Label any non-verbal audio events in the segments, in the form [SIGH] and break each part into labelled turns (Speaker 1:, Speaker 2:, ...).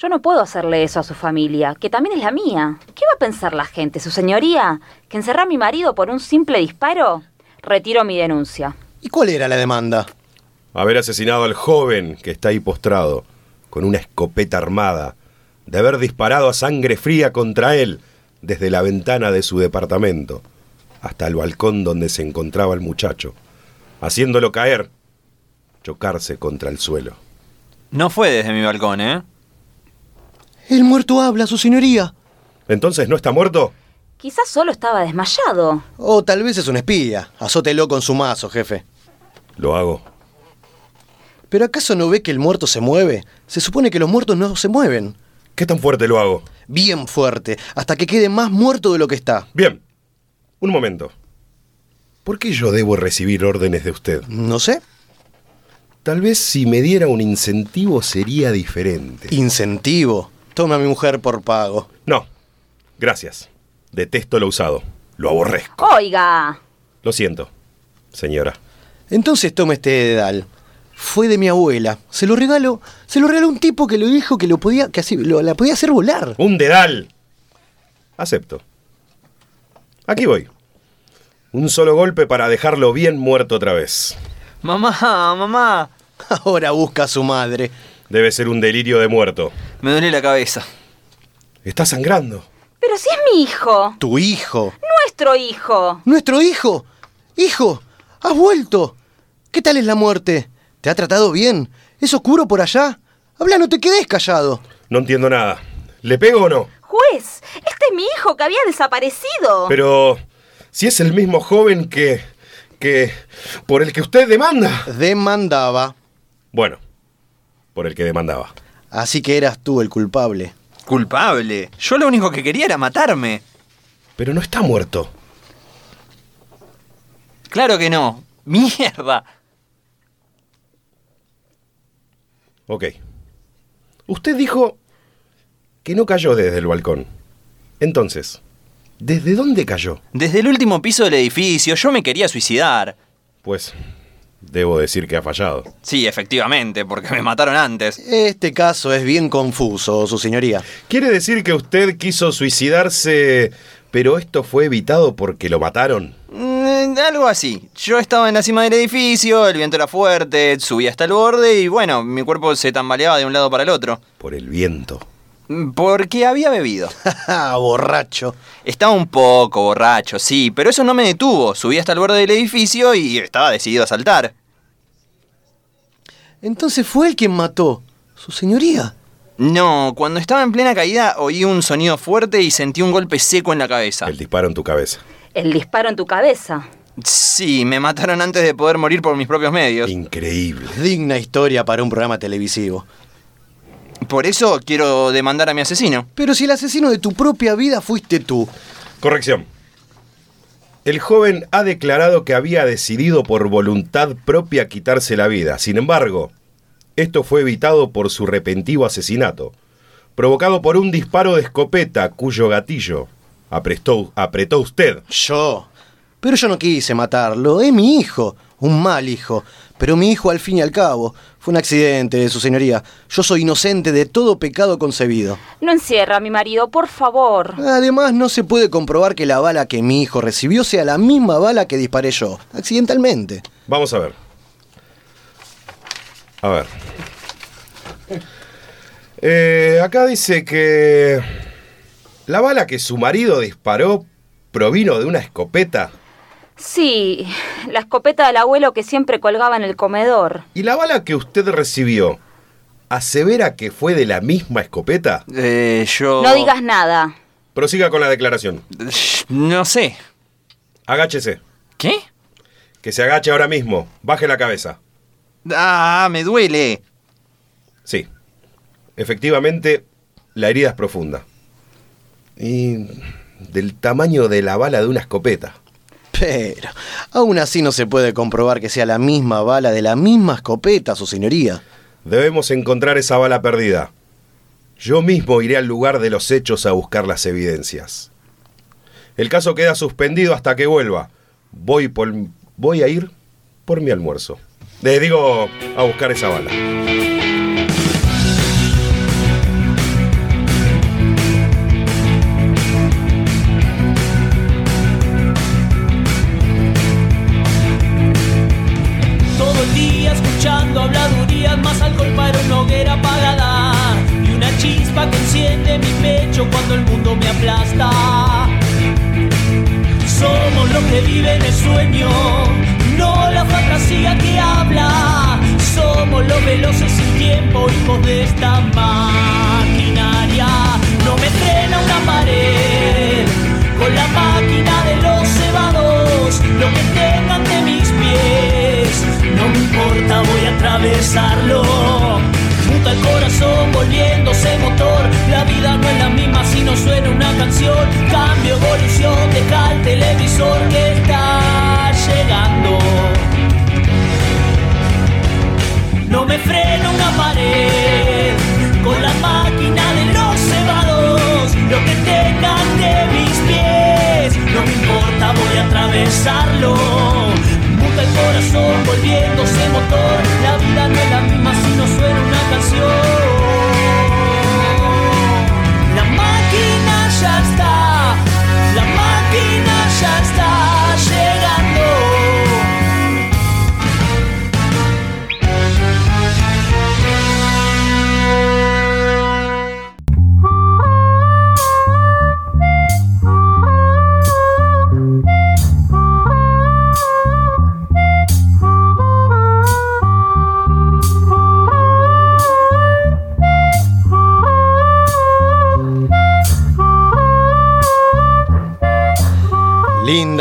Speaker 1: Yo no puedo hacerle eso a su familia, que también es la mía. ¿Qué va a pensar la gente, su señoría? ¿Que encerré a mi marido por un simple disparo? Retiro mi denuncia.
Speaker 2: ¿Y cuál era la demanda?
Speaker 3: Haber asesinado al joven que está ahí postrado, con una escopeta armada, de haber disparado a sangre fría contra él desde la ventana de su departamento hasta el balcón donde se encontraba el muchacho, haciéndolo caer, chocarse contra el suelo.
Speaker 4: No fue desde mi balcón, ¿eh?
Speaker 2: El muerto habla, su señoría.
Speaker 3: ¿Entonces no está muerto?
Speaker 1: Quizás solo estaba desmayado.
Speaker 2: O tal vez es un espía. Azótelo con su mazo, jefe.
Speaker 3: Lo hago.
Speaker 2: ¿Pero acaso no ve que el muerto se mueve? Se supone que los muertos no se mueven.
Speaker 3: ¿Qué tan fuerte lo hago?
Speaker 2: Bien fuerte, hasta que quede más muerto de lo que está.
Speaker 3: Bien. Un momento. ¿Por qué yo debo recibir órdenes de usted?
Speaker 2: No sé.
Speaker 3: Tal vez si me diera un incentivo sería diferente.
Speaker 2: Incentivo. Toma a mi mujer por pago.
Speaker 3: No. Gracias. Detesto lo usado. Lo aborrezco.
Speaker 1: Oiga.
Speaker 3: Lo siento, señora.
Speaker 2: Entonces tome este dedal. Fue de mi abuela. Se lo regalo. Se lo regaló un tipo que le dijo que lo podía. que así lo- la podía hacer volar.
Speaker 3: Un dedal. Acepto. Aquí voy. Un solo golpe para dejarlo bien muerto otra vez.
Speaker 4: Mamá, mamá.
Speaker 2: Ahora busca a su madre.
Speaker 3: Debe ser un delirio de muerto.
Speaker 4: Me duele la cabeza.
Speaker 3: Está sangrando.
Speaker 1: Pero si es mi hijo.
Speaker 2: Tu hijo.
Speaker 1: Nuestro hijo.
Speaker 2: Nuestro hijo. Hijo. Has vuelto. ¿Qué tal es la muerte? ¿Te ha tratado bien? ¿Es oscuro por allá? Habla, no te quedes callado.
Speaker 3: No entiendo nada. ¿Le pego o no?
Speaker 1: Juez, este es mi hijo que había desaparecido.
Speaker 3: Pero si es el mismo joven que que por el que usted demanda.
Speaker 2: Demandaba.
Speaker 3: Bueno, por el que demandaba.
Speaker 2: Así que eras tú el culpable.
Speaker 4: Culpable. Yo lo único que quería era matarme.
Speaker 3: Pero no está muerto.
Speaker 4: Claro que no. [LAUGHS] Mierda.
Speaker 3: Ok. Usted dijo que no cayó desde el balcón. Entonces, ¿desde dónde cayó?
Speaker 4: Desde el último piso del edificio yo me quería suicidar.
Speaker 3: Pues, debo decir que ha fallado.
Speaker 4: Sí, efectivamente, porque me mataron antes.
Speaker 2: Este caso es bien confuso, su señoría.
Speaker 3: ¿Quiere decir que usted quiso suicidarse, pero esto fue evitado porque lo mataron?
Speaker 4: Mm, algo así. Yo estaba en la cima del edificio, el viento era fuerte, subí hasta el borde y bueno, mi cuerpo se tambaleaba de un lado para el otro.
Speaker 3: Por el viento.
Speaker 4: Porque había bebido. [LAUGHS]
Speaker 2: Ah, borracho.
Speaker 4: Estaba un poco borracho, sí, pero eso no me detuvo. Subí hasta el borde del edificio y estaba decidido a saltar.
Speaker 2: Entonces fue él quien mató. Su señoría.
Speaker 4: No, cuando estaba en plena caída oí un sonido fuerte y sentí un golpe seco en la cabeza.
Speaker 3: El disparo en tu cabeza.
Speaker 1: El disparo en tu cabeza.
Speaker 4: Sí, me mataron antes de poder morir por mis propios medios.
Speaker 3: Increíble.
Speaker 2: Digna historia para un programa televisivo.
Speaker 4: Por eso quiero demandar a mi asesino.
Speaker 2: Pero si el asesino de tu propia vida fuiste tú.
Speaker 3: Corrección. El joven ha declarado que había decidido por voluntad propia quitarse la vida. Sin embargo, esto fue evitado por su repentino asesinato, provocado por un disparo de escopeta cuyo gatillo apretó, apretó usted.
Speaker 2: Yo. Pero yo no quise matarlo. Es mi hijo. Un mal hijo. Pero mi hijo al fin y al cabo. Fue un accidente, su señoría. Yo soy inocente de todo pecado concebido.
Speaker 1: No encierra a mi marido, por favor.
Speaker 2: Además, no se puede comprobar que la bala que mi hijo recibió sea la misma bala que disparé yo, accidentalmente.
Speaker 3: Vamos a ver. A ver. Eh, acá dice que la bala que su marido disparó provino de una escopeta.
Speaker 1: Sí, la escopeta del abuelo que siempre colgaba en el comedor.
Speaker 3: ¿Y la bala que usted recibió asevera que fue de la misma escopeta?
Speaker 4: Eh, yo...
Speaker 1: No digas nada.
Speaker 3: Prosiga con la declaración.
Speaker 4: No sé.
Speaker 3: Agáchese.
Speaker 4: ¿Qué?
Speaker 3: Que se agache ahora mismo. Baje la cabeza.
Speaker 4: Ah, me duele.
Speaker 3: Sí. Efectivamente, la herida es profunda. Y del tamaño de la bala de una escopeta.
Speaker 2: Pero, aún así no se puede comprobar que sea la misma bala de la misma escopeta, su señoría.
Speaker 3: Debemos encontrar esa bala perdida. Yo mismo iré al lugar de los hechos a buscar las evidencias. El caso queda suspendido hasta que vuelva. Voy por voy a ir por mi almuerzo. Le digo a buscar esa bala.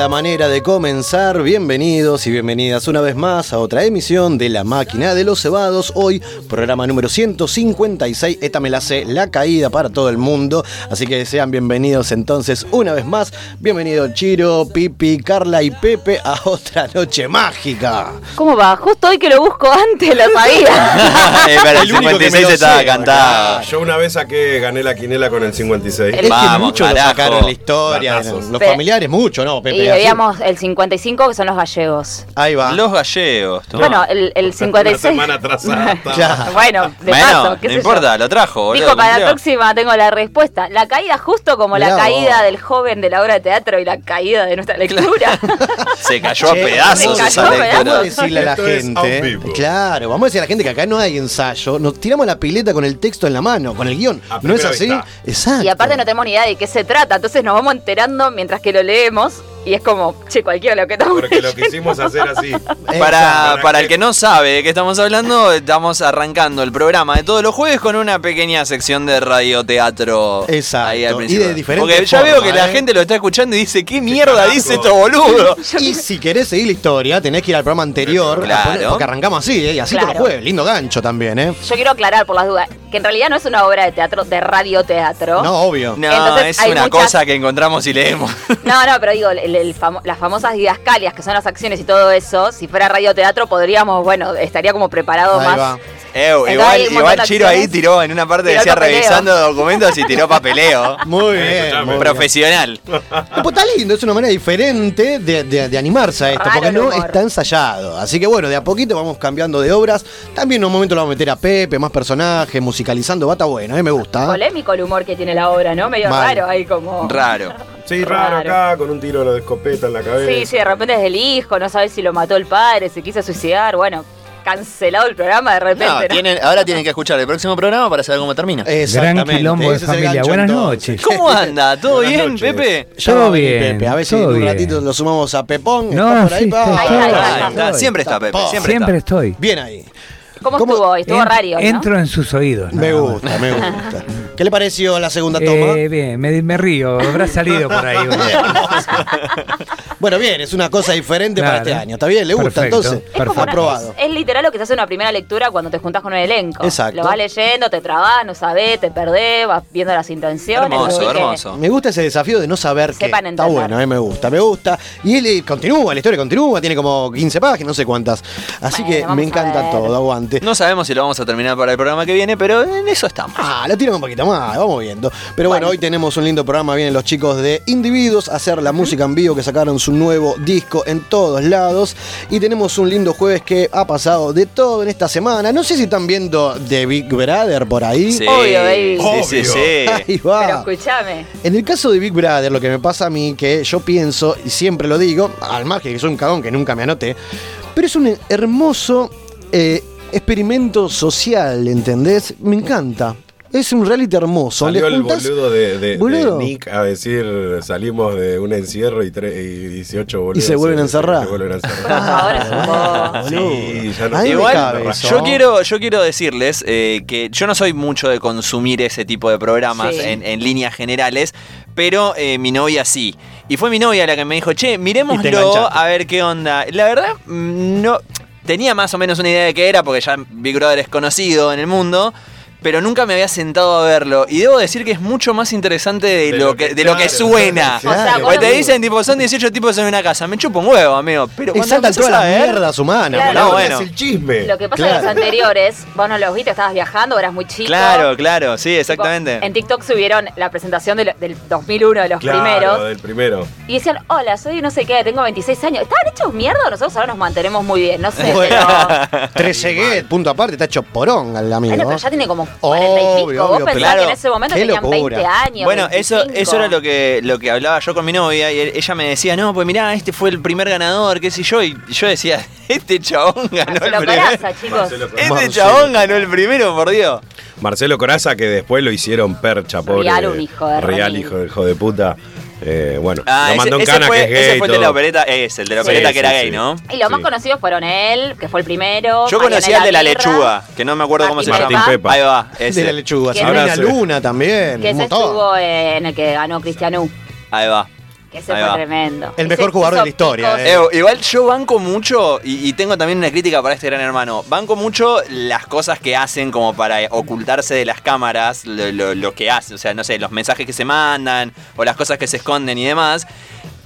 Speaker 2: Manera de comenzar. Bienvenidos y bienvenidas una vez más a otra emisión de La Máquina de los Cebados. Hoy, programa número 156. Esta me la sé, la caída para todo el mundo. Así que sean bienvenidos entonces una vez más. Bienvenido Chiro, Pipi, Carla y Pepe a otra noche mágica.
Speaker 1: ¿Cómo va? Justo hoy que lo busco antes lo sabía. [LAUGHS] [LAUGHS]
Speaker 4: Eh, pero el
Speaker 2: El único que me
Speaker 4: 56
Speaker 2: lo
Speaker 4: estaba cantado.
Speaker 3: Yo una vez saqué, gané la quinela con el 56.
Speaker 1: El-
Speaker 2: Es que
Speaker 4: Vamos,
Speaker 2: lo
Speaker 4: carajo.
Speaker 2: sacaron en la historia, los familiares, mucho, ¿no, Pepe?
Speaker 1: Habíamos el 55 que son los gallegos.
Speaker 2: Ahí va.
Speaker 4: Los gallegos. tú.
Speaker 1: Bueno, el, el 56.
Speaker 3: Una semana atrasada. [LAUGHS]
Speaker 2: Claro.
Speaker 1: bueno, de
Speaker 4: Bueno,
Speaker 1: paso, qué
Speaker 4: no
Speaker 1: sé
Speaker 4: importa,
Speaker 1: yo.
Speaker 4: lo trajo, boludo.
Speaker 1: Dijo, para la próxima tengo la respuesta. La caída justo como
Speaker 2: Mirá
Speaker 1: la
Speaker 2: vos.
Speaker 1: caída del joven de la obra de teatro y la caída de nuestra lectura. [LAUGHS]
Speaker 4: Se cayó a pedazos
Speaker 1: se
Speaker 4: esa
Speaker 1: cayó a
Speaker 4: lectura.
Speaker 2: Vamos a decirle a la gente.
Speaker 3: vivo.
Speaker 2: Claro, vamos a decirle a la gente que acá no hay ensayo. Nos tiramos la pileta con el texto en la mano, con el guion.
Speaker 3: A
Speaker 2: ¿No es así?
Speaker 3: vista.
Speaker 2: Exacto.
Speaker 1: y aparte no tenemos ni idea de qué se trata, entonces nos vamos enterando mientras que lo leemos y es como, che, cualquiera lo que estamos
Speaker 3: Porque lo quisimos hacer así.
Speaker 4: Para, para el que no sabe de qué estamos hablando, estamos arrancando el programa de todos los jueves con una pequeña sección de radioteatro.
Speaker 2: Exacto.
Speaker 4: Ahí al
Speaker 2: Y
Speaker 4: principio.
Speaker 2: de diferentes
Speaker 4: Porque ya veo
Speaker 2: formas,
Speaker 4: que la
Speaker 2: ¿eh?
Speaker 4: gente lo está escuchando y dice, ¿qué mierda dice esto, boludo? [LAUGHS]
Speaker 2: Y si querés seguir la historia, tenés que ir al programa anterior.
Speaker 4: Claro.
Speaker 2: poner- porque arrancamos así, ¿eh? Y así
Speaker 1: Claro.
Speaker 2: todos los jueves. Lindo gancho también, ¿eh?
Speaker 1: Yo quiero aclarar por las dudas, que en realidad no es una obra de teatro, de radioteatro.
Speaker 2: No, obvio.
Speaker 4: No,
Speaker 1: Entonces,
Speaker 4: es
Speaker 1: hay
Speaker 4: una
Speaker 1: muchas-
Speaker 4: cosa que encontramos y leemos.
Speaker 1: No, no, pero digo, el- [LAUGHS] el famo- las famosas didascalias, que son las acciones y todo eso, si fuera radioteatro podríamos, bueno, estaría como preparado
Speaker 2: Ahí
Speaker 1: más.
Speaker 2: va.
Speaker 4: Eh, igual, Chiro ahí tiró en una parte
Speaker 1: Tiró
Speaker 4: decía revisando documentos y tiró papeleo. [LAUGHS]
Speaker 2: Muy bien. Bien.
Speaker 4: Profesional.
Speaker 2: No, pues está lindo, es una manera diferente de, de- de animarse a esto,
Speaker 1: Raro
Speaker 2: porque no
Speaker 1: humor.
Speaker 2: está ensayado. Así que bueno, de a poquito vamos cambiando de obras. También en un momento lo vamos a meter a Pepe, más personajes, musicalizando. Va, está bueno, a mí me gusta. ¿eh?
Speaker 1: Polémico el humor que tiene la obra, ¿no? Medio
Speaker 2: Mal.
Speaker 1: raro ahí como.
Speaker 4: Raro.
Speaker 3: Sí, raro
Speaker 1: Raro.
Speaker 3: acá, con un tiro de escopeta en la cabeza.
Speaker 1: Sí, sí, de repente es el hijo, no sabes si lo mató el padre, se quiso suicidar, bueno, cancelado el programa de repente.
Speaker 5: No,
Speaker 1: ¿no?
Speaker 5: tienen, ahora tienen que escuchar el próximo programa para saber cómo termina.
Speaker 6: Gran quilombo de familia. Buenas noches.
Speaker 4: ¿Cómo [LAUGHS] anda? ¿Todo
Speaker 3: Buenas
Speaker 4: bien,
Speaker 3: noches.
Speaker 4: Pepe?
Speaker 6: Todo bien,
Speaker 2: Pepe, a ver si en un
Speaker 6: bien.
Speaker 2: ratito lo sumamos a Pepón.
Speaker 6: No.
Speaker 4: Siempre está, Pepe. Siempre,
Speaker 6: Siempre
Speaker 4: está.
Speaker 6: estoy.
Speaker 2: Bien ahí.
Speaker 1: ¿Cómo,
Speaker 2: ¿Cómo?
Speaker 1: estuvo hoy? Estuvo
Speaker 6: En-
Speaker 1: raro, ¿no?
Speaker 6: Entro en sus oídos.
Speaker 2: Me
Speaker 6: más.
Speaker 2: gusta, me gusta. [LAUGHS] ¿Qué le pareció la segunda toma?
Speaker 6: Eh, bien, me, me río, habrá salido por ahí. [LAUGHS] bueno.
Speaker 2: Bueno, bien, es una cosa diferente para este año. ¿Está bien? ¿Le gusta
Speaker 6: Perfecto.
Speaker 2: entonces?
Speaker 1: Es como una-
Speaker 2: Aprobado.
Speaker 1: es, es literal lo que se hace en una primera lectura cuando te juntas con un elenco.
Speaker 2: Exacto.
Speaker 1: Lo vas leyendo, te trabas, no sabés, te perdés, vas viendo las intenciones.
Speaker 4: Hermoso,
Speaker 1: que-
Speaker 4: hermoso.
Speaker 2: Me gusta ese desafío de no saber qué. Está bueno, eh, me gusta, me gusta. Y él eh, continúa, la historia continúa, tiene como 15 páginas, no sé cuántas. Así
Speaker 1: Bueno,
Speaker 2: que me encanta todo,
Speaker 4: No sabemos si lo vamos a terminar para el programa que viene, pero en eso estamos.
Speaker 2: Ah, lo tiran un poquito más, vamos viendo. Pero bueno,
Speaker 1: Bueno.
Speaker 2: hoy tenemos un lindo programa, vienen los chicos de Individuos a hacer la música en vivo, que sacaron su nuevo disco en todos lados. Y tenemos un lindo jueves que ha pasado de todo en esta semana. No sé si están viendo The Big Brother por ahí.
Speaker 4: Sí,
Speaker 1: Obvio, baby.
Speaker 4: sí, sí,
Speaker 3: Obvio.
Speaker 4: sí.
Speaker 2: Ahí va.
Speaker 1: Pero escúchame.
Speaker 2: En el caso de Big Brother, lo que me pasa a mí, que yo pienso, y siempre lo digo, al margen que soy un cagón que nunca me anoté, pero es un hermoso eh, experimento social, ¿entendés? Me encanta. Es un reality hermoso.
Speaker 3: Salió el boludo de, de- de
Speaker 2: Boludo.
Speaker 3: Nick a decir salimos de un encierro y, tre- y 18 boludos.
Speaker 2: se vuelven a encerrar.
Speaker 3: Se vuelven a encerrar. [LAUGHS]
Speaker 1: es.
Speaker 3: Sí, ya no
Speaker 4: Igual, yo quiero, yo quiero decirles eh, que yo no soy mucho de consumir ese tipo de programas
Speaker 1: Sí.
Speaker 4: en, en líneas generales, pero eh, mi novia sí. Y fue mi novia la que me dijo, che,
Speaker 2: Y
Speaker 4: miremoslo a ver qué onda. La verdad, mm, no. Tenía más o menos una idea de qué era, porque ya Big Brother es conocido en el mundo. Pero nunca me había sentado a verlo. Y debo decir que es mucho más interesante de,
Speaker 3: De
Speaker 4: lo, que,
Speaker 3: que-
Speaker 4: de lo que suena.
Speaker 2: claro.
Speaker 4: Porque te dicen, tipo, son 18 tipos en una casa. Me chupo un huevo, amigo. Pero
Speaker 2: Exaltan
Speaker 4: empezás
Speaker 2: todas las mierdas humanas.
Speaker 1: Claro.
Speaker 4: No, bueno.
Speaker 3: Es el chisme.
Speaker 1: Lo que pasa
Speaker 2: Claro.
Speaker 1: en los anteriores, vos no los viste, estabas viajando, eras muy chico.
Speaker 4: Claro, claro, sí,
Speaker 1: Tipo,
Speaker 4: exactamente.
Speaker 1: En TikTok subieron la presentación de lo- del 2001 de los
Speaker 3: Claro,
Speaker 1: primeros.
Speaker 3: del primero.
Speaker 1: Y decían, hola, soy no sé qué, tengo 26 años. ¿Estaban hechos mierda nosotros ahora nos mantenemos muy bien? No sé, [LAUGHS]
Speaker 2: Bueno.
Speaker 1: pero...
Speaker 2: Trezeguet, punto aparte, está hecho porón al amigo.
Speaker 1: Bueno, pero ya tiene como 40 y pico.
Speaker 2: Obvio,
Speaker 1: Vos
Speaker 2: obvio,
Speaker 1: pensás
Speaker 4: claro.
Speaker 1: que en ese momento
Speaker 2: Qué
Speaker 1: tenían
Speaker 2: locura.
Speaker 1: 20 años.
Speaker 4: Bueno, eso,
Speaker 1: 25.
Speaker 4: eso era lo que, lo que hablaba yo con mi novia y ella me decía, no, pues mirá, este fue el primer ganador, qué sé yo, y yo decía, [LAUGHS] este chabón ganó
Speaker 1: Marcelo
Speaker 4: el primero.
Speaker 1: Coraza, [LAUGHS] chicos.
Speaker 4: Este
Speaker 2: Marcelo.
Speaker 4: chabón ganó el primero, por Dios.
Speaker 3: Marcelo Coraza, que después lo hicieron percha, pobre.
Speaker 1: Real, un hijo de
Speaker 3: Real, hijo de hijo de puta. Eh, bueno,
Speaker 4: Ah,
Speaker 3: lo
Speaker 4: ese,
Speaker 3: mandó en
Speaker 4: ese
Speaker 3: cana
Speaker 4: fue,
Speaker 3: que es gay.
Speaker 4: ese fue el de la opereta, es el de la opereta
Speaker 3: sí,
Speaker 4: que era
Speaker 3: sí.
Speaker 4: gay, ¿no?
Speaker 1: Y los más conocidos fueron él, que fue el primero.
Speaker 4: Yo conocí al de la lechuga, que no me acuerdo cómo se
Speaker 1: Martín
Speaker 4: llama.
Speaker 3: Pepa.
Speaker 4: Ahí va,
Speaker 2: de
Speaker 4: ese.
Speaker 2: la lechuga. Sabrina Luna también.
Speaker 1: Que ese estuvo en el que ganó Cristianú.
Speaker 4: Ahí va.
Speaker 1: Que ese
Speaker 4: Ahí
Speaker 1: fue
Speaker 4: va.
Speaker 1: tremendo.
Speaker 2: El
Speaker 1: Ese
Speaker 2: mejor jugador de la historia, eh.
Speaker 4: Eh, igual yo banco mucho, y, y tengo también una crítica para este gran hermano, banco mucho las cosas que hacen como para ocultarse de las cámaras, lo, lo- lo que hacen, o sea, no sé, los mensajes que se mandan, o las cosas que se esconden y demás.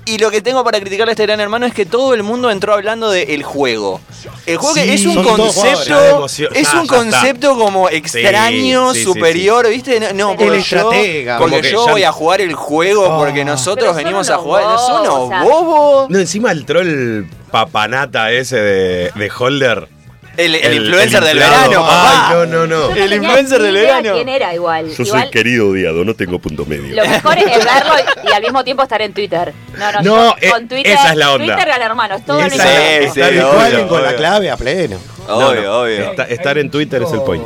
Speaker 4: Y lo que tengo para criticarle a este gran hermano es que todo el mundo entró hablando del juego. El juego que es un concepto, es un concepto como extraño,
Speaker 3: Sí, sí, sí,
Speaker 4: superior, ¿viste? No, no,
Speaker 2: El
Speaker 4: porque
Speaker 2: estratega,
Speaker 4: yo, porque yo
Speaker 3: ya-
Speaker 4: voy a jugar el juego porque
Speaker 2: Oh.
Speaker 4: nosotros
Speaker 1: Pero son
Speaker 4: venimos a jugar.
Speaker 1: bobos,
Speaker 4: ¿Son unos
Speaker 1: o sea-
Speaker 4: bobos?
Speaker 3: No, encima el troll papanata ese de, de Holder.
Speaker 4: El, el influencer del verano, papá.
Speaker 3: Ay, no, no, no.
Speaker 4: El influencer del verano.
Speaker 1: quién era igual.
Speaker 3: Yo soy querido odiado, no tengo punto medio.
Speaker 1: lo mejor [LAUGHS] es verlo y, y al mismo tiempo estar en Twitter. No, no,
Speaker 3: No,
Speaker 1: yo
Speaker 3: eh,
Speaker 1: con Twitter.
Speaker 3: esa es la onda.
Speaker 1: Twitter gran hermano, es todo
Speaker 3: Esa
Speaker 1: lo
Speaker 3: es-
Speaker 1: mismo.
Speaker 4: Sí, sí,
Speaker 3: igual
Speaker 2: Igual
Speaker 4: obvio,
Speaker 2: con la
Speaker 4: obvio.
Speaker 2: clave a pleno.
Speaker 3: No,
Speaker 4: Obvio,
Speaker 3: no,
Speaker 4: obvio.
Speaker 3: esta- estar en Twitter es el point.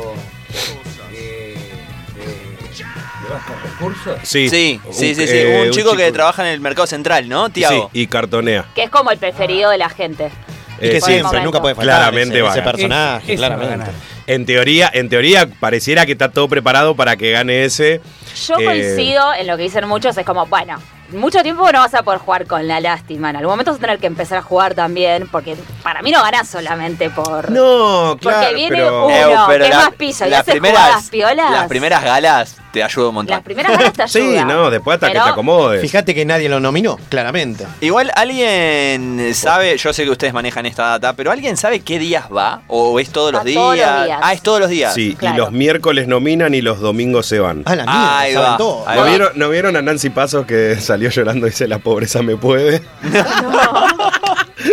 Speaker 3: Sí,
Speaker 4: Sí, sí, sí, sí.
Speaker 3: eh,
Speaker 4: un chico que trabaja en el mercado central, ¿no,
Speaker 3: Sí,
Speaker 4: Tiago?
Speaker 3: y cartonea.
Speaker 1: Que es como el preferido de la gente.
Speaker 2: Y que
Speaker 3: Eh,
Speaker 2: siempre, nunca puede faltar
Speaker 3: Claramente
Speaker 2: ese, ese personaje, claramente.
Speaker 3: En teoría, en teoría pareciera que está todo preparado para que gane ese.
Speaker 1: Yo
Speaker 3: Eh,
Speaker 1: coincido en lo que dicen muchos, es como, bueno, mucho tiempo no vas a poder jugar con la lástima. En algún momento vas a tener que empezar a jugar también, porque para mí no ganás solamente por...
Speaker 3: No, claro.
Speaker 1: Porque viene
Speaker 3: pero...
Speaker 1: un-
Speaker 4: Eh,
Speaker 1: Uno,
Speaker 4: pero
Speaker 1: que
Speaker 4: la-
Speaker 1: más piso, y
Speaker 4: las
Speaker 1: jugadas piolas.
Speaker 4: Las primeras galas te ayuda un montón.
Speaker 1: Las primeras ganas te [LAUGHS]
Speaker 3: Sí,
Speaker 1: ayudan.
Speaker 3: no, después hasta que te acomodes.
Speaker 2: Fíjate que nadie lo nominó, claramente.
Speaker 4: Igual alguien sabe, yo sé que ustedes manejan esta data, pero ¿alguien sabe qué días va? ¿O es todos los,
Speaker 1: Va
Speaker 4: días?
Speaker 1: todos los días.
Speaker 4: Ah, es todos los días.
Speaker 3: Sí,
Speaker 1: Claro.
Speaker 3: y los miércoles nominan y los domingos se van.
Speaker 2: Ah, la mierda,
Speaker 4: Ahí
Speaker 2: saben
Speaker 4: va,
Speaker 2: todo.
Speaker 4: ahí
Speaker 3: ¿No
Speaker 4: va.
Speaker 3: vieron, ¿No vieron a Nancy Pasos que salió llorando y dice la pobreza me puede? [LAUGHS]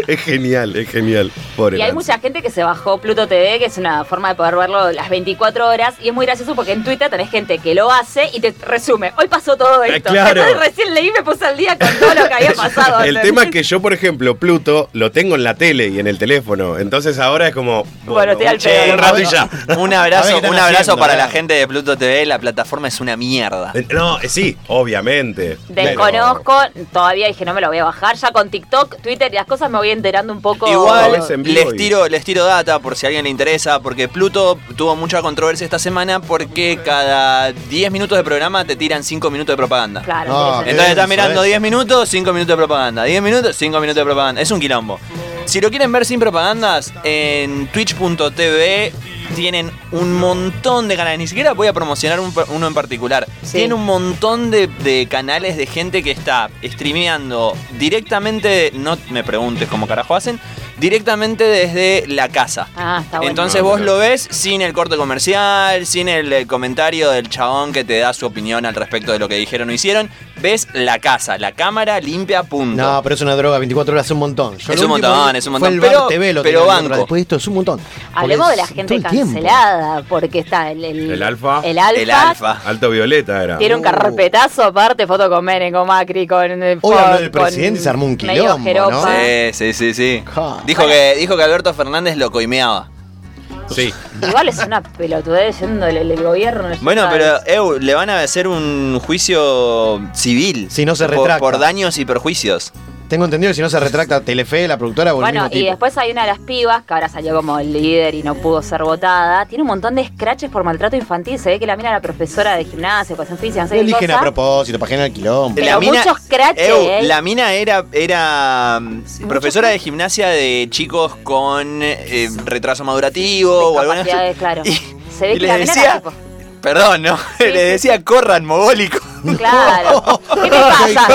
Speaker 3: [LAUGHS] es genial, es genial. Pobre
Speaker 1: Y hay
Speaker 3: Nancy.
Speaker 1: mucha gente que se bajó Pluto TV, que es una forma de poder verlo las 24 horas. Y es muy gracioso porque en Twitter tenés gente que lo hace y te resume. Hoy pasó todo esto.
Speaker 3: Eh, claro.
Speaker 1: Entonces recién leí me puse al día con todo lo que había [LAUGHS] pasado.
Speaker 3: El tema es que yo, por ejemplo, Pluto lo tengo en la tele y en el teléfono. Entonces ahora es como.
Speaker 1: Bueno, estoy al
Speaker 3: che,
Speaker 1: pedo.
Speaker 3: un rato y ya. [LAUGHS]
Speaker 4: Un
Speaker 2: A ver
Speaker 4: abrazo, un abrazo
Speaker 2: haciendo,
Speaker 4: para
Speaker 2: a
Speaker 4: la gente de Pluto TV, la plataforma es una mierda.
Speaker 3: Eh, No, eh, sí, obviamente.
Speaker 1: Desconozco, todavía dije no me lo voy a bajar. Ya con TikTok, Twitter y las cosas me voy enterando un poco.
Speaker 4: Igual les
Speaker 3: y-
Speaker 4: tiro, les tiro data por si a alguien le interesa, porque Pluto tuvo mucha controversia esta semana porque cada 10 minutos de programa te tiran 5 minutos de propaganda.
Speaker 1: Claro,
Speaker 2: No,
Speaker 1: sentido.
Speaker 4: Entonces estás mirando
Speaker 2: eso.
Speaker 4: 10 minutos, 5 minutos de propaganda. 10 minutos, 5 minutos de propaganda. Es un quilombo. Si lo quieren ver sin propagandas, en twitch.tv tienen un montón de canales. Ni siquiera voy a promocionar un- uno en particular.
Speaker 1: Sí.
Speaker 4: Tienen un montón de, de canales de gente que está streameando directamente, no me preguntes cómo carajo hacen, directamente desde la casa.
Speaker 1: Ah, está bueno.
Speaker 4: Entonces vos lo ves sin el corte comercial, sin el, eh, comentario del chabón que te da su opinión al respecto de lo que dijeron o hicieron. Ves la casa, la cámara limpia, punto.
Speaker 2: No, pero es una droga, 24 horas es un montón. Yo
Speaker 4: Es un
Speaker 2: último
Speaker 4: montón, es un
Speaker 2: Fue
Speaker 4: montón,
Speaker 2: el
Speaker 4: pero-
Speaker 2: Bar TV lo
Speaker 4: pero banco.
Speaker 2: Después de esto es un montón.
Speaker 1: Hablemos de la
Speaker 2: es
Speaker 1: gente
Speaker 2: el
Speaker 1: cancelada, porque está el, el,
Speaker 3: ¿El Alfa?
Speaker 1: El alfa.
Speaker 4: el alfa.
Speaker 3: Alto Violeta era.
Speaker 1: Tiene un
Speaker 2: Uh.
Speaker 1: carpetazo aparte, foto con Menem, con Macri, con... eh,
Speaker 2: Hoy habló del
Speaker 1: con-
Speaker 2: presidente y se armó un quilombo. ¿no?
Speaker 4: Sí, sí, sí, sí. Dijo que, dijo que Alberto Fernández lo coimeaba.
Speaker 3: Sí.
Speaker 1: Igual es una pelotudez siendo el, el gobierno.
Speaker 4: Bueno, pero Eu, le van a hacer un juicio civil.
Speaker 2: Si no se
Speaker 4: por-
Speaker 2: retracta.
Speaker 4: Por, daños y perjuicios.
Speaker 2: Tengo entendido que si no se retracta Telefe, la productora o el
Speaker 1: Bueno,
Speaker 2: mismo
Speaker 1: y
Speaker 2: tipo.
Speaker 1: después hay una de las pibas que ahora salió como el líder y no pudo ser votada. Tiene un montón de scratches por maltrato infantil. Se ve que la mina era profesora de gimnasia, educación física, no sé
Speaker 2: Lo
Speaker 1: qué
Speaker 2: eligen a
Speaker 1: cosa.
Speaker 2: propósito, para generar quilombo.
Speaker 1: Pero muchos scratches, ¿eh?
Speaker 4: La mina era, era mm, profesora de gimnasia de chicos con eh, retraso madurativo o algo así.
Speaker 1: Discapacidades, claro.
Speaker 4: Y-
Speaker 1: Se ve
Speaker 4: y
Speaker 1: que
Speaker 4: les
Speaker 1: la mina
Speaker 4: decía-
Speaker 1: era tipo.
Speaker 4: Perdón, ¿no?
Speaker 1: Sí, [LAUGHS]
Speaker 4: Le
Speaker 1: sí.
Speaker 4: decía corran, mogólico.
Speaker 1: Claro. [LAUGHS] ¿Qué te pasa?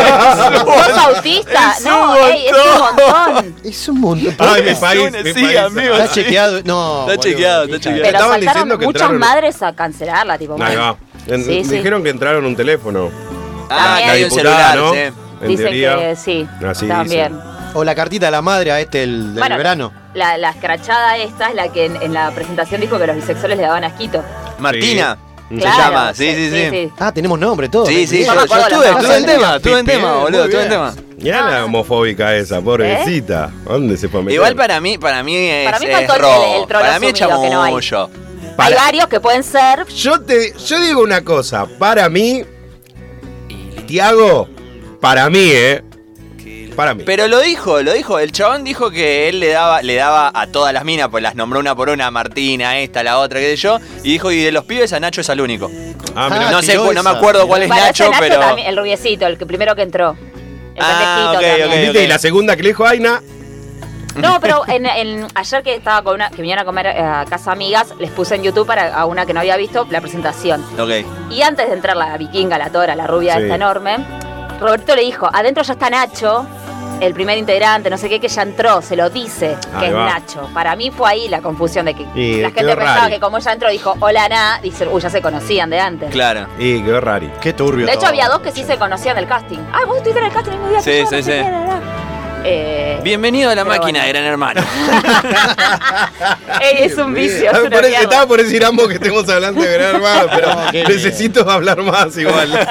Speaker 1: ¿Sos autista?
Speaker 4: Es
Speaker 1: no,
Speaker 4: un
Speaker 1: ey, es un montón.
Speaker 2: Es un montón.
Speaker 3: Ay, mi país, mi
Speaker 4: Sí,
Speaker 3: país.
Speaker 4: amigo.
Speaker 2: Está chequeado. No.
Speaker 4: Está chequeado, está
Speaker 2: de-
Speaker 1: Pero
Speaker 3: Estaban diciendo que
Speaker 1: muchas
Speaker 3: entraron-
Speaker 1: madres a cancelarla, tipo.
Speaker 3: Ahí va. En-
Speaker 1: Sí, sí.
Speaker 3: Dijeron que entraron un teléfono.
Speaker 4: Ah, que hay un celular,
Speaker 3: ¿no?
Speaker 4: sí.
Speaker 3: En
Speaker 1: Dicen
Speaker 3: teoría.
Speaker 1: que sí,
Speaker 3: Así
Speaker 1: también.
Speaker 2: O la cartita de la madre a este, el del
Speaker 1: Bueno,
Speaker 2: verano.
Speaker 1: La, la escrachada esta es la que en, en la presentación dijo que los bisexuales le daban asquito.
Speaker 4: Martina. Se
Speaker 1: Claro,
Speaker 4: llama, sí, sí, sí.
Speaker 2: Ah, tenemos nombre, todo.
Speaker 4: Sí, sí,
Speaker 1: Yo
Speaker 4: estuve, estuve en tema, estuve en tema, boludo, estuve en tema.
Speaker 3: Ya la homofóbica esa, pobrecita. ¿A ¿Dónde se fue a meter?
Speaker 4: Igual para mí, para mí es,
Speaker 1: Para mí
Speaker 4: es
Speaker 1: faltó el-
Speaker 4: robo.
Speaker 1: el- el
Speaker 4: para mí es
Speaker 1: que no hay.
Speaker 4: chamullo.
Speaker 1: Hay
Speaker 3: Para-
Speaker 1: varios que pueden ser.
Speaker 3: Yo te, yo digo una cosa, para mí, Tiago, para mí, eh, para mí.
Speaker 4: Pero lo dijo, lo dijo. El chabón dijo que él le daba, le daba a todas las minas, pues las nombró una por una, Martina, esta, la otra, qué sé yo. Y dijo, y de los pibes a Nacho es el único.
Speaker 3: ah, mirá.
Speaker 4: no sé, no me acuerdo cuál es
Speaker 1: Bueno,
Speaker 4: Nacho,
Speaker 1: Nacho
Speaker 4: pero.
Speaker 1: también, el rubiecito, el que primero que entró. El
Speaker 4: Ah,
Speaker 1: pendejito
Speaker 4: ok,
Speaker 1: también.
Speaker 4: ok.
Speaker 3: ¿Viste? Y la segunda que le dijo Aina,
Speaker 1: No, pero en, en- ayer que estaba con una, que vinieron a comer eh, a casa amigas, les puse en YouTube para a una que no había visto la presentación.
Speaker 4: Ok.
Speaker 1: Y antes de entrar la vikinga, la tora, la rubia
Speaker 3: Sí.
Speaker 1: esta enorme, Roberto le dijo, adentro ya está Nacho, el primer integrante, no sé qué, que ya entró, se lo dice que
Speaker 3: Ahí
Speaker 1: es
Speaker 3: va.
Speaker 1: Nacho. Para mí fue ahí la confusión de que
Speaker 3: Y
Speaker 1: la gente pensaba
Speaker 3: rari.
Speaker 1: que como ella entró dijo, hola, Na, dice, uy, ya se conocían de antes.
Speaker 4: Claro.
Speaker 3: y quedó rari.
Speaker 2: Qué turbio.
Speaker 1: De hecho,
Speaker 2: todo.
Speaker 1: había dos que sí se conocían del casting. Ah, vos estuviste en el casting el mismo día que
Speaker 4: Sí,
Speaker 1: yo, no
Speaker 4: sí,
Speaker 1: sé
Speaker 4: sí.
Speaker 1: qué, la, la. Eh,
Speaker 4: Bienvenido a la máquina,
Speaker 1: bueno.
Speaker 4: gran hermano. [LAUGHS]
Speaker 1: ey, es un vicio, es
Speaker 3: Ah,
Speaker 1: una
Speaker 3: por-
Speaker 1: mierda.
Speaker 3: estaba por decir ambos que estemos hablando de gran hermano, pero [LAUGHS]
Speaker 2: No,
Speaker 3: necesito hablar más igual. [LAUGHS]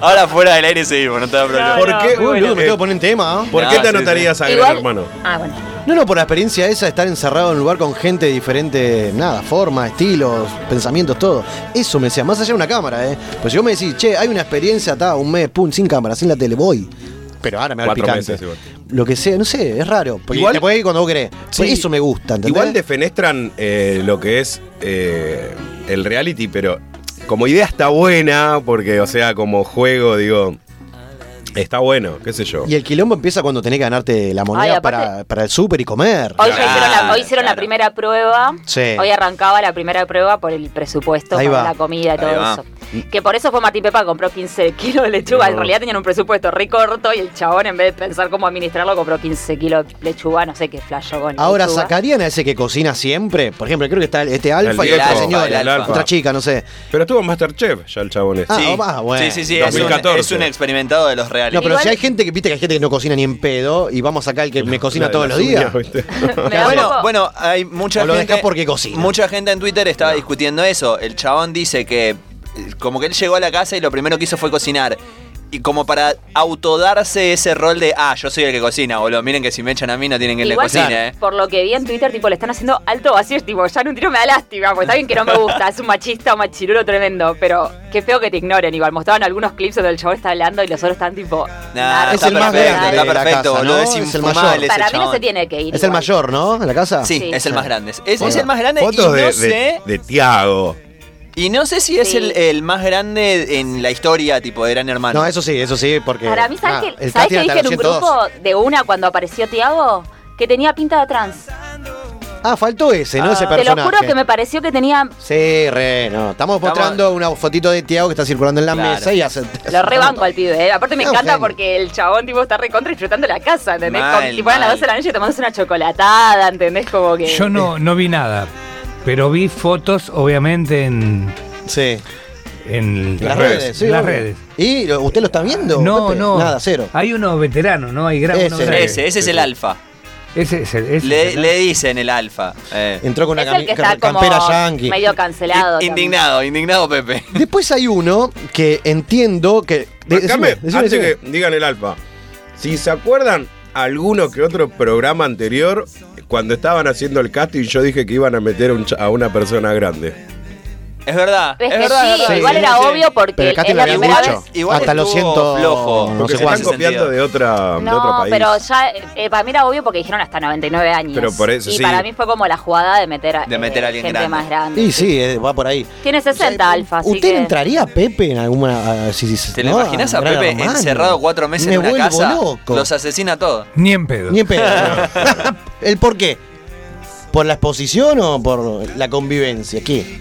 Speaker 4: Ahora fuera del aire seguimos, no te da problema.
Speaker 3: ¿Por
Speaker 1: no,
Speaker 3: qué?
Speaker 2: Uy,
Speaker 1: bueno.
Speaker 2: me tengo que poner en tema. ¿ah?
Speaker 3: ¿Por
Speaker 4: No,
Speaker 3: qué te
Speaker 4: sí,
Speaker 3: anotarías a gran
Speaker 1: Igual-
Speaker 3: hermano?
Speaker 1: Ah, bueno.
Speaker 2: No, no, por la experiencia esa de estar encerrado en un lugar con gente de diferente, nada, forma, estilos, pensamientos, todo. Eso me decía, más allá de una cámara, ¿eh? Pues si vos me decís, che, hay una experiencia, está, un mes, pum, sin cámara, sin la tele, voy. Pero ahora me da el picante.
Speaker 3: meses.
Speaker 2: Lo que sea, no sé, es raro. Porque
Speaker 3: Igual-
Speaker 2: te puedes ir cuando vos querés.
Speaker 3: Sí.
Speaker 2: Eso me gusta, ¿entendés?
Speaker 3: Igual defenestran eh, lo que es eh, el reality, pero como idea está buena, porque, o sea, como juego, digo, está bueno, qué sé yo.
Speaker 2: Y el quilombo empieza cuando tenés que ganarte la moneda
Speaker 1: Ay, aparte-
Speaker 2: para, para el súper y comer.
Speaker 1: Hoy, ya hicieron, la, hoy hicieron la
Speaker 4: claro.
Speaker 1: primera prueba.
Speaker 2: Sí.
Speaker 1: Hoy arrancaba la primera prueba por el presupuesto
Speaker 2: Ahí va.
Speaker 1: la comida y todo
Speaker 4: va.
Speaker 1: eso. Que por eso fue Martín Pepa, compró 15 kilos de lechuga. En realidad tenían un presupuesto re corto y el chabón, en vez de pensar cómo administrarlo, compró 15 kilos de lechuga. No sé qué flasho con
Speaker 2: Ahora,
Speaker 1: lechuga.
Speaker 2: ¿sacarían a ese que cocina siempre? Por ejemplo, creo que está este alfa y otra señora,
Speaker 4: el Alfa.
Speaker 2: otra chica, no sé.
Speaker 3: Pero estuvo en Masterchef ya el chabón este.
Speaker 2: Ah,
Speaker 4: sí.
Speaker 2: va, bueno.
Speaker 4: sí, sí, sí, es un,
Speaker 3: 2014.
Speaker 4: es un experimentado de los
Speaker 2: No, pero
Speaker 1: Igual-
Speaker 2: si hay gente que, viste que hay gente que no cocina ni en pedo y vamos acá el que me cocina todos los días.
Speaker 3: uñas, ¿viste? [LAUGHS]
Speaker 1: Me da un
Speaker 4: bueno,
Speaker 1: poco-
Speaker 4: bueno, hay mucha
Speaker 2: O lo
Speaker 4: gente.
Speaker 2: dejás porque cocina.
Speaker 4: Mucha gente en Twitter estaba discutiendo eso. El chabón dice que eh, como que él llegó a la casa y lo primero que hizo fue cocinar. Y como para autodarse ese rol de, ah, yo soy el que cocina, boludo. Miren que si me echan a mí no tienen que le
Speaker 1: Igual,
Speaker 4: cocine, eh.
Speaker 1: por lo que vi en Twitter, tipo, le están haciendo alto vacío. Tipo, ya en un tiro me da lástima, porque está bien que no me gusta. Es un machista, un machirulo tremendo. Pero qué feo que te ignoren. Igual mostraban algunos clips donde el chabón está hablando y los otros están tipo.
Speaker 4: Nah,
Speaker 2: es el más grande
Speaker 4: está
Speaker 2: de
Speaker 4: perfecto, boludo.
Speaker 2: ¿no?
Speaker 4: Es
Speaker 2: Es el mayor.
Speaker 4: ese
Speaker 1: Para mí no se tiene que ir.
Speaker 2: Es el mayor, ¿no? En la casa.
Speaker 4: Sí,
Speaker 1: Sí.
Speaker 4: es el más grande. Es, el más grande
Speaker 3: Fotos
Speaker 4: y no
Speaker 3: de, de,
Speaker 4: sé.
Speaker 3: de Tiago.
Speaker 4: Y no sé si es
Speaker 1: Sí.
Speaker 4: el, el más grande en la historia, tipo de Gran Hermano.
Speaker 2: No, eso sí, eso sí, porque.
Speaker 1: Para mí, ¿sabes
Speaker 2: ah,
Speaker 1: qué,
Speaker 2: el
Speaker 1: ¿sabes
Speaker 2: casting
Speaker 1: qué dije
Speaker 2: hasta
Speaker 1: en un
Speaker 2: los 102.
Speaker 1: grupo de una cuando apareció Tiago? Que tenía pinta de trans.
Speaker 2: Ah, faltó ese, ¿no?
Speaker 4: Ah.
Speaker 2: ese
Speaker 1: Te
Speaker 2: personaje.
Speaker 1: lo juro que me pareció que tenía.
Speaker 2: Sí, re, no. Estamos
Speaker 4: Estamos-
Speaker 2: mostrando una fotito de Tiago que está circulando en la
Speaker 4: Claro.
Speaker 2: mesa y hace.
Speaker 1: Lo rebanco al pibe, ¿eh? Aparte me
Speaker 2: Es un
Speaker 1: encanta
Speaker 2: genio.
Speaker 1: porque el chabón tipo está recontra disfrutando la casa, ¿entendés?
Speaker 4: Mal,
Speaker 1: Como, tipo eran las
Speaker 4: mal.
Speaker 1: 12 de la noche tomándose una chocolatada, ¿entendés? Como que.
Speaker 6: Yo no, no vi nada, pero vi fotos, obviamente, en,
Speaker 2: Sí.
Speaker 6: en
Speaker 2: Las
Speaker 3: redes.
Speaker 2: redes, sí.
Speaker 6: en las
Speaker 2: obvio.
Speaker 6: redes.
Speaker 2: ¿Y usted lo está viendo?
Speaker 6: No,
Speaker 2: Pepe?
Speaker 6: no.
Speaker 2: Nada, cero.
Speaker 6: Hay unos veteranos, ¿no? Hay gran,
Speaker 2: Ese,
Speaker 6: grandes.
Speaker 4: Ese, ese es el alfa.
Speaker 6: Ese es el- ese
Speaker 4: Le, le dicen el alfa. eh.
Speaker 2: Entró con una
Speaker 1: como
Speaker 2: campera yankee.
Speaker 1: medio cancelado.
Speaker 4: Indignado, indignado Pepe.
Speaker 2: Después hay uno que entiendo que. de-
Speaker 3: Bancame,
Speaker 2: decime, decime,
Speaker 3: antes
Speaker 2: decime.
Speaker 3: que digan el alfa. Si se acuerdan alguno que otro programa anterior, cuando estaban haciendo el casting, yo dije que iban a meter un a una persona grande.
Speaker 4: Es verdad.
Speaker 1: Es
Speaker 4: es
Speaker 1: que
Speaker 4: verdad,
Speaker 1: sí,
Speaker 4: verdad.
Speaker 1: igual
Speaker 4: Sí,
Speaker 1: era
Speaker 4: sí.
Speaker 1: obvio porque
Speaker 2: Pero casting
Speaker 1: es
Speaker 2: lo
Speaker 1: la primera
Speaker 2: dicho.
Speaker 1: vez.
Speaker 4: Igual
Speaker 2: Hasta lo siento.
Speaker 4: flojo.
Speaker 2: No sé
Speaker 3: se están copiando de, otra, de otro
Speaker 1: No,
Speaker 3: país.
Speaker 1: pero ya, eh, para mí era obvio porque dijeron hasta 99 años.
Speaker 3: Pero por eso,
Speaker 1: y
Speaker 3: sí.
Speaker 1: para mí fue como la jugada de meter a,
Speaker 4: De meter a alguien
Speaker 1: gente
Speaker 4: grande.
Speaker 1: más grande.
Speaker 2: Y sí, eh, va por ahí.
Speaker 1: Tiene 60 alfa, así
Speaker 2: ¿Usted
Speaker 1: que...
Speaker 2: entraría a Pepe en alguna. ah, si- si-
Speaker 4: ¿Te lo
Speaker 2: no,
Speaker 4: imaginas a Pepe encerrado cuatro meses
Speaker 2: Me
Speaker 4: en una
Speaker 2: vuelvo
Speaker 4: casa?
Speaker 2: loco.
Speaker 4: Los asesina a todos.
Speaker 6: Ni en pedo.
Speaker 2: Ni en pedo. [LAUGHS] ¿El por qué? ¿Por la exposición o por la convivencia? ¿Qué?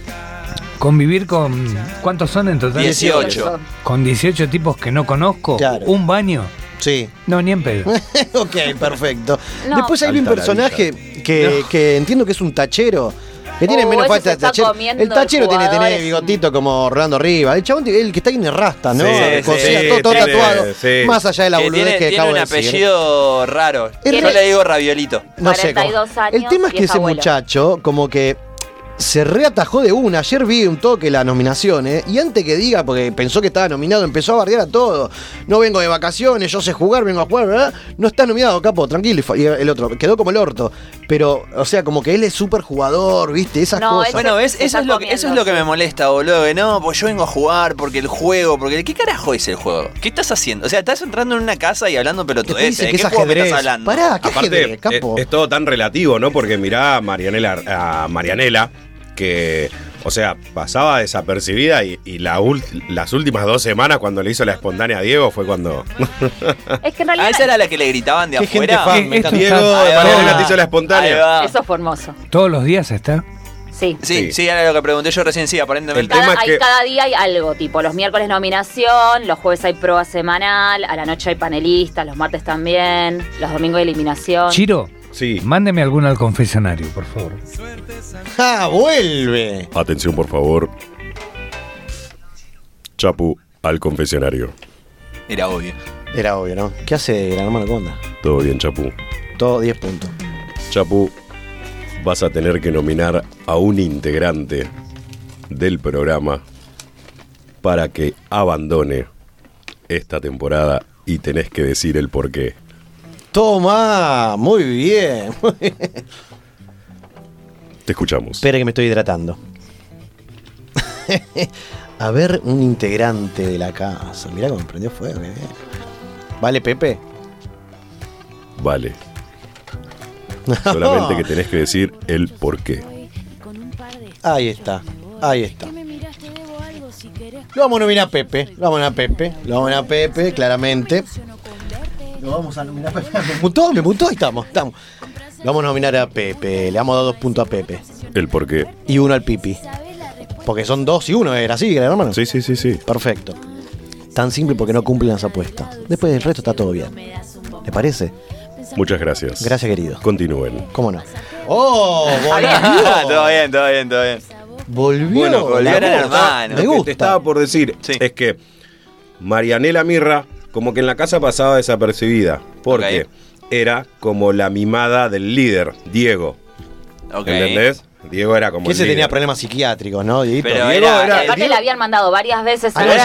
Speaker 6: Convivir con. ¿Cuántos son en total?
Speaker 4: 18.
Speaker 6: Con 18 tipos que no conozco.
Speaker 2: Claro.
Speaker 6: Un baño.
Speaker 2: Sí.
Speaker 6: No, ni en pedo. [LAUGHS]
Speaker 2: ok, perfecto.
Speaker 1: No.
Speaker 2: Después hay un
Speaker 3: Alta la
Speaker 2: personaje que, que entiendo que es un tachero. Que tiene
Speaker 1: Oh,
Speaker 2: menos falta de tachero. El tachero tiene que tener bigotito como Rolando Riva. El chabón, el que está en rasta, ¿no?
Speaker 3: Sí, sí,
Speaker 2: todo, todo
Speaker 3: tiene-
Speaker 2: tatuado.
Speaker 3: sí.
Speaker 2: Más allá de la
Speaker 4: que
Speaker 2: boludez
Speaker 4: tiene,
Speaker 2: que
Speaker 4: tiene
Speaker 2: acabo
Speaker 4: un
Speaker 2: de decir.
Speaker 4: apellido raro. Yo le digo raviolito.
Speaker 2: No sé. cómo-
Speaker 1: 42 años
Speaker 2: El tema es que
Speaker 1: es
Speaker 2: ese
Speaker 1: abuelo.
Speaker 2: muchacho, como que se reatajó de una. Ayer vi un toque las nominaciones y antes que diga, porque pensó que estaba nominado, empezó a bardear a todo. No vengo de vacaciones, yo sé jugar, vengo a jugar, ¿verdad? No está nominado, capo, tranquilo. Y el otro quedó como el orto. Pero, o sea, como que él es súper jugador, ¿viste? Esas
Speaker 1: No,
Speaker 2: cosas.
Speaker 4: Bueno, Eso es, lo que, eso es lo que me molesta, boludo. Que no, pues yo vengo a jugar porque el juego, porque ¿qué carajo es el juego? ¿Qué estás haciendo? O sea, estás entrando en una casa y hablando pelotudeces. ¿De
Speaker 2: que
Speaker 4: qué
Speaker 2: es
Speaker 4: juego me estás hablando?
Speaker 2: Pará, ¿qué
Speaker 3: Aparte,
Speaker 2: ajedrez, capo?
Speaker 3: es, es todo tan relativo, ¿no? Porque mirá a Marianela, a Marianela que, o sea, pasaba desapercibida y, y la las últimas dos semanas cuando le hizo la espontánea a Diego fue cuando [LAUGHS]
Speaker 1: Es que en realidad
Speaker 4: esa era la que le gritaban de
Speaker 2: Qué gente
Speaker 4: afuera.
Speaker 2: fan, me.
Speaker 3: Diego te hizo la espontánea.
Speaker 1: eso fue hermoso.
Speaker 6: Todos los días está.
Speaker 1: Sí.
Speaker 4: Sí,
Speaker 3: Sí.
Speaker 4: era lo que pregunté yo recién, sí, aparentemente.
Speaker 3: El tema
Speaker 1: Cada,
Speaker 3: es
Speaker 1: hay-
Speaker 3: que-
Speaker 1: cada día hay algo, tipo los miércoles nominación, los jueves hay prueba semanal, a la noche hay panelistas, los martes también, los domingos hay eliminación.
Speaker 6: Chiro,
Speaker 3: Sí.
Speaker 6: mándeme alguno al confesionario, por favor.
Speaker 2: ¡Ah, vuelve!
Speaker 3: Atención, por favor. Chapu al confesionario.
Speaker 4: Era obvio.
Speaker 2: Era obvio, ¿no? ¿Qué hace Gran Hermano? ¿Cómo anda?
Speaker 3: Todo bien, Chapu.
Speaker 2: Todo 10 puntos.
Speaker 3: Chapu, vas a tener que nominar a un integrante del programa para que abandone esta temporada y tenés que decir el por qué.
Speaker 2: Toma, muy bien.
Speaker 3: Te escuchamos.
Speaker 2: Espera que me estoy hidratando. [LAUGHS] A ver, un integrante de la casa. Mirá cómo prendió fuego. bien. ¿Vale, Pepe?
Speaker 3: Vale. Solamente que tenés que decir el por qué.
Speaker 2: Ahí está, ahí está. Lo vamos a nominar a Pepe. Lo vamos a nominar a Pepe. Lo vamos a nominar a Pepe, claramente. Lo vamos a nominar a Pepe. Me mutó, me mutó. Ahí estamos, estamos. Lo vamos a nominar a Pepe. Le vamos a dar dos puntos a Pepe.
Speaker 3: El por qué.
Speaker 2: Y uno al Pipi. Porque son dos y uno, era así, gran hermano.
Speaker 3: Sí, sí, sí, sí.
Speaker 2: Perfecto. Tan simple porque no cumplen las apuestas. Después del resto está todo bien. ¿Le parece?
Speaker 3: Muchas gracias.
Speaker 2: Gracias, querido.
Speaker 3: Continúen.
Speaker 2: ¿Cómo no? ¡Oh! [LAUGHS]
Speaker 4: Ah, todo
Speaker 2: ¡Volvió!
Speaker 4: bien, todo bien, todo bien.
Speaker 2: Volvió.
Speaker 3: Bueno,
Speaker 4: volvió. Hermano.
Speaker 2: Me
Speaker 3: Lo que
Speaker 2: gusta.
Speaker 3: te estaba por decir
Speaker 4: Sí.
Speaker 3: es que Marianela Mirra, como que en la casa pasaba desapercibida, porque
Speaker 4: Ok.
Speaker 3: era como la mimada del líder, Diego.
Speaker 4: Ok.
Speaker 3: ¿Entendés? Diego era como.
Speaker 2: Que ese tenía problemas psiquiátricos, ¿no, Dieguito?
Speaker 4: Pero
Speaker 3: Diego
Speaker 4: era-
Speaker 3: era-
Speaker 1: aparte
Speaker 3: Diego-
Speaker 1: le habían mandado varias veces a
Speaker 2: Ah, no,
Speaker 4: era,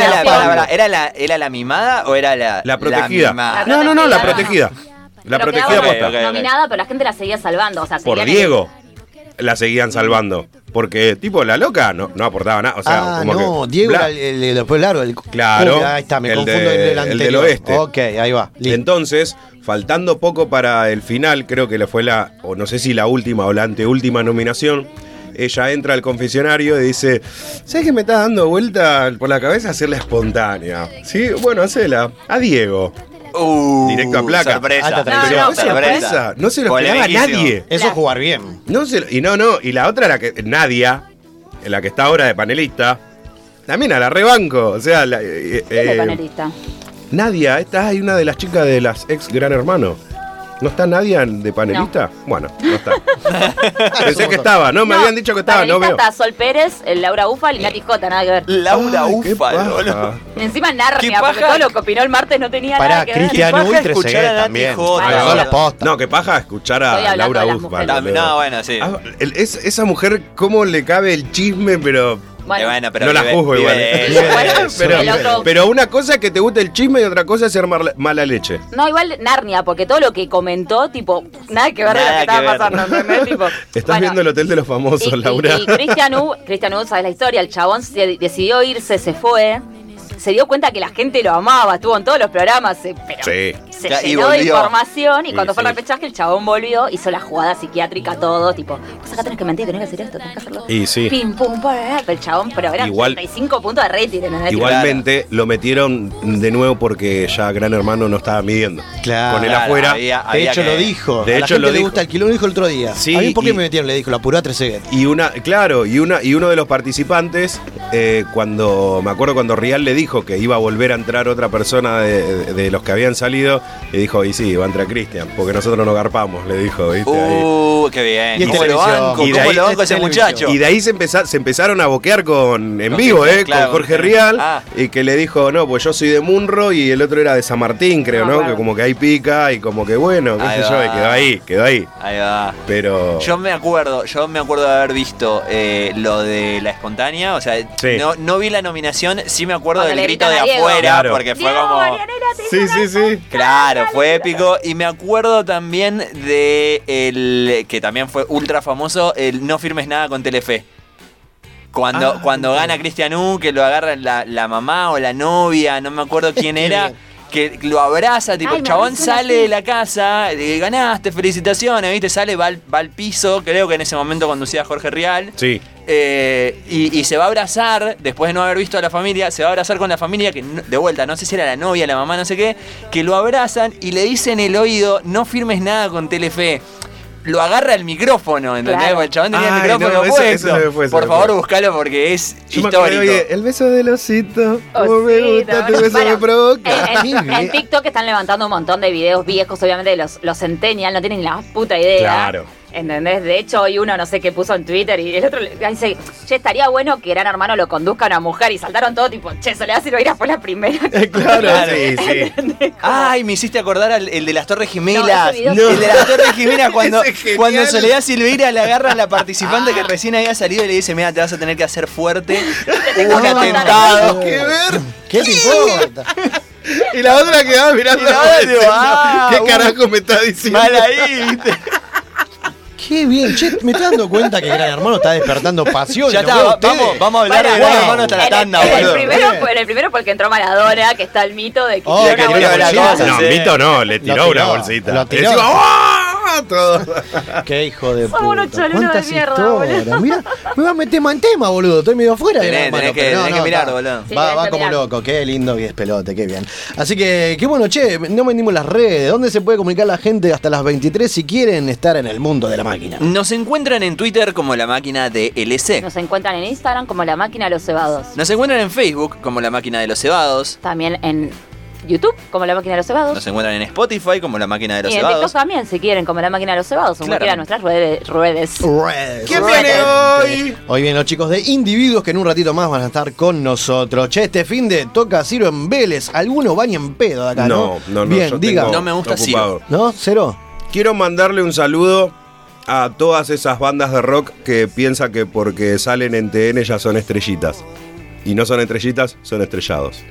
Speaker 4: la, ¿era, la, ¿Era la mimada o era la,
Speaker 3: La protegida. no, no, no, la
Speaker 1: protegida.
Speaker 3: protegida. La
Speaker 1: Pero
Speaker 3: protegida posta.
Speaker 4: Ok, ok.
Speaker 1: nominada, pero la gente la seguía salvando. O sea,
Speaker 3: Por Diego la seguían salvando. Porque, tipo, la loca no, no aportaba nada. O sea,
Speaker 2: ah,
Speaker 3: como
Speaker 2: no,
Speaker 3: que.
Speaker 2: Diego
Speaker 3: bla.
Speaker 2: era el, el, el- después largo. El,
Speaker 3: Claro,
Speaker 2: Uy, ahí está, me
Speaker 3: el
Speaker 2: confundo
Speaker 3: de-
Speaker 2: el, del
Speaker 3: el del oeste.
Speaker 2: Ok, ahí va. listo.
Speaker 3: Entonces, faltando poco para el final, creo que le fue la, o no sé si la última o la anteúltima nominación, ella entra al confesionario y dice, ¿sabes que me está dando vuelta por la cabeza hacerla espontánea? Sí, bueno, hacela. A Diego.
Speaker 4: Uh,
Speaker 3: Directo a placa.
Speaker 4: Sorpresa.
Speaker 1: No,
Speaker 3: sorpresa. Se lo esperaba a nadie.
Speaker 2: Eso es jugar bien.
Speaker 3: No se lo- y no, no. Y la otra, la que Nadia, la que está ahora de panelista, también a la rebanco. O sea, la, eh,
Speaker 1: ¿Quién es
Speaker 3: eh,
Speaker 1: el panelista?
Speaker 3: Nadia, esta es una de las chicas de las ex Gran Hermano. ¿No está Nadia de panelista? Bueno, no está. [LAUGHS] Pensé que estaba, no, me habían dicho que estaba, no veo.
Speaker 1: está Sol Pérez, el Laura Ufal y Nati Jota, nada que ver.
Speaker 4: Laura
Speaker 3: Ay,
Speaker 4: Ufal, [LAUGHS]
Speaker 1: encima
Speaker 4: ¿Qué
Speaker 1: Narnia, porque
Speaker 4: paja?
Speaker 1: todo lo que opinó el martes no tenía
Speaker 2: Pará,
Speaker 1: nada que ver.
Speaker 2: Cristian Uy, también. Postas.
Speaker 3: No, que paja escuchar a Laura Ufal.
Speaker 4: No, bueno, sí.
Speaker 3: Ah, el- es- esa mujer, ¿cómo le cabe el chisme? Pero
Speaker 1: Bueno,
Speaker 4: Eh, bueno, pero
Speaker 3: no la juzgo igual. ¿eh?
Speaker 1: Bueno,
Speaker 3: pero, pero una cosa es que te guste el chisme y otra cosa es ser mala leche.
Speaker 1: No, igual Narnia, porque todo lo que comentó, tipo, nada que ver de lo
Speaker 4: Nada
Speaker 1: que estaba
Speaker 4: que ver.
Speaker 1: pasando. [LAUGHS] Tipo,
Speaker 3: Estás
Speaker 1: bueno,
Speaker 3: viendo el Hotel de los Famosos,
Speaker 1: y,
Speaker 3: Laura.
Speaker 1: Y, Cristian U, Cristian U, sabes la historia, el chabón se decidió irse, se fue, se dio cuenta que la gente lo amaba, estuvo en todos los programas, se, pero
Speaker 3: Sí.
Speaker 1: Se
Speaker 4: Ya,
Speaker 1: llenó de información y
Speaker 3: Sí,
Speaker 1: cuando fue el
Speaker 3: sí.
Speaker 1: repechaje el chabón volvió, hizo la jugada psiquiátrica todo, tipo, vos acá tenés que mentir, tenés que hacer esto, tenés que hacerlo.
Speaker 3: Y sí.
Speaker 1: Pim, pum, pa, el chabón, pero eran
Speaker 3: Igual-
Speaker 1: 35 puntos de rating.
Speaker 3: Igualmente lo metieron de nuevo porque ya Gran Hermano no estaba midiendo.
Speaker 2: Claro.
Speaker 3: Con él
Speaker 4: Claro,
Speaker 3: afuera.
Speaker 4: había-
Speaker 2: De hecho
Speaker 4: que-
Speaker 2: lo dijo.
Speaker 3: De
Speaker 2: a la
Speaker 3: hecho,
Speaker 2: gente
Speaker 3: lo
Speaker 2: le
Speaker 3: dijo.
Speaker 2: gusta el kilo, lo dijo el otro día.
Speaker 3: Sí,
Speaker 2: a mí por qué
Speaker 3: y-
Speaker 2: me metieron, le dijo, lo apuró a Trezeguet.
Speaker 3: Y una, claro, y una, y uno de los participantes, eh, cuando, me acuerdo cuando Rial le dijo que iba a volver a entrar otra persona de, de los que habían salido, le dijo, y sí, va a entrar Cristian, porque nosotros no garpamos, le dijo, ¿viste? Ahí.
Speaker 4: Uh, qué bien.
Speaker 2: Y es
Speaker 4: ¿Cómo lo banco?
Speaker 3: Y de
Speaker 4: ¿Cómo
Speaker 3: ahí-
Speaker 4: lo banco ese muchacho?
Speaker 3: Y de ahí se, empeza- se empezaron a boquear con en vivo, ¿eh?
Speaker 4: claro,
Speaker 3: con Jorge Rial.
Speaker 4: Ah.
Speaker 3: Y que le dijo, no, pues yo soy de Munro y el otro era de San Martín, creo,
Speaker 1: Ah,
Speaker 3: ¿no? Que como que ahí pica y como que bueno, qué
Speaker 4: Ahí
Speaker 3: sé yo, y quedó ahí, quedó ahí.
Speaker 4: Ahí va.
Speaker 3: Pero.
Speaker 4: Yo me acuerdo, yo me acuerdo de haber visto eh, lo de la espontánea, o sea,
Speaker 3: Sí.
Speaker 4: no, no vi la nominación, sí me acuerdo
Speaker 1: Cuando
Speaker 4: del grito de afuera,
Speaker 3: Claro.
Speaker 4: porque fue
Speaker 1: Diego,
Speaker 4: como...
Speaker 3: Sí, sí, sí.
Speaker 4: Claro, fue épico. Y me acuerdo también de el que también fue ultra famoso, el No firmes nada con Telefe. Cuando,
Speaker 2: Ah,
Speaker 4: cuando gana Cristian U, que lo agarra la, la mamá o la novia, no me acuerdo quién era, que lo abraza, tipo,
Speaker 1: Ay,
Speaker 4: chabón sale
Speaker 1: así.
Speaker 4: de la casa, le ganaste, felicitaciones, ¿viste? Sale, va al, va al piso, creo que en ese momento conducía Jorge Rial.
Speaker 3: Sí.
Speaker 4: Eh, y, y se va a abrazar, después de no haber visto a la familia, se va a abrazar con la familia, que de vuelta, no sé si era la novia, la mamá, no sé qué, que lo abrazan y le dicen en el oído, no firmes nada con Telefe. Lo agarra el micrófono, ¿entendés?
Speaker 1: Claro.
Speaker 4: El chabón tenía el micrófono
Speaker 3: no,
Speaker 4: puesto.
Speaker 3: eso fue,
Speaker 4: Por favor,
Speaker 3: fue.
Speaker 4: buscalo porque es
Speaker 3: Yo me acordé,
Speaker 4: histórico.
Speaker 3: oye, el beso del osito. Como me gusta, tu beso
Speaker 1: bueno,
Speaker 3: me provoca.
Speaker 1: En, en- TikTok están levantando un montón de videos viejos, obviamente los, los centennial no tienen ni la puta idea.
Speaker 3: Claro.
Speaker 1: ¿Entendés? De hecho, hoy uno no sé qué puso en Twitter y el otro le dice, che, estaría bueno que Gran Hermano lo conduzca a una mujer y saltaron todo tipo, che, Soledad Silveira fue la primera. [LAUGHS]
Speaker 3: Eh, claro, sí, sí.
Speaker 4: Ay, me hiciste acordar al el de las Torres
Speaker 1: No,
Speaker 4: Gemelas.
Speaker 1: ese video-
Speaker 4: El de las Torres Gemelas [LAUGHS] cuando,
Speaker 3: es
Speaker 4: cuando Soledad Silveira le agarra a la participante que recién había salido y le dice, mira, te vas a tener que hacer fuerte. [LAUGHS]
Speaker 1: tengo
Speaker 4: Un atentado.
Speaker 3: ¿Qué ver?
Speaker 2: ¿Qué te importa?
Speaker 3: Y la otra quedaba mirando.
Speaker 4: Y la otra,
Speaker 3: diciendo,
Speaker 4: ah,
Speaker 3: ¿Qué
Speaker 4: uh,
Speaker 3: carajo me está diciendo?
Speaker 4: Mal ahí, ¿viste?
Speaker 2: Qué bien, che, me estoy dando cuenta que Gran Hermano está despertando pasión.
Speaker 4: Ya
Speaker 2: ¿lo
Speaker 4: está, va- vamos, vamos a hablar de Gran
Speaker 2: wow.
Speaker 4: Hermano hasta la tanda,
Speaker 1: el, en el
Speaker 4: boludo.
Speaker 1: primero,
Speaker 2: Bien.
Speaker 1: fue- en el primero porque entró Maradona, que está el mito de que
Speaker 2: Oh,
Speaker 1: tiró
Speaker 2: que
Speaker 1: una
Speaker 2: tiró
Speaker 4: bolsita.
Speaker 3: No. Mito no, le tiró, una bolsita.
Speaker 2: lo tiró.
Speaker 3: ¡ah! Todo. [LAUGHS]
Speaker 2: Qué hijo de
Speaker 1: Somos
Speaker 2: puta.
Speaker 1: unos cholulos
Speaker 2: ¿Cuántas
Speaker 1: de mierda, boludo.
Speaker 2: Mira, me va a meter más en tema, boludo. Estoy medio afuera de
Speaker 4: Tenés, tenés que-
Speaker 2: pero no,
Speaker 4: tenés que
Speaker 2: no,
Speaker 4: mirar,
Speaker 2: va.
Speaker 4: boludo.
Speaker 1: Sí,
Speaker 2: va, va como
Speaker 1: mirar.
Speaker 2: loco, qué lindo que es pelote, qué bien. Así que, qué bueno, che, no vendimos las redes. ¿Dónde se puede comunicar la gente hasta las 23 si quieren estar en el mundo de la máquina?
Speaker 4: Nos encuentran en Twitter como la máquina de LC.
Speaker 1: Nos encuentran en Instagram como la máquina de los cebados.
Speaker 4: Nos encuentran en Facebook como la máquina de los cebados.
Speaker 1: También en YouTube como la máquina de los cebados.
Speaker 4: Nos encuentran en Spotify como la máquina de los
Speaker 1: y en TikTok
Speaker 4: cebados.
Speaker 1: también, si quieren, como la máquina de los cebados. O
Speaker 4: Claro.
Speaker 1: nuestras redes. redes.
Speaker 2: Redes.
Speaker 3: ¿Quién viene hoy?
Speaker 2: Hoy vienen los chicos de Individuos que en un ratito más van a estar con nosotros. Che, este fin de toca Ciro en Vélez. ¿Alguno va ni en pedo de acá, no?
Speaker 3: No, no, no.
Speaker 2: Bien,
Speaker 3: yo
Speaker 2: diga.
Speaker 3: tengo
Speaker 4: No me gusta
Speaker 3: ocupado.
Speaker 2: ¿No? ¿Cero?
Speaker 3: Quiero mandarle un saludo a todas esas bandas de rock que piensan que porque salen en TN ya son estrellitas. Y no son estrellitas, son estrellados.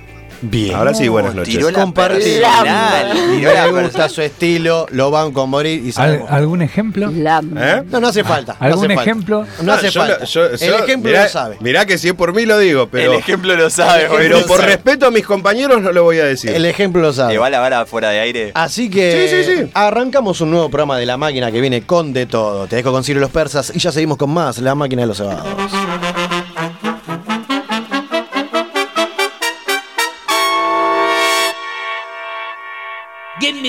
Speaker 2: Bien.
Speaker 3: Ahora sí, buenas noches.
Speaker 4: Tiró la personal. Tiró la
Speaker 2: Me gusta su estilo, lo van con morir y
Speaker 6: ¿Al-. ¿Algún ejemplo?
Speaker 3: ¿Eh?
Speaker 2: No, no hace falta. no
Speaker 6: ¿Algún
Speaker 2: hace falta.
Speaker 6: ejemplo?
Speaker 2: No hace
Speaker 3: yo
Speaker 2: falta.
Speaker 3: yo-
Speaker 2: El
Speaker 3: yo-
Speaker 2: ejemplo
Speaker 3: mirá,
Speaker 2: lo sabe.
Speaker 3: Mirá que si es por mí lo digo, pero,
Speaker 4: El ejemplo lo sabe,
Speaker 2: ejemplo
Speaker 3: pero por respeto a mis compañeros no lo voy a decir.
Speaker 2: El ejemplo lo sabe.
Speaker 4: Igual la vara fuera de aire.
Speaker 2: Así que
Speaker 3: Sí, sí, sí.
Speaker 2: arrancamos un nuevo programa de La Máquina que viene con de todo. Te dejo con Ciro y los Persas y ya seguimos con más La Máquina de los Cebados.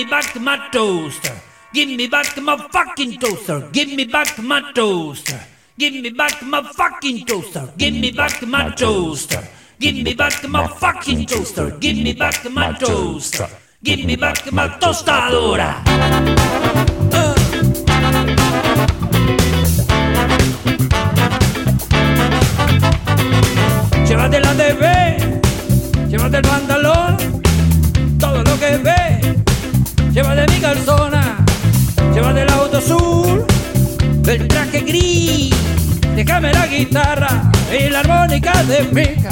Speaker 7: Back my toaster. Give me back my fucking toaster. Give me back my toaster. Give me back my fucking toaster. Give me back my toaster. Give me back my fucking toaster. Give me back my toaster. Give me back my tostadora. Uh. Llévate la TV, llévate el pantalón, Llévate mi calzona, llévate el auto azul, el traje gris. Déjame la guitarra, y la armónica de pica.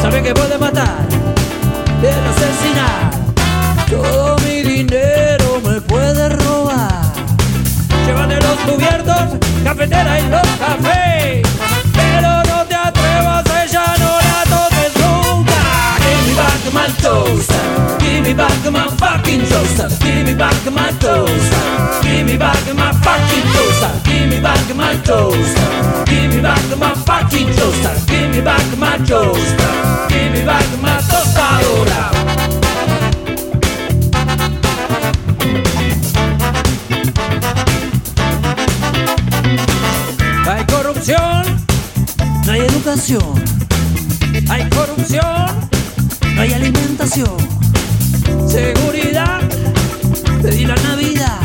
Speaker 7: Sabe que puede matar, puede asesinar. Todo mi dinero me puede robar. Llévate los cubiertos, cafetera y los cafés. Pero my toaster. Give me back my fucking toaster. Give me back my toaster. Give me back my fucking toaster. Give me back my toaster. Give me back my fucking toaster. Give me back my toaster. Give me back my tostadora. Hay corrupción, no hay educación. Hay corrupción, no hay alimentación. Seguridad, pedí la Navidad.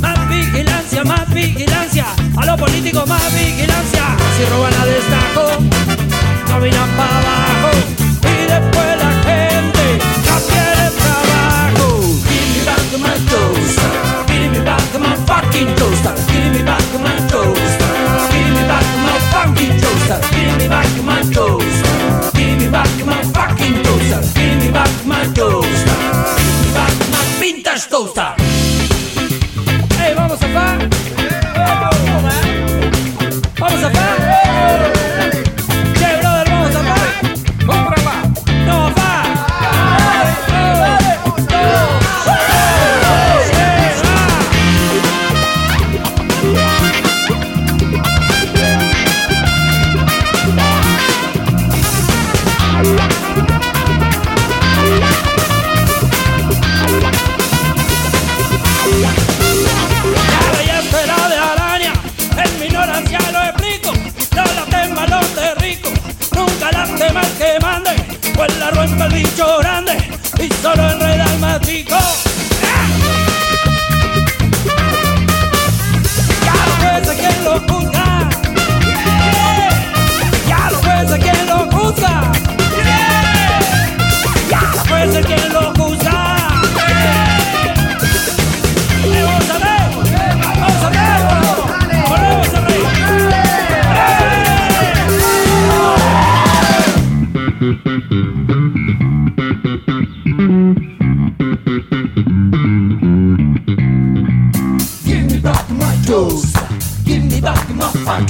Speaker 7: Más vigilancia, más vigilancia. A los políticos más vigilancia. Si roban a destajo, caminan para abajo. Y después la gente no quiere trabajo. Give me back my toaster. Give me back my fucking toaster. Give me back my toaster. Give me back my fucking toaster. Give me back my toaster. Me grande y solo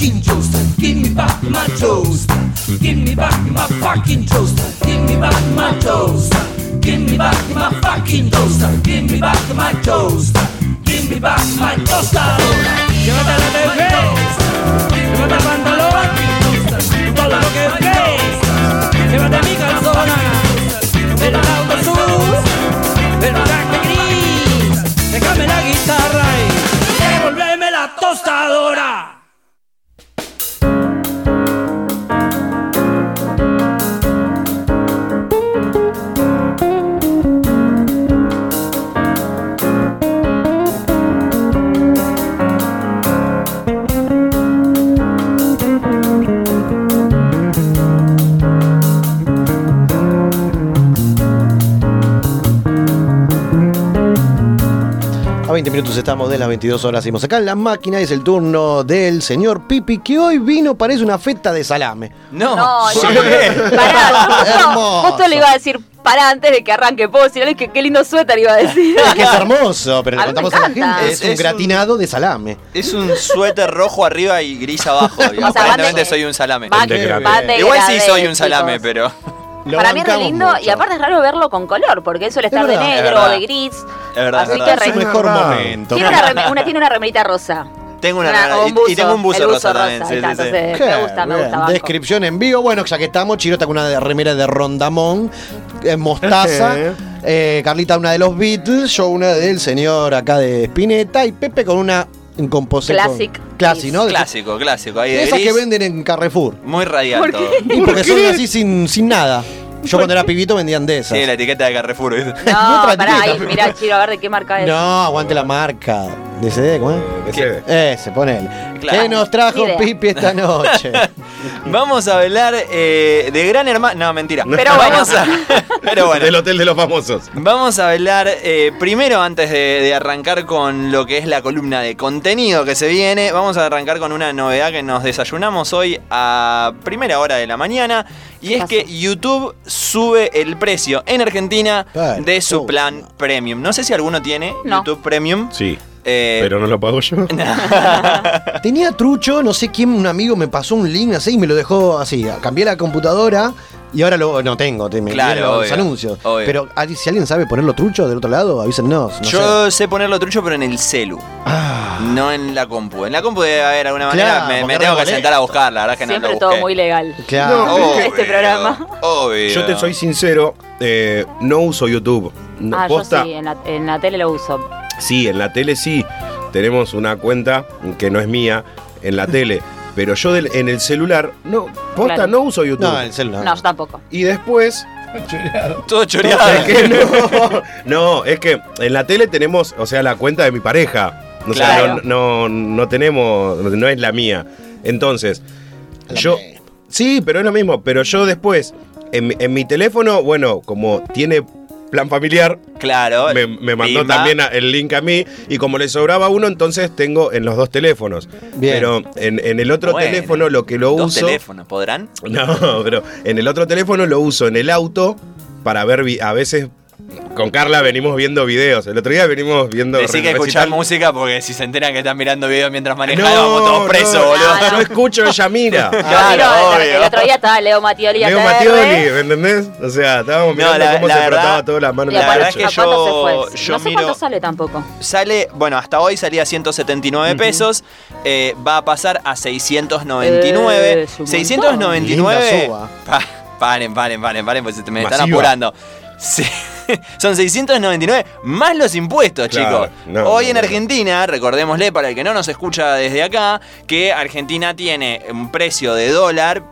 Speaker 7: fucking toaster. Give me back my toaster. Give me back my fucking toaster. Give me back my toaster. Give me back my fucking toaster. Give me back my toaster. Give me back my toaster. Llévate el pantalón. Todo lo que. Llévate mi calzona. Gris. Déjame la guitarra y devolveme la tostadora.
Speaker 2: 20 minutos estamos de las 22 horas. Seguimos acá en la máquina. Es el turno del señor Pipi, que hoy vino, parece una feta de salame.
Speaker 4: No,
Speaker 1: No,
Speaker 4: ¿por
Speaker 1: yo-
Speaker 4: qué?
Speaker 1: Pará, [LAUGHS] justo, justo le iba a decir para antes de que arranque. Puedo decirle que qué lindo suéter iba a decir.
Speaker 2: Es que es hermoso, pero le contamos a la gente. Es,
Speaker 4: Es-
Speaker 2: un gratinado de salame.
Speaker 4: Es un suéter rojo arriba y gris abajo. y [LAUGHS]
Speaker 1: O sea,
Speaker 4: aparentemente soy un salame. Igual sí soy un salame,
Speaker 1: chicos.
Speaker 4: pero.
Speaker 2: Lo
Speaker 1: Para mí es re lindo y aparte es raro verlo con color, porque él suele
Speaker 2: Es
Speaker 1: estar de
Speaker 2: verdad.
Speaker 1: Negro o de gris.
Speaker 4: Es verdad,
Speaker 1: Así
Speaker 4: es
Speaker 1: que
Speaker 4: verdad.
Speaker 2: Es su mejor
Speaker 3: verdad.
Speaker 2: momento.
Speaker 1: Tiene una, tiene una remerita rosa.
Speaker 4: Tengo una,
Speaker 1: Una- un
Speaker 4: y-
Speaker 1: buzo,
Speaker 4: y, tengo un buzo
Speaker 1: el
Speaker 4: rosa también.
Speaker 1: ahí
Speaker 4: sí,
Speaker 1: está,
Speaker 4: sí, sí.
Speaker 1: entonces
Speaker 2: Qué
Speaker 1: me gusta, me gusta. banco.
Speaker 2: Descripción en vivo. Bueno, ya que estamos, Chiro está con una remera de Rondamón, eh, Mostaza. [LAUGHS] eh, Carlita una de los Beatles, yo una del señor acá de Spinetta y Pepe con una en composición.
Speaker 1: Classic.
Speaker 2: Classic, ¿no? De-
Speaker 4: Clásico, clásico. Ahí
Speaker 2: de
Speaker 4: de
Speaker 2: esas que venden en Carrefour.
Speaker 4: Muy radial
Speaker 1: ¿Por
Speaker 4: todo.
Speaker 1: qué?
Speaker 2: Y porque son así sin, sin nada. Yo cuando era pibito vendían de esas.
Speaker 4: Sí, la etiqueta de Carrefour. ¿viste?
Speaker 1: No, [LAUGHS] pará, ahí, mirá, Chiro, a ver de qué marca es.
Speaker 2: No, aguante la marca. ¿De CD? ¿Cómo es?
Speaker 3: De CD.
Speaker 2: Ese, ponele.
Speaker 4: Claro.
Speaker 2: ¿Qué nos trajo
Speaker 1: idea.
Speaker 2: Pipi esta noche? [LAUGHS]
Speaker 4: Vamos a hablar eh, de Gran Hermano. No, mentira.
Speaker 1: Pero bueno.
Speaker 4: Vamos a- [LAUGHS] Pero bueno.
Speaker 3: Del Hotel de los Famosos.
Speaker 4: Vamos a hablar eh, primero, antes de, de arrancar con lo que es la columna de contenido que se viene, vamos a arrancar con una novedad que nos desayunamos hoy a primera hora de la mañana. Y es que YouTube sube el precio en Argentina de su plan Premium. No sé si alguno tiene
Speaker 1: No.
Speaker 4: YouTube Premium.
Speaker 3: Sí.
Speaker 4: Eh,
Speaker 3: Pero no lo pago yo. [LAUGHS] [LAUGHS]
Speaker 2: Tenía trucho, no sé quién, un amigo me pasó un link así y me lo dejó así. Cambié la computadora y ahora lo, no tengo, te, me
Speaker 4: Claro,
Speaker 2: los
Speaker 4: obvio,
Speaker 2: anuncios.
Speaker 4: obvio.
Speaker 2: Pero ¿alguien- si alguien sabe ponerlo trucho del otro lado, avísennos. No
Speaker 4: Yo sé. ponerlo trucho, pero en el celu.
Speaker 2: Ah,
Speaker 4: No en la compu. En la compu debe haber alguna manera.
Speaker 2: Claro,
Speaker 4: me, tengo que sentar a buscar, la verdad que
Speaker 1: Siempre
Speaker 4: no lo
Speaker 1: todo muy legal.
Speaker 2: claro.
Speaker 3: No, [LAUGHS]
Speaker 4: Obvio,
Speaker 1: Este programa.
Speaker 4: Obvio.
Speaker 3: Yo te soy sincero, eh, no uso YouTube. No,
Speaker 1: ah, yo sí, en la, en la tele lo uso.
Speaker 3: Sí, en la tele sí. Tenemos una cuenta que no es mía en la tele. [LAUGHS] Pero yo del- en el celular, no, posta,
Speaker 1: Claro.
Speaker 3: no uso YouTube.
Speaker 2: No, el celular.
Speaker 1: No, yo tampoco.
Speaker 3: Y después.
Speaker 4: Todo choreado.
Speaker 3: Es que no. [LAUGHS] No, es que en la tele tenemos, o sea, la cuenta de mi pareja. O sea, no, no, no tenemos, no es la mía. Entonces,
Speaker 2: La
Speaker 3: yo. Sí, pero es lo mismo. Pero yo después, en mi teléfono, bueno, como tiene plan familiar,
Speaker 4: Claro.
Speaker 3: me, me mandó también a- el link a mí y como le sobraba uno, entonces tengo en los dos teléfonos.
Speaker 2: Bien.
Speaker 3: Pero en, en el otro
Speaker 4: Bueno,
Speaker 3: teléfono lo que lo
Speaker 4: Dos
Speaker 3: uso...
Speaker 4: teléfonos, ¿podrán? [LAUGHS]
Speaker 3: No, pero en el otro teléfono lo uso en el auto para ver, a veces con Carla venimos viendo videos. El otro día venimos viendo...
Speaker 4: Decí que escuchar música porque si se enteran que están mirando videos mientras manejan,
Speaker 3: No,
Speaker 4: vamos todos presos,
Speaker 3: no,
Speaker 4: boludo.
Speaker 1: No, no.
Speaker 3: Yo escucho, ella mira. [LAUGHS]
Speaker 4: Claro, obvio.
Speaker 1: el otro día estaba Leo Matioli
Speaker 3: Leo
Speaker 1: ATR.
Speaker 3: Mattioli, ¿me entendés? O sea, estábamos
Speaker 4: No,
Speaker 3: mirando
Speaker 4: la-
Speaker 3: cómo
Speaker 4: la
Speaker 3: se
Speaker 4: verdad-
Speaker 3: frotaba todas las manos
Speaker 1: Y
Speaker 3: en
Speaker 4: La verdad es que
Speaker 1: ¿a cuánto
Speaker 4: yo- yo
Speaker 1: no sé
Speaker 4: miro-
Speaker 1: cuánto sale tampoco.
Speaker 4: Sale, bueno, hasta hoy salía 179 pesos, eh, va a pasar a 699.
Speaker 1: Eh, es un
Speaker 4: 699.
Speaker 2: Linda suba.
Speaker 4: Pa- paren, paren, paren, paren, pues se me están apurando. Sí, [LAUGHS] Son 699 más los impuestos,
Speaker 3: Claro,
Speaker 4: chicos.
Speaker 3: no,
Speaker 4: Hoy
Speaker 3: no,
Speaker 4: en. Argentina, recordémosle para el que no nos escucha desde acá, que Argentina tiene un precio de dólar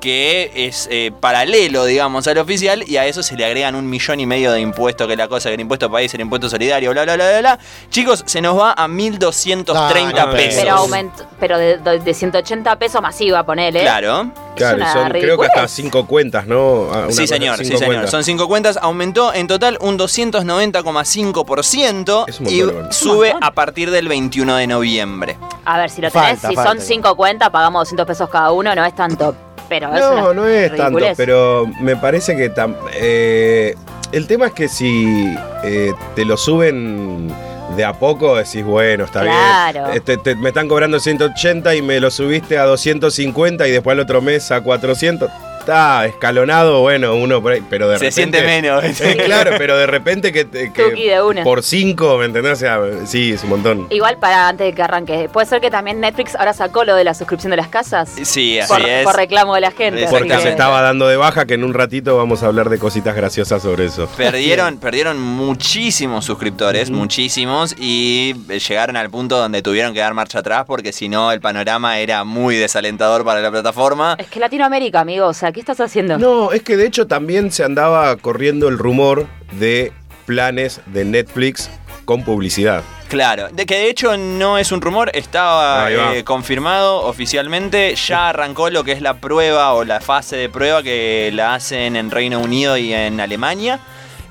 Speaker 4: que es eh, paralelo, digamos, al oficial, y a eso se le agregan un millón y medio de impuestos, que es la cosa, que el impuesto país, el impuesto solidario, bla, bla, bla, bla, bla. Chicos, se nos va a 1.230
Speaker 2: No, no,
Speaker 4: pesos.
Speaker 1: Pero aumento, pero de, de- de 180 pesos masiva, ponele.
Speaker 4: Claro.
Speaker 3: Claro, son creo que hasta cinco cuentas, ¿no? Ah, una
Speaker 4: Sí, señor, sí, señor.
Speaker 3: cuentas.
Speaker 4: Son cinco cuentas. Aumentó en total un 290,5%
Speaker 3: Es un
Speaker 4: y
Speaker 3: montón,
Speaker 4: sube a partir del 21 de noviembre.
Speaker 1: A ver, si lo tenés,
Speaker 2: Falta,
Speaker 1: si
Speaker 2: falta.
Speaker 1: son 50, pagamos 200 pesos cada uno, no es tanto. Pero
Speaker 3: No, no es tanto, pero me parece que tam- eh, el tema es que si eh, te lo suben de a poco, decís, bueno, está
Speaker 1: Claro.
Speaker 3: bien. Este, te- me están cobrando 180 y me lo subiste a 250 y después el otro mes a 400. Está escalonado, bueno, uno por ahí, pero de
Speaker 4: Se
Speaker 3: repente...
Speaker 4: siente menos.
Speaker 3: Eh, claro, pero de repente que, te- que
Speaker 1: de una.
Speaker 3: por 5, ¿me entendés? O sea, sí, es un montón.
Speaker 1: Igual para antes de que arranque, puede ser que también Netflix ahora sacó lo de la suscripción de las casas.
Speaker 4: Sí, así
Speaker 1: por,
Speaker 4: es.
Speaker 1: por reclamo de la gente.
Speaker 3: Porque
Speaker 1: que-
Speaker 3: se estaba dando de baja, que en un ratito vamos a hablar de cositas graciosas sobre eso.
Speaker 4: Perdieron, perdieron muchísimos suscriptores, muchísimos, y eh, llegaron al punto donde tuvieron que dar marcha atrás porque si no el panorama era muy desalentador para la plataforma.
Speaker 1: Es que Latinoamérica, amigo, o sea, ¿qué estás haciendo?
Speaker 3: No, es que de hecho también se andaba corriendo el rumor de planes de Netflix con publicidad.
Speaker 4: Claro, de que de hecho no es un rumor, estaba eh, confirmado oficialmente, ya arrancó lo que es la prueba o la fase de prueba que la hacen en Reino Unido y en Alemania,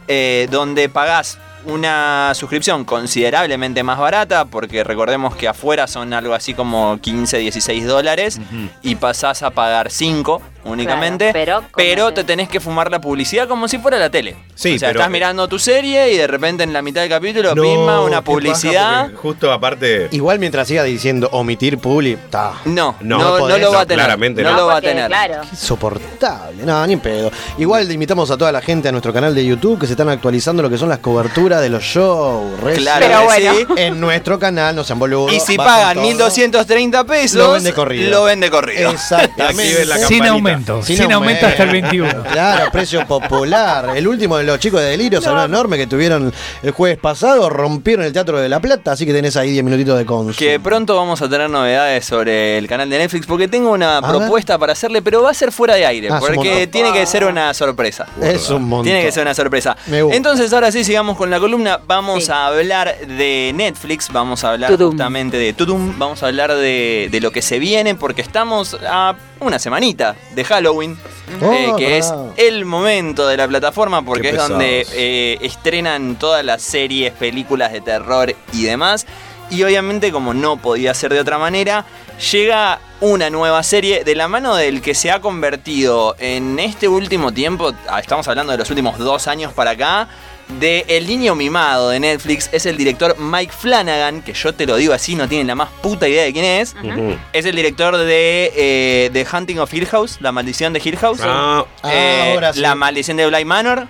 Speaker 4: eh, donde pagás una suscripción considerablemente más barata, porque recordemos que afuera son algo así como 15, 16 dólares, y pasás a pagar 5 únicamente,
Speaker 1: Claro, pero
Speaker 4: pero, te
Speaker 1: te-
Speaker 4: tenés que fumar la publicidad como si fuera la tele.
Speaker 3: Sí,
Speaker 4: o sea,
Speaker 3: pero-
Speaker 4: estás mirando tu serie y de repente en la mitad del capítulo,
Speaker 3: No,
Speaker 4: una publicidad.
Speaker 3: Justo aparte.
Speaker 2: Igual mientras siga diciendo omitir publi, está
Speaker 4: No,
Speaker 3: No,
Speaker 4: no, lo va a tener.
Speaker 3: claramente
Speaker 4: no,
Speaker 3: no.
Speaker 4: lo va a tener.
Speaker 1: Claro.
Speaker 2: insoportable. No, ni en pedo. Igual le invitamos a toda la gente a nuestro canal de YouTube que se están actualizando lo que son las coberturas de los shows. Re-
Speaker 4: Claro
Speaker 1: Pero
Speaker 4: que
Speaker 1: bueno.
Speaker 4: sí.
Speaker 2: En nuestro canal, no sean boludos.
Speaker 4: Y si pagan
Speaker 2: todo.
Speaker 4: 1230 pesos,
Speaker 2: Lo vende corrido.
Speaker 4: Lo vende corrido.
Speaker 2: Exactamente.
Speaker 3: Activen la
Speaker 6: Sin
Speaker 3: campanita.
Speaker 6: aumento, sin,
Speaker 2: Sin
Speaker 6: aumento hasta el
Speaker 2: aumento.
Speaker 6: 21.
Speaker 2: Claro, precio popular. El último de los chicos de Delirio, Salón Enorme, que tuvieron el jueves pasado, rompieron el Teatro de la Plata, así que tenés ahí 10 minutitos de consumo.
Speaker 4: Que pronto vamos a tener novedades sobre el canal de Netflix porque tengo una
Speaker 2: A
Speaker 4: propuesta para hacerle, pero va a ser fuera de aire,
Speaker 2: Ah, es un
Speaker 4: porque
Speaker 2: montón.
Speaker 4: tiene que ser una sorpresa.
Speaker 2: Es un montón.
Speaker 4: Tiene que ser una sorpresa.
Speaker 2: Me gusta.
Speaker 4: Entonces, ahora sí, sigamos con la la columna vamos
Speaker 1: Sí.
Speaker 4: a hablar de Netflix, vamos a hablar
Speaker 1: Tudum.
Speaker 4: justamente de Tudum, vamos a hablar de, de lo que se viene porque estamos a una semanita de Halloween,
Speaker 2: Oh,
Speaker 4: eh, que es el momento de la plataforma porque
Speaker 3: Qué
Speaker 4: es
Speaker 3: pesados.
Speaker 4: donde eh, estrenan todas las series, películas de terror y demás. Y obviamente, como no podía ser de otra manera, llega una nueva serie de la mano del que se ha convertido en este último tiempo, ah, estamos hablando de los últimos dos años para acá, de El Niño Mimado de Netflix. Es el director Mike Flanagan, que yo te lo digo así, no tienen la más puta idea de quién es. Es el director de eh, The Hunting of Hill House, La Maldición de Hill House.
Speaker 3: Ah,
Speaker 2: Ah,
Speaker 4: Eh,
Speaker 2: ahora sí.
Speaker 4: La Maldición de Bly Manor.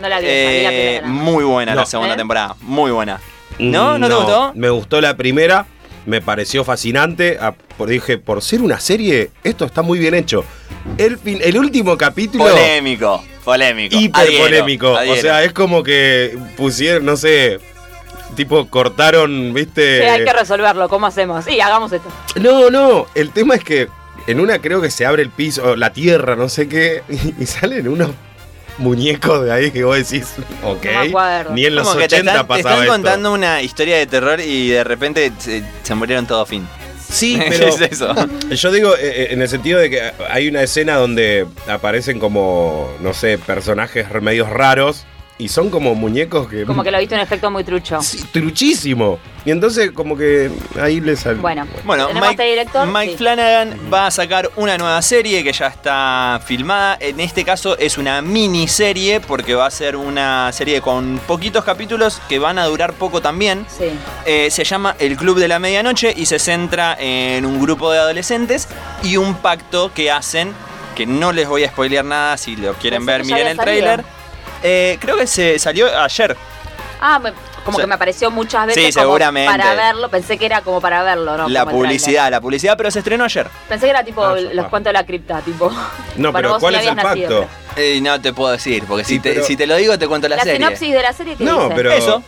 Speaker 1: No la vi,
Speaker 4: Eh,
Speaker 1: la primera.
Speaker 4: muy buena la
Speaker 3: No.
Speaker 4: segunda
Speaker 1: ¿Eh?
Speaker 4: temporada, muy buena. ¿No? ¿No te gustó?
Speaker 3: Me gustó la primera, me pareció fascinante. ah, por- dije, por ser una serie, esto está muy bien hecho. El, fin- el último capítulo,
Speaker 4: Polémico, polémico.
Speaker 3: hiper
Speaker 4: Adhiero,
Speaker 3: polémico. O sea, es como que pusieron, no sé, tipo cortaron, viste.
Speaker 1: Sí, hay que resolverlo. ¿Cómo hacemos? Sí, hagamos esto.
Speaker 3: No, no, el tema es que en una creo que se abre el piso, la tierra, no sé qué, [LAUGHS] y, salen unos muñecos de ahí que vos decís, ok,
Speaker 1: No
Speaker 3: ni en los
Speaker 4: Como que te
Speaker 3: 80
Speaker 4: están, te
Speaker 3: pasaba
Speaker 4: están
Speaker 3: esto.
Speaker 4: contando una historia de terror y de repente se, se murieron todo fin.
Speaker 3: Sí, [LAUGHS]
Speaker 4: ¿Qué
Speaker 3: pero
Speaker 4: es eso?
Speaker 3: yo digo eh, eh, en el sentido de que hay una escena donde aparecen como, no sé, personajes medios raros y son como muñecos que...
Speaker 1: Como que lo viste un efecto muy trucho.
Speaker 3: Sí, truchísimo. Y entonces como que ahí le salió.
Speaker 1: Bueno,
Speaker 4: Bueno,
Speaker 1: tenemos
Speaker 4: Mike,
Speaker 1: este director.
Speaker 4: Mike
Speaker 1: sí.
Speaker 4: Flanagan va a sacar una nueva serie que ya está filmada. En este caso es una miniserie porque va a ser una serie con poquitos capítulos que van a durar poco también.
Speaker 1: Sí.
Speaker 4: Eh, se llama El Club de la Medianoche y se centra en un grupo de adolescentes y un pacto que hacen, que no les voy a spoilear nada, si lo quieren
Speaker 1: Pensé
Speaker 4: ver, miren el
Speaker 1: había
Speaker 4: tráiler. Eh, creo que se salió ayer.
Speaker 1: Ah, me- como que me apareció muchas veces
Speaker 4: Sí,
Speaker 1: como
Speaker 4: seguramente.
Speaker 1: para verlo. Pensé que era como para verlo, ¿no?
Speaker 4: la
Speaker 1: Como
Speaker 4: publicidad, la publicidad, pero se estrenó ayer.
Speaker 1: Pensé que era tipo
Speaker 3: Ah,
Speaker 1: los
Speaker 3: está.
Speaker 1: cuentos de la cripta, tipo.
Speaker 3: No, pero
Speaker 1: vos
Speaker 3: ¿cuál es el
Speaker 1: nacido,
Speaker 3: pacto?
Speaker 4: Eh, no te puedo decir, porque si, te,
Speaker 3: pero-
Speaker 4: si te lo digo te cuento la,
Speaker 1: La,
Speaker 4: serie.
Speaker 1: sinopsis de la serie que
Speaker 3: No,
Speaker 1: dice.
Speaker 3: pero-
Speaker 4: Eso.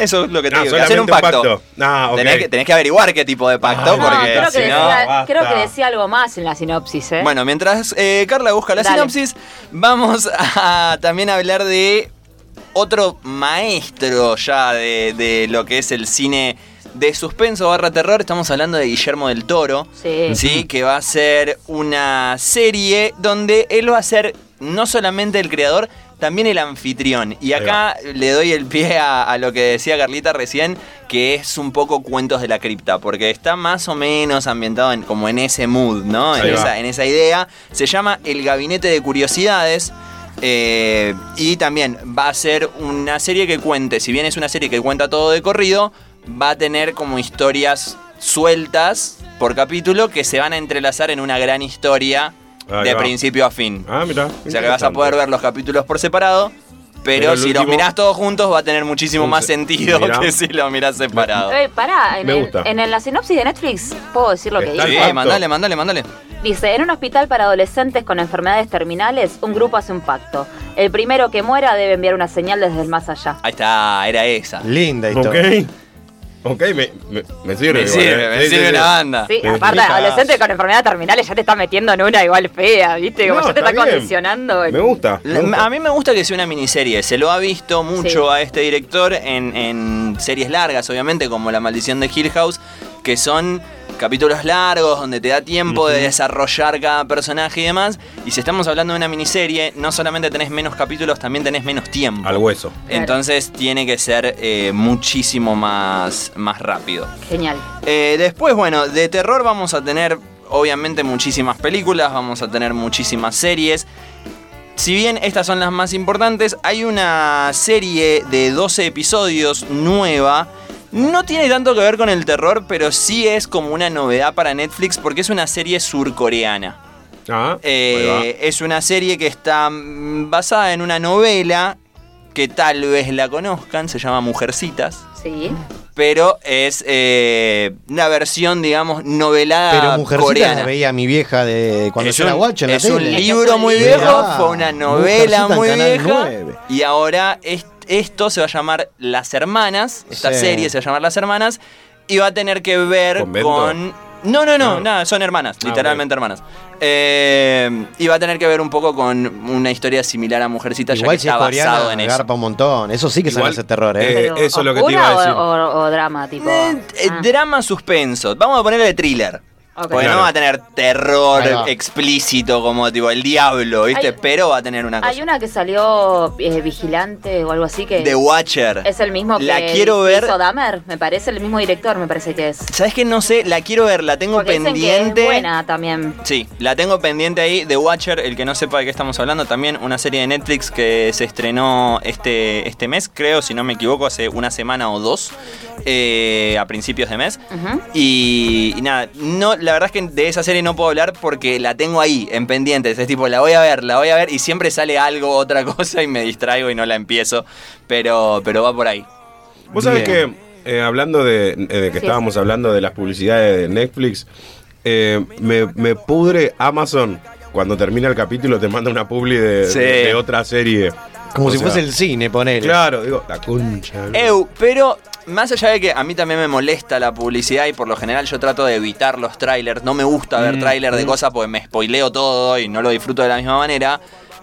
Speaker 4: Eso es lo que te
Speaker 3: No,
Speaker 4: digo. que Hacer un
Speaker 3: solamente
Speaker 4: pacto.
Speaker 3: Ah,
Speaker 4: tenés, que, tenés que averiguar qué tipo de pacto,
Speaker 3: Ah,
Speaker 1: No,
Speaker 4: porque
Speaker 1: creo, que
Speaker 4: si
Speaker 1: decía,
Speaker 3: basta.
Speaker 1: creo que decía algo más en la sinopsis, ¿eh?
Speaker 4: Bueno, mientras eh, Carla busca la
Speaker 1: Dale.
Speaker 4: sinopsis, vamos [LAUGHS] a también hablar de otro maestro ya de, de lo que es el cine de suspenso barra terror. Estamos hablando de Guillermo del Toro.
Speaker 1: Sí.
Speaker 4: Sí, que va a ser una serie donde él va a ser no solamente el creador, también el anfitrión. Y acá le doy el pie a, a lo que decía Carlita recién, que es un poco cuentos de la cripta, porque está más o menos ambientado en, como en ese mood, ¿no? En esa, en esa idea. Se llama El Gabinete de Curiosidades. eh, y también va a ser una serie que cuente, si bien es una serie que cuenta todo de corrido, va a tener como historias sueltas por capítulo que se van a entrelazar en una gran historia
Speaker 3: Ahí
Speaker 4: de
Speaker 3: va.
Speaker 4: principio a fin.
Speaker 3: Ah, mira.
Speaker 4: o sea que vas a poder ver los capítulos por separado, pero,
Speaker 3: Pero el
Speaker 4: si los mirás todos juntos va a tener muchísimo más
Speaker 3: se-
Speaker 4: sentido
Speaker 3: mirá.
Speaker 4: que si los mirás separado.
Speaker 1: Eh, pará, en,
Speaker 3: Me gusta.
Speaker 1: en la sinopsis de Netflix, ¿puedo decir lo que
Speaker 3: Está
Speaker 4: Sí,
Speaker 1: dice?
Speaker 3: pacto.
Speaker 4: mandale, mandale, mandale.
Speaker 1: Dice, en un hospital para adolescentes con enfermedades terminales, un grupo hace un pacto. El primero que muera debe enviar una señal desde el más allá.
Speaker 4: Ahí está, era esa.
Speaker 2: Linda historia.
Speaker 3: Ok. Ok, me, me, me sirve.
Speaker 4: Me
Speaker 3: igual,
Speaker 4: sirve,
Speaker 3: eh.
Speaker 4: me
Speaker 3: Sí, sí,
Speaker 4: sirve
Speaker 3: sí.
Speaker 4: la banda.
Speaker 1: Sí, aparte,
Speaker 3: sí.
Speaker 1: adolescentes con enfermedades terminales ya te está metiendo en una igual fea, ¿viste? Como
Speaker 3: No,
Speaker 1: ya te está condicionando.
Speaker 3: Me gusta. me
Speaker 4: La-
Speaker 3: gusta.
Speaker 4: A mí me gusta que sea una miniserie. Se lo ha visto mucho
Speaker 1: Sí.
Speaker 4: a este director en, en series largas, obviamente, como La Maldición de Hill House, que son capítulos largos donde te da tiempo de desarrollar cada personaje y demás. Y si estamos hablando de una miniserie, no solamente tenés menos capítulos, también tenés menos tiempo.
Speaker 3: Al hueso.
Speaker 4: Entonces tiene que ser eh, muchísimo más, más rápido.
Speaker 1: Genial.
Speaker 4: Eh, después, bueno, de terror vamos a tener obviamente muchísimas películas, vamos a tener muchísimas series. Si bien estas son las más importantes, hay una serie de 12 episodios nueva. No tiene tanto que ver con el terror, pero sí es como una novedad para Netflix porque es una serie surcoreana.
Speaker 3: Ah,
Speaker 4: Eh, es una serie que está mm, basada en una novela que tal vez la conozcan, se llama Mujercitas
Speaker 1: Sí.
Speaker 4: Pero es eh, una versión, digamos, novelada
Speaker 2: Pero Mujercita
Speaker 4: coreana.
Speaker 2: veía mi vieja de cuando
Speaker 4: es
Speaker 2: yo era
Speaker 4: un,
Speaker 2: guacho en la
Speaker 4: es un
Speaker 2: tele.
Speaker 4: libro muy
Speaker 1: Mirá,
Speaker 4: viejo, fue una novela muy vieja.
Speaker 2: 9.
Speaker 4: Y ahora es- esto se va a llamar Las Hermanas. Esta
Speaker 2: Sí.
Speaker 4: serie se va a llamar Las Hermanas. Y va a tener que ver
Speaker 3: ¿Convento?
Speaker 4: con No, no, no,
Speaker 3: No.
Speaker 4: nada, son hermanas,
Speaker 3: Ah,
Speaker 4: literalmente hermanas. Eh, y va a tener que ver un poco con una historia similar a Mujercita, ya que
Speaker 2: si es
Speaker 4: está basado
Speaker 2: coreana,
Speaker 4: en eso.
Speaker 2: garpa un montón. Eso sí que
Speaker 3: Igual,
Speaker 2: hacer terror, ¿eh?
Speaker 3: eh,
Speaker 1: Pero,
Speaker 3: eso es lo que te iba a
Speaker 1: ¿oscura
Speaker 3: decir.
Speaker 1: O, o- o drama, tipo.
Speaker 4: Eh, eh,
Speaker 1: Ah,
Speaker 4: Drama suspenso. Vamos a ponerle thriller.
Speaker 1: Ok.
Speaker 4: Porque
Speaker 3: Claro.
Speaker 4: no va a tener terror explícito como tipo el diablo, ¿viste?
Speaker 1: Hay-
Speaker 4: Pero va a tener una cosa.
Speaker 1: Hay una que salió eh, Vigilante o algo así que.
Speaker 4: The Watcher.
Speaker 1: Es el mismo que
Speaker 4: La quiero ver.
Speaker 1: hizo Dahmer, me parece, el mismo director, me parece que es.
Speaker 4: ¿Sabes qué? No sé, la quiero ver, la tengo
Speaker 1: Porque dicen que
Speaker 4: pendiente.
Speaker 1: es buena también.
Speaker 4: Sí, la tengo pendiente ahí. The Watcher, el que no sepa de qué estamos hablando, también una serie de Netflix que se estrenó este, este mes, creo, si no me equivoco, hace una semana o dos, eh, a principios de mes. Y, y nada, no, la verdad es que de esa serie no puedo hablar porque la tengo ahí, en pendientes. Es tipo, la voy a ver, la voy a ver y siempre sale algo, [LAUGHS] otra cosa y me distraigo y no la empiezo. Pero, pero va por ahí.
Speaker 3: Vos sabés que, eh, hablando de, eh, de que
Speaker 1: Sí.
Speaker 3: estábamos hablando de las publicidades de Netflix, eh, me, me pudre Amazon. Cuando termina el capítulo te manda una publi de,
Speaker 4: Sí.
Speaker 3: de- de otra serie.
Speaker 2: Como
Speaker 3: O
Speaker 2: si
Speaker 3: sea,
Speaker 2: fuese el cine, ponele.
Speaker 3: Claro, digo, la concha.
Speaker 4: Eu, pero más allá de que a mí también me molesta la publicidad y por lo general yo trato de evitar los trailers, no me gusta ver
Speaker 3: Mm,
Speaker 4: trailers de
Speaker 3: mm.
Speaker 4: cosas porque me spoileo todo y no lo disfruto de la misma manera.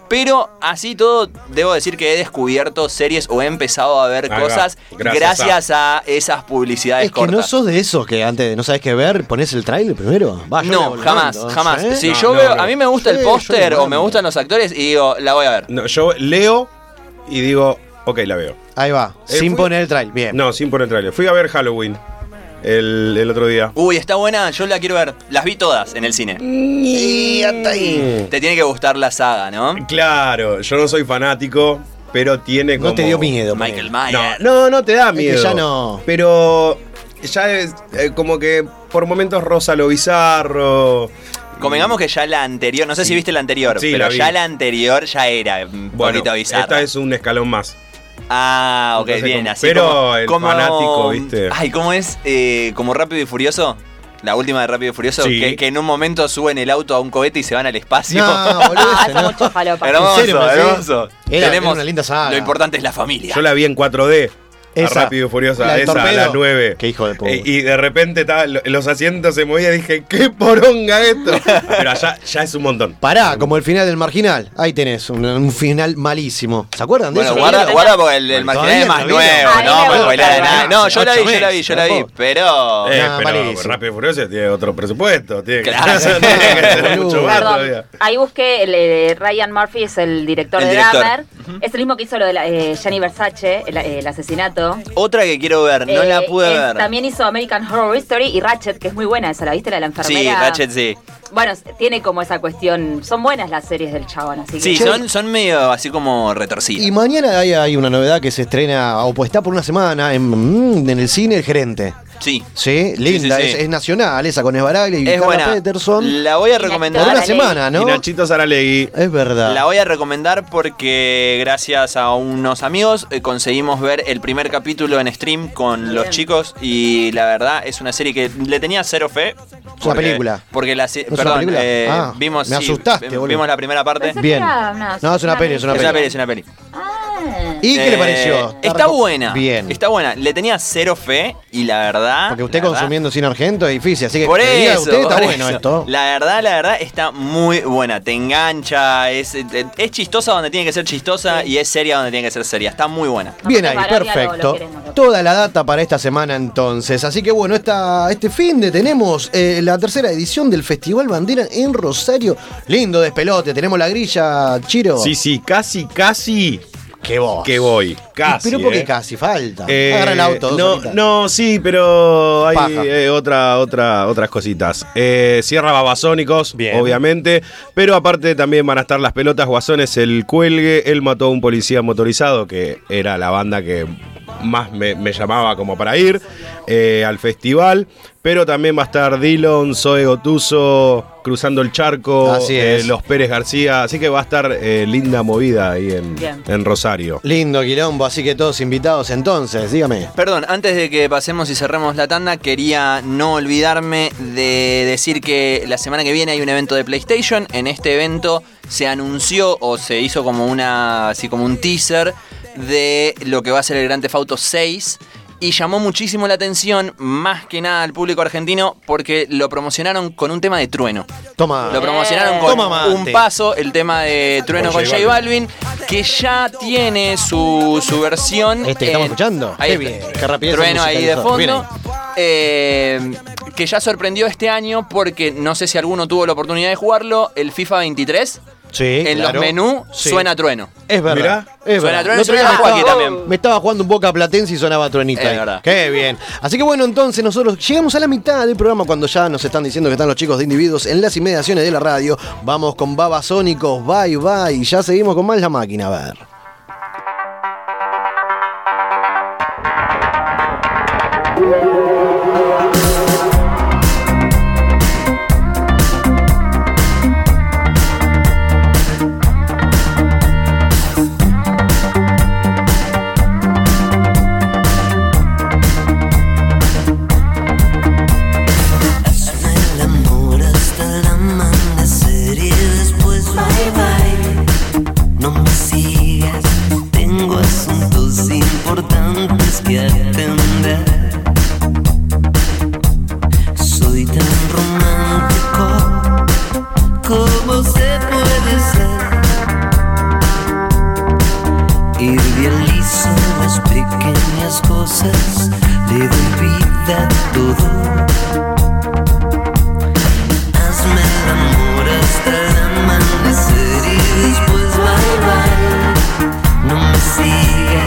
Speaker 4: Pero así todo, debo decir que he descubierto series o he empezado a ver cosas
Speaker 3: Gracias
Speaker 4: gracias, a... esas publicidades
Speaker 2: Es que no sos de esos que antes de no sabes qué ver, pones el trailer primero. Va,
Speaker 4: no, jamás, jamás.
Speaker 2: ¿sí?
Speaker 4: Si
Speaker 3: No,
Speaker 4: yo
Speaker 3: no,
Speaker 4: veo,
Speaker 3: no.
Speaker 4: a mí me gusta
Speaker 2: Sí,
Speaker 4: el póster o me gustan los actores y digo, la voy a ver.
Speaker 3: No, yo leo y digo, ok, la veo.
Speaker 2: Ahí va,
Speaker 3: Eh,
Speaker 2: sin
Speaker 3: fui-
Speaker 2: poner el trailer. Bien.
Speaker 3: No, sin poner trailer. Fui a ver Halloween el, el otro día.
Speaker 4: Uy, está buena, yo la quiero ver. Las vi todas en el cine.
Speaker 2: Y hasta ahí.
Speaker 4: Te tiene que gustar la saga, ¿no?
Speaker 3: Claro, yo no soy fanático, pero tiene como...
Speaker 2: No te dio miedo.
Speaker 4: Michael. Myers.
Speaker 3: No, no, no te da
Speaker 2: que
Speaker 3: miedo.
Speaker 2: ya no.
Speaker 3: Pero ya es eh, como que por momentos rosa lo bizarro.
Speaker 4: Convengamos que ya la anterior, no sé si viste la anterior,
Speaker 3: Sí,
Speaker 4: pero
Speaker 3: la
Speaker 4: ya la anterior ya era un
Speaker 3: Bueno,
Speaker 4: poquito bizarra.
Speaker 3: esta es un escalón más.
Speaker 4: Ah, ok,
Speaker 3: Entonces,
Speaker 4: bien,
Speaker 3: como-
Speaker 4: así
Speaker 3: pero
Speaker 4: como,
Speaker 3: el
Speaker 4: como-
Speaker 3: fanático, ¿viste?
Speaker 4: Ay, ¿cómo es? Eh, como Rápido y Furioso. La última de Rápido y Furioso,
Speaker 3: Sí.
Speaker 4: que, que en un momento suben el auto a un cohete y se van al espacio.
Speaker 2: No, boludo, [LAUGHS]
Speaker 1: Ah,
Speaker 2: no.
Speaker 1: mucho falopa.
Speaker 4: hermoso, hermoso.
Speaker 2: Era-
Speaker 4: Tenemos
Speaker 2: era una linda saga.
Speaker 4: Lo importante es la familia.
Speaker 3: Yo la vi en 4D. A
Speaker 2: Esa.
Speaker 3: Rápido y Furiosa,
Speaker 2: La
Speaker 3: esa,
Speaker 2: torpedo.
Speaker 3: la 9.
Speaker 2: Qué hijo de puta.
Speaker 3: Eh, y de repente estaba- lo- los asientos se movían y dije, ¡qué poronga esto! [LAUGHS] Pero allá ya es un montón.
Speaker 2: Pará, como el final del marginal. Ahí tenés un, un final malísimo. ¿Se acuerdan de
Speaker 4: Bueno,
Speaker 2: eso?
Speaker 4: guarda, guarda porque el, el marginal es
Speaker 2: no
Speaker 4: más nuevo,
Speaker 1: A mí
Speaker 4: no spoilees
Speaker 1: pero
Speaker 4: nada. No, yo la vi, yo la vi, yo la vi, pero...
Speaker 3: Eh,
Speaker 2: Nah,
Speaker 3: pero
Speaker 2: malísimo.
Speaker 3: Rápido y Furioso tiene otro presupuesto. Tiene que,
Speaker 4: Claro. [LAUGHS]
Speaker 3: tiene que [LAUGHS] mucho
Speaker 1: Perdón,
Speaker 3: todavía.
Speaker 1: ahí busqué, el, eh, Ryan Murphy es el director
Speaker 4: El
Speaker 1: de
Speaker 4: director.
Speaker 1: Es el mismo que hizo lo de la, eh, Gianni Versace, el, el asesinato.
Speaker 4: Otra que quiero ver, no la
Speaker 1: Eh,
Speaker 4: pude
Speaker 1: es-
Speaker 4: ver.
Speaker 1: También hizo American Horror Story y Ratchet, que es muy buena esa, ¿la viste? La de la enfermera.
Speaker 4: Sí, Ratchet sí.
Speaker 1: Bueno, tiene como esa cuestión. Son buenas las series del chabón, así que.
Speaker 4: Sí, son, son medio así como retorcidas.
Speaker 2: Y mañana hay, hay una novedad que se estrena, o pues está por una semana, en, mm, en el cine El Gerente.
Speaker 4: Sí.
Speaker 2: Sí, linda,
Speaker 4: sí, sí.
Speaker 2: Es, es nacional, esa con Esbaraglia y
Speaker 4: Es buena.
Speaker 2: Peterson.
Speaker 4: La voy a
Speaker 1: Y
Speaker 4: recomendar.
Speaker 2: Por una semana,
Speaker 3: Y
Speaker 2: ¿no?
Speaker 3: Nachito Saralegui.
Speaker 2: Es verdad.
Speaker 4: La voy a recomendar porque gracias a unos amigos eh, conseguimos ver el primer capítulo en stream con
Speaker 1: Bien.
Speaker 4: los chicos y la verdad es una serie que le tenía cero fe.
Speaker 2: una película.
Speaker 4: Porque la
Speaker 2: ¿No
Speaker 4: perdón,
Speaker 2: película?
Speaker 4: eh,
Speaker 2: Ah,
Speaker 4: vimos
Speaker 2: me asustaste,
Speaker 4: vimos la primera parte.
Speaker 2: Bien. No, es una peli, es una
Speaker 4: Es una
Speaker 2: peli.
Speaker 4: peli, es una peli.
Speaker 1: Ah.
Speaker 2: ¿Y qué le
Speaker 4: Eh,
Speaker 2: pareció?
Speaker 4: Está buena.
Speaker 2: Bien.
Speaker 4: Está buena. Le tenía cero fe y la verdad.
Speaker 2: Porque usted
Speaker 4: la verdad-
Speaker 2: consumiendo cine argento es difícil, así que
Speaker 4: Por
Speaker 2: que
Speaker 4: eso,
Speaker 2: usted está
Speaker 4: por
Speaker 2: bueno
Speaker 4: eso.
Speaker 2: esto.
Speaker 4: La verdad, la verdad está muy buena. Te engancha, es, es chistosa donde tiene que ser chistosa y es seria donde tiene que ser seria. Está muy buena.
Speaker 2: Bien ahí,
Speaker 1: Baraglia lo- lo
Speaker 2: perfecto.
Speaker 1: queremos, lo-
Speaker 2: Toda la data para esta semana entonces. Así que bueno, esta, este fin de tenemos eh, la tercera edición del Festival Bandera en Rosario. Lindo despelote, tenemos la grilla, Chiro.
Speaker 3: Sí, sí, casi, casi
Speaker 2: que vos.
Speaker 3: que voy. Casi.
Speaker 2: Pero porque
Speaker 3: eh.
Speaker 2: casi falta.
Speaker 3: Eh,
Speaker 2: Agarra el auto.
Speaker 3: no,
Speaker 2: horitas.
Speaker 3: no, sí, pero hay eh, otra, otra, otras cositas. Eh, cierra Babasónicos,
Speaker 2: Bien.
Speaker 3: obviamente. Pero aparte también van a estar las pelotas guasones, el cuelgue. Él mató a un policía motorizado, que era la banda que más me, me llamaba como para ir eh, al festival. Pero también va a estar Dillon, Zoe Gotuso, Cruzando el Charco,
Speaker 2: Así
Speaker 3: eh. Los Pérez García. Así que va a estar eh, linda movida ahí en, en Rosario.
Speaker 2: Lindo quilombo, así que todos invitados entonces, dígame.
Speaker 4: Perdón, antes de que pasemos y cerremos la tanda, quería no olvidarme de decir que la semana que viene hay un evento de PlayStation. En este evento se anunció o se hizo como una así como un teaser de lo que va a ser el Grand Theft Auto 6 Y llamó muchísimo la atención, más que nada al público argentino, porque lo promocionaron con un tema de trueno.
Speaker 2: Toma.
Speaker 4: Lo promocionaron con
Speaker 2: Toma mate.
Speaker 4: un paso, el tema de trueno
Speaker 3: Con
Speaker 4: con
Speaker 3: J
Speaker 4: Balvin, que ya tiene su, su versión.
Speaker 2: Este que estamos escuchando.
Speaker 4: Ahí
Speaker 2: Qué
Speaker 4: está.
Speaker 2: bien, qué rapidez
Speaker 4: Trueno ahí de fondo. Eh, que ya sorprendió este año porque no sé si alguno tuvo la oportunidad de jugarlo, el FIFA 23.
Speaker 2: Sí,
Speaker 4: en
Speaker 2: claro.
Speaker 4: los menús
Speaker 2: Sí.
Speaker 4: suena trueno.
Speaker 2: Es verdad.
Speaker 3: Mirá.
Speaker 2: Es
Speaker 4: Suena
Speaker 2: verdad.
Speaker 4: trueno, suena
Speaker 2: me estaba-
Speaker 4: también.
Speaker 2: Me estaba jugando un Boca Platense y sonaba truenita.
Speaker 4: Es
Speaker 2: ahí.
Speaker 4: verdad.
Speaker 2: Qué bien. Así que bueno, entonces nosotros llegamos a la mitad del programa cuando ya nos están diciendo que están los chicos de individuos en las inmediaciones de la radio. Vamos con Babasónicos, bye bye. Y ya seguimos con más la máquina. A ver.
Speaker 8: Después bye bye. No me sigas,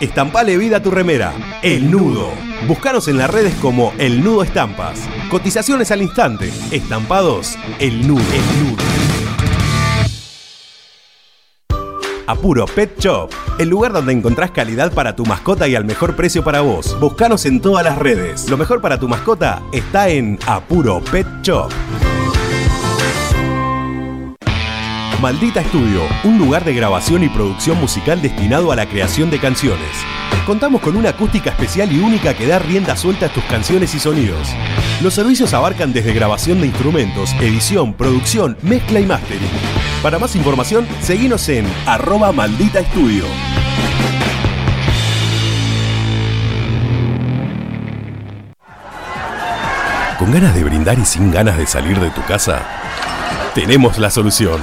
Speaker 3: Estampale vida a tu remera. El Nudo. Búscanos en las redes como El Nudo Estampas. Cotizaciones al instante. Estampados. El Nudo. El Nudo. Apuro Pet Shop, el lugar donde encontrás calidad para tu mascota y al mejor precio para vos. Búscanos en todas las redes. Lo mejor para tu mascota está en Apuro Pet Shop. Maldita Estudio, un lugar de grabación y producción musical destinado a la creación de canciones. Contamos con una acústica especial y única que da rienda suelta a tus canciones y sonidos. Los servicios abarcan desde grabación de instrumentos, edición, producción, mezcla y mastering. Para más información, seguinos en arroba maldita estudio. ¿Con ganas de brindar y sin ganas de salir de tu casa? Tenemos la solución.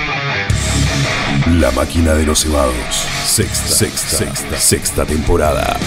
Speaker 3: La máquina de los cebados. Sexta, sexta, sexta, sexta temporada.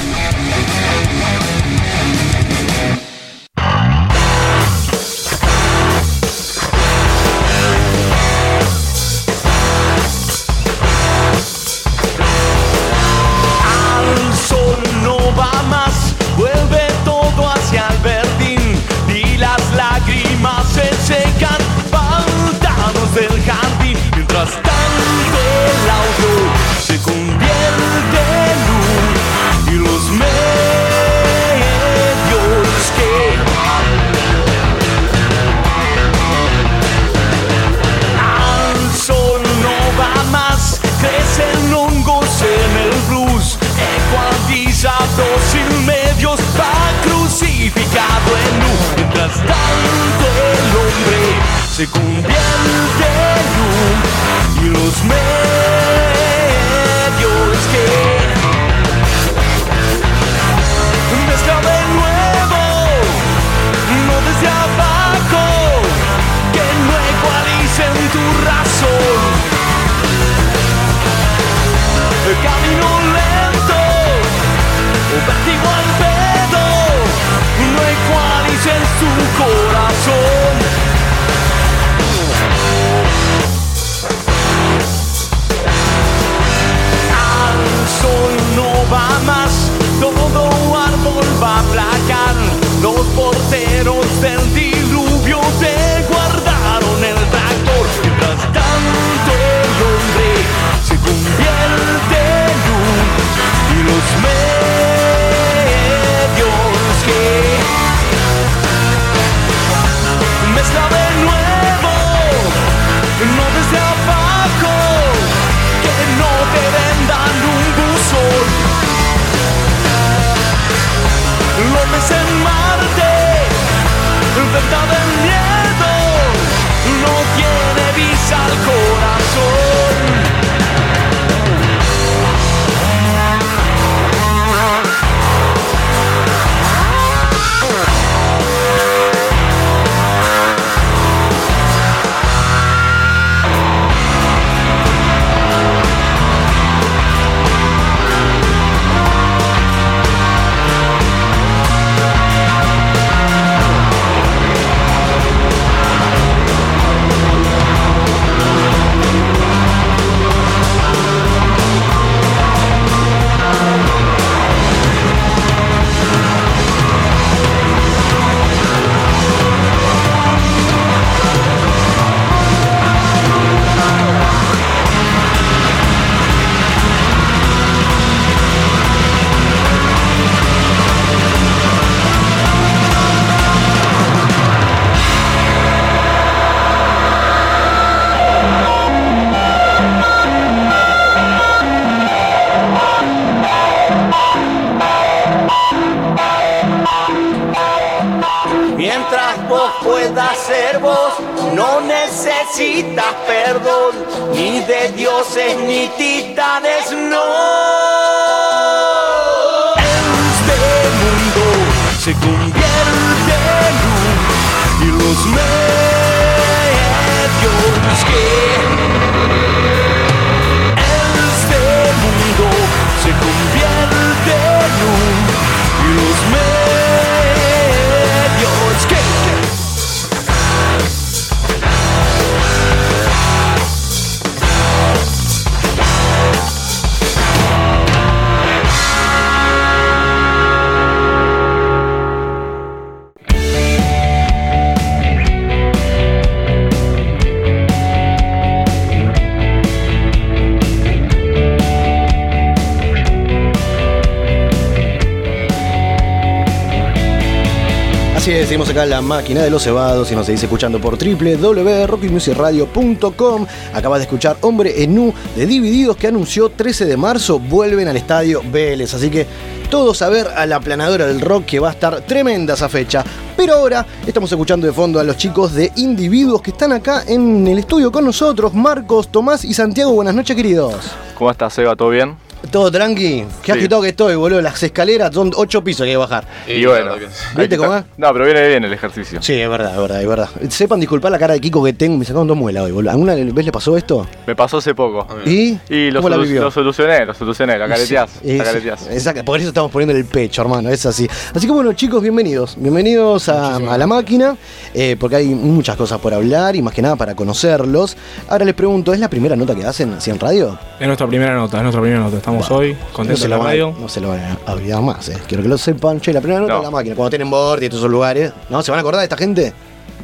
Speaker 2: Máquina de los cebados y nos seguís escuchando por www.rockymusicradio.com. Acabas de escuchar Hombre en Nu de Divididos que anunció 13 de marzo vuelven al estadio Vélez. Así que todos a ver a la planadora del rock que va a estar tremenda esa fecha. Pero ahora estamos escuchando de fondo a los chicos de Individuos que están acá en el estudio con nosotros. Marcos, Tomás y Santiago, buenas noches queridos.
Speaker 9: ¿Cómo estás, Seba? ¿Todo bien?
Speaker 2: Todo tranqui. Qué
Speaker 9: Sí.
Speaker 2: agitado que estoy, boludo. Las escaleras son 8 pisos que hay que bajar.
Speaker 9: Y, bueno,
Speaker 2: ¿Viste cómo es?
Speaker 9: No, pero viene bien el ejercicio.
Speaker 2: Sí, es verdad, es verdad, es verdad. Sepan disculpar la cara de Kiko que tengo, me sacaron dos muelas hoy, boludo. ¿Alguna vez le pasó esto?
Speaker 9: Me pasó hace poco.
Speaker 2: ¿Y?
Speaker 9: Y lo,
Speaker 2: ¿Cómo la
Speaker 9: solu-
Speaker 2: vivió?
Speaker 9: lo solucioné, lo solucioné, la careteás,
Speaker 2: Sí,
Speaker 9: la
Speaker 2: sí,
Speaker 9: careteás.
Speaker 2: Exacto, por eso estamos poniendo el pecho, hermano, es así. Así que bueno, chicos, bienvenidos. Bienvenidos a, a la máquina, eh, porque hay muchas cosas por hablar y más que nada para conocerlos. Ahora les pregunto, ¿es la primera nota que hacen así en radio?
Speaker 10: Es nuestra primera nota, es nuestra primera nota. Estamos
Speaker 2: Bueno,
Speaker 10: hoy
Speaker 2: No
Speaker 10: la radio.
Speaker 2: a- no se lo van a olvidar más, eh. Quiero que lo sepan. Che, la primera nota
Speaker 9: No.
Speaker 2: de la máquina, cuando tienen board y todos esos lugares. ¿No? ¿Se van a acordar de esta gente?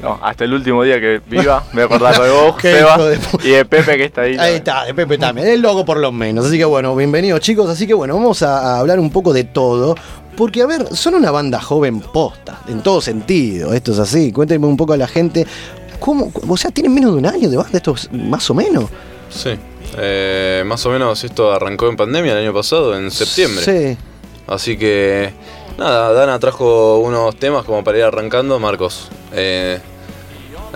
Speaker 9: No, hasta el último día que viva, me voy a acordar de vos, [LAUGHS] Seba,
Speaker 2: de
Speaker 9: y de Pepe que está ahí.
Speaker 2: Ahí está, de Pepe también, el logo por lo menos. Así que bueno, bienvenidos chicos. Así que bueno, vamos a, a hablar un poco de todo. Porque, a ver, son una banda joven posta, en todo sentido. Esto es así. Cuéntenme un poco a la gente. ¿Cómo? O sea, ¿tienen menos de un año de banda? Esto es más o menos.
Speaker 11: Sí. Eh, más o menos esto arrancó en pandemia el año pasado, en septiembre.
Speaker 2: Sí.
Speaker 11: Así que, nada, Dana trajo unos temas como para ir arrancando. Marcos eh,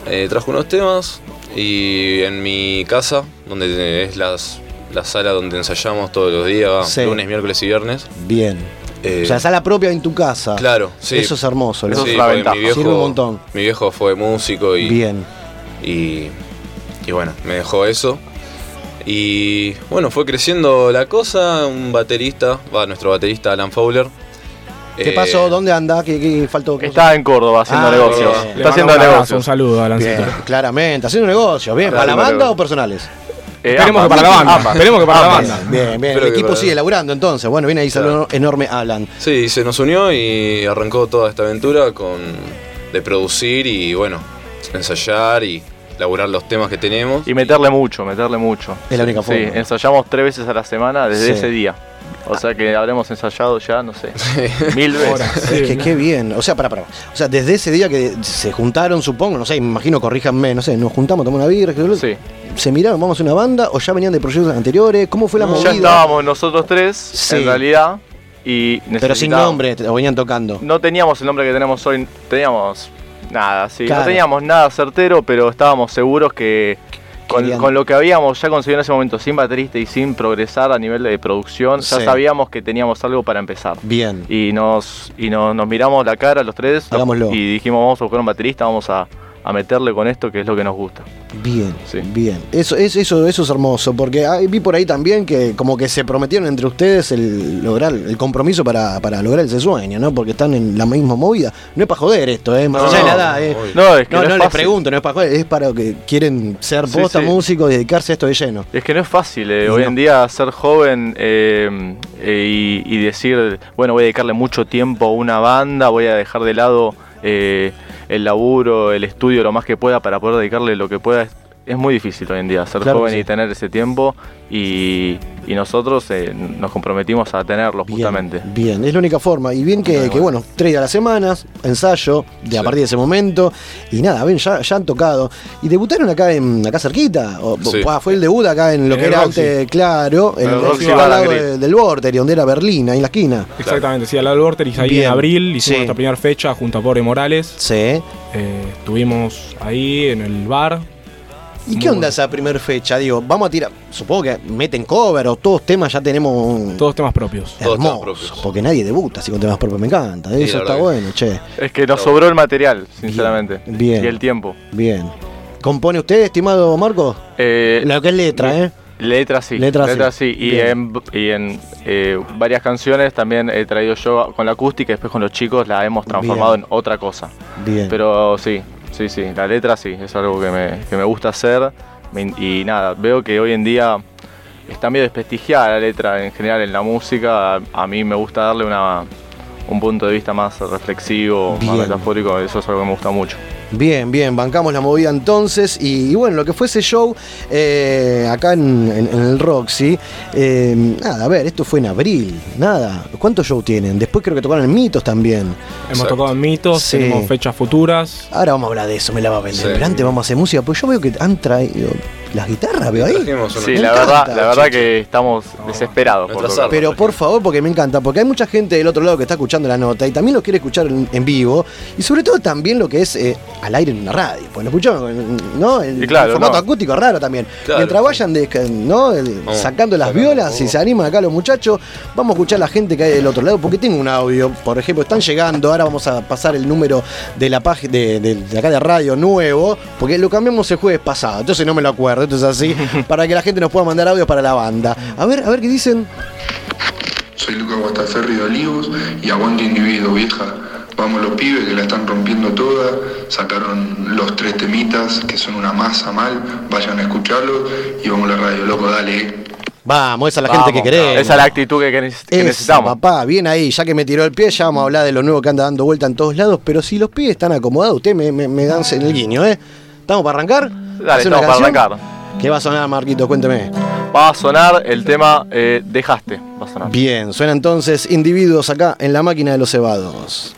Speaker 11: eh, trajo unos temas y en mi casa, donde es las, la sala donde ensayamos todos los días,
Speaker 2: Sí.
Speaker 11: lunes, miércoles y viernes.
Speaker 2: Bien.
Speaker 11: eh,
Speaker 2: o sea, sala propia en tu casa.
Speaker 11: Claro, sí.
Speaker 2: Eso es hermoso.
Speaker 11: Sí,
Speaker 2: loco.
Speaker 11: porque mi viejo,
Speaker 2: Sirve un montón.
Speaker 11: Mi viejo fue músico y.
Speaker 2: Bien.
Speaker 11: Y, y bueno, me dejó eso. Y bueno, fue creciendo la cosa. Un baterista, va, nuestro baterista Alan Fowler.
Speaker 2: ¿Qué
Speaker 11: eh,
Speaker 2: pasó? ¿Dónde anda? ¿Qué, qué faltó?
Speaker 9: Está en Córdoba haciendo
Speaker 2: Ah,
Speaker 9: negocios.
Speaker 2: bien.
Speaker 10: Le
Speaker 9: Está haciendo negocios.
Speaker 10: Un saludo.
Speaker 2: Bien, claramente, haciendo negocios. Bien, ¿para la banda o personales?
Speaker 9: Eh,
Speaker 10: Esperemos
Speaker 9: ambas.
Speaker 10: que para la banda.
Speaker 9: Ambas.
Speaker 10: Esperemos que para la banda.
Speaker 2: Bien, bien. El equipo
Speaker 11: para-
Speaker 2: sigue laburando entonces. Bueno, viene ahí
Speaker 11: Claro.
Speaker 2: saludo enorme Alan.
Speaker 11: Sí, se nos unió y arrancó toda esta aventura con de producir y bueno, ensayar y laburar los temas que tenemos.
Speaker 9: Y meterle mucho, meterle mucho.
Speaker 2: Es la única
Speaker 9: Sí,
Speaker 2: forma.
Speaker 9: ensayamos tres veces a la semana desde
Speaker 2: Sí.
Speaker 9: ese día. O sea que habremos ensayado ya, no sé, [LAUGHS] mil veces.
Speaker 10: Sí,
Speaker 2: Es que
Speaker 10: ¿no?
Speaker 2: qué bien. O sea, para, para. O sea, desde ese día que se juntaron, supongo, no sé, imagino, corríjanme, no sé, nos juntamos, tomamos una birra, que-
Speaker 9: Sí.
Speaker 2: se miraron, vamos a una banda, o ya venían de proyectos anteriores, ¿cómo fue la
Speaker 9: Ya
Speaker 2: movida?
Speaker 9: estábamos nosotros tres,
Speaker 2: Sí.
Speaker 9: en realidad, y
Speaker 2: Pero sin nombre, te- o venían tocando.
Speaker 9: No teníamos el nombre que tenemos hoy, teníamos nada, sí.
Speaker 2: Claro.
Speaker 9: No teníamos nada certero, pero estábamos seguros que con, con lo que habíamos ya conseguido en ese momento, sin baterista y sin progresar a nivel de producción, ya sabíamos que teníamos algo para empezar.
Speaker 2: Bien.
Speaker 9: Y nos, y no- nos miramos la cara los tres
Speaker 2: Hagámoslo.
Speaker 9: y dijimos vamos a buscar un baterista, vamos a, a meterle con esto que es lo que nos gusta.
Speaker 2: Bien,
Speaker 9: Sí.
Speaker 2: bien. Eso, es, eso, eso es hermoso, porque vi por ahí también que como que se prometieron entre ustedes el lograr el compromiso para, para lograr ese sueño, ¿no? Porque están en la misma movida. No es para joder esto, ¿eh? Más
Speaker 11: No,
Speaker 2: allá de la edad, ¿eh?
Speaker 9: No, es que
Speaker 2: No,
Speaker 9: no,
Speaker 2: no,
Speaker 9: es
Speaker 2: les
Speaker 9: fácil.
Speaker 2: pregunto, no es para joder, es para que quieren ser
Speaker 9: Sí,
Speaker 2: posta
Speaker 9: sí.
Speaker 2: músicos y dedicarse a esto de lleno.
Speaker 9: Es que no es fácil eh, hoy
Speaker 2: no.
Speaker 9: en día ser joven eh, eh, y, y decir, bueno, voy a dedicarle mucho tiempo a una banda, voy a dejar de lado eh, el laburo, el estudio lo más que pueda para poder dedicarle lo que pueda. Es, muy difícil hoy en día ser
Speaker 2: Claro
Speaker 9: joven
Speaker 2: sí.
Speaker 9: y tener ese tiempo y, y nosotros eh, nos comprometimos a tenerlo justamente.
Speaker 2: Bien, es la única forma. Y bien que, que, bueno, tres días a la semana, ensayo, de a partir de ese momento. Y nada, ven, ya, ya han tocado. ¿Y debutaron acá en acá cerquita? O,
Speaker 11: Sí.
Speaker 2: ah, fue el debut acá en lo
Speaker 10: En
Speaker 2: que era
Speaker 10: Roxy.
Speaker 2: antes, claro, en
Speaker 10: En el
Speaker 2: el,
Speaker 10: Roxy
Speaker 2: al lado de- del Vorter, donde era Berlín, ahí en la esquina.
Speaker 10: Exactamente, sí, al lado del Vorterix ahí
Speaker 2: Bien.
Speaker 10: en abril hicimos
Speaker 2: Sí.
Speaker 10: nuestra primera fecha junto a Pobre Morales.
Speaker 2: Sí.
Speaker 10: Eh, estuvimos ahí en el bar.
Speaker 2: ¿Y qué onda esa primera fecha? Digo, vamos a tirar. Supongo que meten cover o todos temas ya tenemos.
Speaker 10: Todos temas propios.
Speaker 2: Hermoso. Porque nadie debuta así con temas propios. Me encanta.
Speaker 9: Sí,
Speaker 2: Eso está bueno, che.
Speaker 9: Es que nos sobró el material, sinceramente.
Speaker 2: Bien.
Speaker 9: Y el tiempo.
Speaker 2: Bien. ¿Compone usted, estimado Marco?
Speaker 9: Eh,
Speaker 2: Lo que es letra, ¿eh?
Speaker 9: Letra sí.
Speaker 2: Letra sí.
Speaker 9: sí. Y
Speaker 2: Bien.
Speaker 9: en, y en eh, varias canciones también he traído yo con la acústica y después con los chicos la hemos transformado
Speaker 2: Bien.
Speaker 9: en otra cosa.
Speaker 2: Bien.
Speaker 9: Pero sí, sí, sí. La letra sí, es algo que me, que me gusta hacer. Y nada, veo que hoy en día está medio desprestigiada la letra en general en la música. A, a mí me gusta darle una, un punto de vista más reflexivo,
Speaker 2: Bien.
Speaker 9: más metafórico. Eso es algo que me gusta mucho.
Speaker 2: Bien, bien, bancamos la movida entonces. Y, y bueno, lo que fue ese show eh, acá en, en- en el Roxy. eh, nada, a ver, esto fue en abril. Nada. ¿Cuántos shows tienen? Después creo que tocaron en Mitos también.
Speaker 10: Hemos tocado en mitos,
Speaker 2: Sí.
Speaker 10: tenemos fechas futuras.
Speaker 2: Ahora vamos a hablar de eso, me la va a vender.
Speaker 10: Sí.
Speaker 2: Pero antes vamos a hacer música, pues yo veo que han traído las guitarras, veo ahí.
Speaker 9: Sí,
Speaker 2: Me
Speaker 9: la
Speaker 2: encanta,
Speaker 9: verdad, la verdad que estamos desesperados. por tocar.
Speaker 2: Pero por favor, porque me encanta, porque hay mucha gente del otro lado que está escuchando la nota y también lo quiere escuchar en, en vivo y sobre todo también lo que es eh, al aire en una radio. Pues lo escuchamos, ¿no? El,
Speaker 9: Y claro,
Speaker 2: el formato
Speaker 9: no.
Speaker 2: acústico es raro también.
Speaker 9: Claro.
Speaker 2: Mientras vayan ¿no? El-
Speaker 9: Vamos,
Speaker 2: sacando las violas, si se animan acá los muchachos, vamos a escuchar a la gente que hay del otro lado, porque tengo un audio, por ejemplo, están llegando, ahora vamos a pasar el número de la página de, de- de acá de radio nuevo, porque lo cambiamos el jueves pasado, entonces no me lo acuerdo, entonces así, [LAUGHS] para que la gente nos pueda mandar audios para la banda. A ver, a ver qué dicen.
Speaker 12: Soy Lucas Guastaferri de Olivos y aguante individuo, vieja. Vamos los pibes que la están rompiendo toda, sacaron los tres temitas que son una masa mal, vayan a escucharlos y vamos a la radio, loco, dale. eh.
Speaker 2: Vamos, esa es la
Speaker 9: Vamos,
Speaker 2: gente que queremos.
Speaker 9: Esa es la actitud que,
Speaker 2: Esa,
Speaker 9: necesitamos.
Speaker 2: papá, bien ahí, ya que me tiró el pie, ya vamos a hablar de lo nuevo que anda dando vuelta en todos lados, pero si los pibes están acomodados, ustedes me, me, me dan en el guiño, ¿eh? ¿Estamos para arrancar?
Speaker 9: Dale,
Speaker 2: ¿Hacer una
Speaker 9: estamos para
Speaker 2: canción?
Speaker 9: arrancar.
Speaker 2: ¿Qué va a sonar, Marquito? Cuénteme.
Speaker 9: Va a sonar el tema eh, Dejaste. Va a sonar.
Speaker 2: Bien, suena entonces individuos acá en la máquina de los cebados.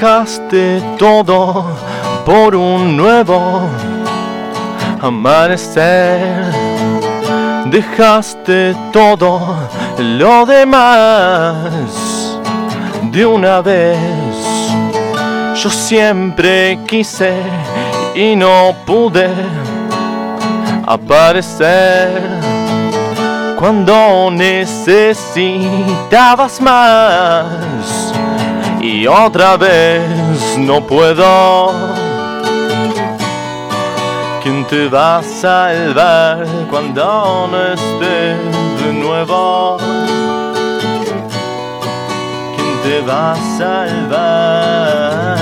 Speaker 9: Dejaste todo por un nuevo amanecer. Dejaste todo lo demás de una vez. Yo siempre quise y no pude aparecer cuando necesitabas más y otra vez no puedo. ¿Quién te va a salvar cuando no estés de nuevo? ¿Quién te va a salvar?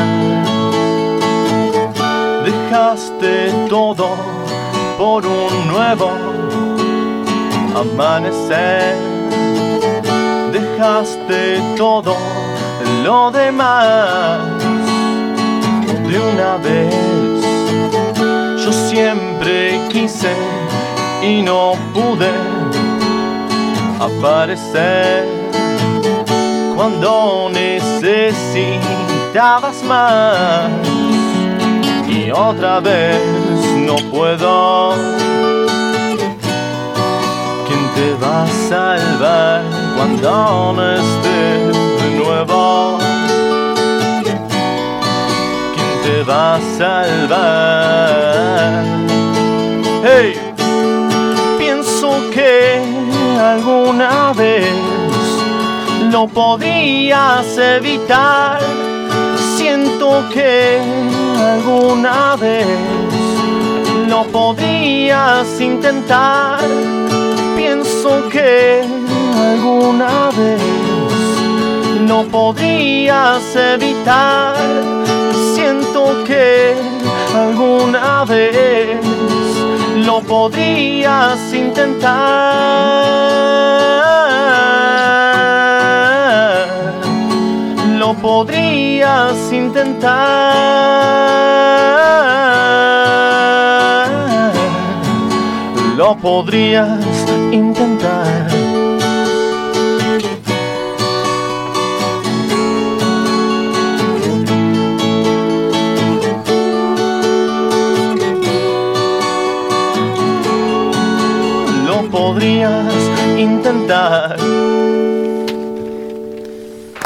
Speaker 9: Dejaste todo por un nuevo amanecer. Dejaste todo lo demás de una vez. Yo siempre quise y no pude aparecer cuando necesitabas más y otra vez no puedo. ¿Quién te va a salvar cuando no estés ¿Quién te va a salvar? Hey, pienso que alguna vez lo podías evitar. Siento
Speaker 13: que alguna vez lo podrías intentar. Pienso que alguna vez lo podrías evitar. Siento que alguna vez lo podrías intentar. Lo podrías intentar. Lo podrías intentar. Intentar.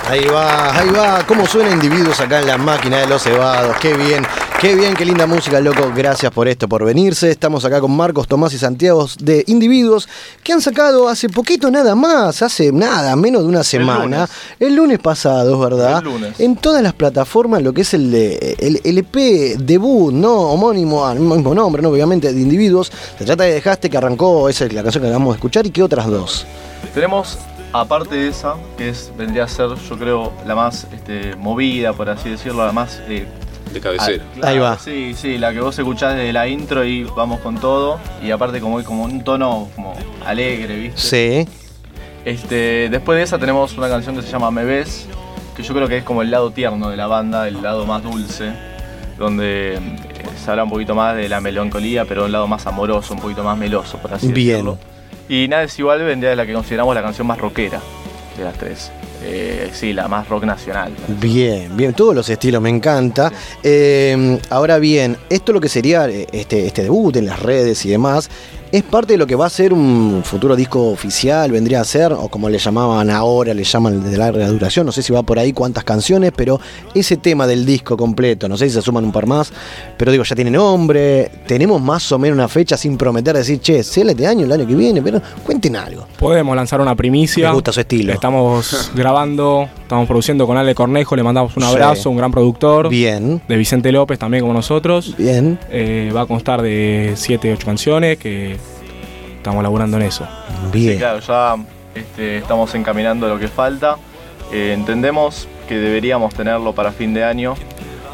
Speaker 2: Ahí va, ahí va. ¿Cómo suena individuos acá en la máquina de los cebados? Qué bien, qué bien, qué linda música, loco. Gracias por esto, por venirse. Estamos acá con Marcos, Tomás y Santiago de Individuos que han sacado hace poquito nada más, hace nada, menos de una semana. El lunes, pasado, verdad.
Speaker 9: El lunes.
Speaker 2: En todas las plataformas, lo que es el, el, el EP debut, ¿no? Homónimo, al mismo nombre, ¿no? Obviamente, de Individuos. Se trata de Dejaste, que arrancó, esa es la canción que acabamos de escuchar. ¿Y qué otras dos?
Speaker 9: Tenemos, aparte de esa, que es, vendría a ser, yo creo, la más este, movida, por así decirlo, la más... eh,
Speaker 11: De cabecera.
Speaker 9: ah,
Speaker 2: Ahí va.
Speaker 9: Sí, sí, la que vos escuchás desde la intro y vamos con todo. Y aparte como, como un tono como alegre, ¿viste?
Speaker 2: Sí.
Speaker 9: Este, después de esa tenemos una canción que se llama Me Ves, que yo creo que es como el lado tierno de la banda, el lado más dulce, donde eh, se habla un poquito más de la melancolía, pero un lado más amoroso, un poquito más meloso, por así
Speaker 2: Bien.
Speaker 9: decirlo. Y Nada es igual vendría de la que consideramos la canción más rockera de las tres. Eh, sí, la más rock nacional.
Speaker 2: Bien, bien, todos los estilos me encanta. Eh, ahora bien, esto lo que sería eh, este, este debut en las redes y demás, es parte de lo que va a ser un futuro disco oficial, vendría a ser, o como le llamaban ahora, le llaman de larga duración, no sé si va por ahí cuántas canciones, pero ese tema del disco completo, no sé si se suman un par más, pero digo, ya tiene nombre, tenemos más o menos una fecha sin prometer decir, che, sale este año, el año que viene, pero cuenten algo.
Speaker 10: Podemos lanzar una primicia.
Speaker 2: Me gusta su estilo.
Speaker 10: Estamos [LAUGHS] grabando, estamos produciendo con Ale Cornejo, le mandamos un
Speaker 2: Sí.
Speaker 10: abrazo, un gran productor.
Speaker 2: Bien.
Speaker 10: De Vicente López también como nosotros.
Speaker 2: Bien.
Speaker 10: Eh, va a constar de 7, 8 canciones que estamos laburando en eso.
Speaker 2: Bien.
Speaker 9: Sí, claro, ya este, estamos encaminando lo que falta. Eh, entendemos que deberíamos tenerlo para fin de año.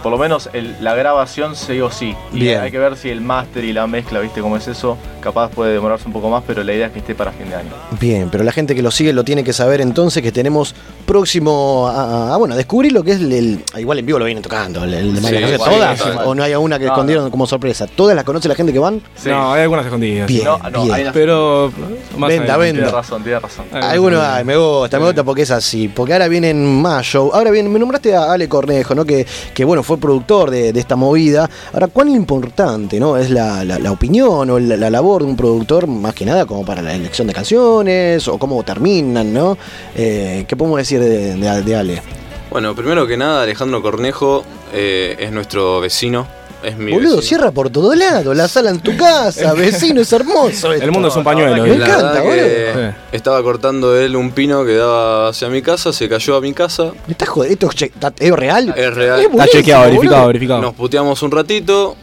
Speaker 9: Por lo menos el- la grabación sí o sí. Y
Speaker 2: Bien.
Speaker 9: hay que ver si el máster y la mezcla, viste cómo es eso. Capaz puede demorarse un poco más, pero la idea es que esté para fin de año.
Speaker 2: Bien, pero la gente que lo sigue lo tiene que saber entonces que tenemos próximo a, a- a, bueno, a descubrir lo que es el, el- igual en vivo lo vienen tocando, el, el de
Speaker 9: Sí,
Speaker 2: todas
Speaker 9: sí.
Speaker 2: o no hay una que
Speaker 10: No,
Speaker 2: escondieron como sorpresa. ¿Todas las conoce la gente que van?
Speaker 10: No, hay algunas escondidas.
Speaker 2: Bien,
Speaker 10: No,
Speaker 2: bien.
Speaker 10: hay pero más
Speaker 2: Venda, venda.
Speaker 9: Tiene razón, tiene razón.
Speaker 2: Algunos hay, me gusta, me gusta porque es así. Porque ahora viene en mayo. Ahora bien, me nombraste a Ale Cornejo, ¿no? Que, que bueno, fue productor de, esta movida. Ahora, ¿cuán importante, ¿no? Es la, opinión o la, la labor de un productor, más que nada, como para la elección de canciones o cómo terminan, ¿no? Eh, ¿Qué podemos decir de, de- de Ale?
Speaker 11: Bueno, primero que nada, Alejandro Cornejo eh, es nuestro vecino. Es mi
Speaker 2: Boludo,
Speaker 11: vecino.
Speaker 2: cierra por todos lados, la sala en tu casa, [LAUGHS] vecino, es hermoso. esto.
Speaker 10: El mundo es un pañuelo.
Speaker 2: Me
Speaker 10: ¿eh?
Speaker 2: Encanta, boludo.
Speaker 11: Estaba cortando él un pino que daba hacia mi casa, se cayó a mi casa.
Speaker 2: ¿Me estás jodiendo? ¿Esto es che- es real?
Speaker 11: Es real.
Speaker 2: Es buenísimo, boludo.
Speaker 11: Nos puteamos un ratito.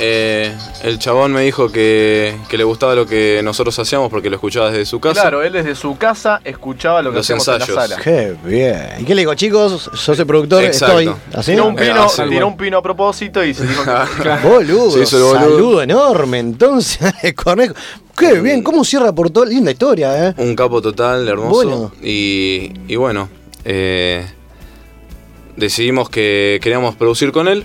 Speaker 11: Eh, el chabón me dijo que, que le gustaba lo que nosotros hacíamos porque lo escuchaba desde su casa.
Speaker 9: Claro, él desde su casa escuchaba lo que
Speaker 11: Los
Speaker 9: hacíamos en
Speaker 11: ensayos.
Speaker 9: la sala.
Speaker 2: Qué bien. ¿Y qué le digo, chicos? Yo soy productor,
Speaker 11: Exacto.
Speaker 2: estoy. ¿Así?
Speaker 9: Tiró un pino, tiró un pino a propósito y se dijo que... [LAUGHS]
Speaker 2: Boludo,
Speaker 11: Se hizo el boludo.
Speaker 2: saludo enorme. Entonces, [LAUGHS] Cornejo. Qué bien, cómo cierra por todo. Linda historia, ¿eh?
Speaker 11: Un capo total, hermoso.
Speaker 2: Bueno.
Speaker 11: Y, y bueno, eh, decidimos que queríamos producir con él.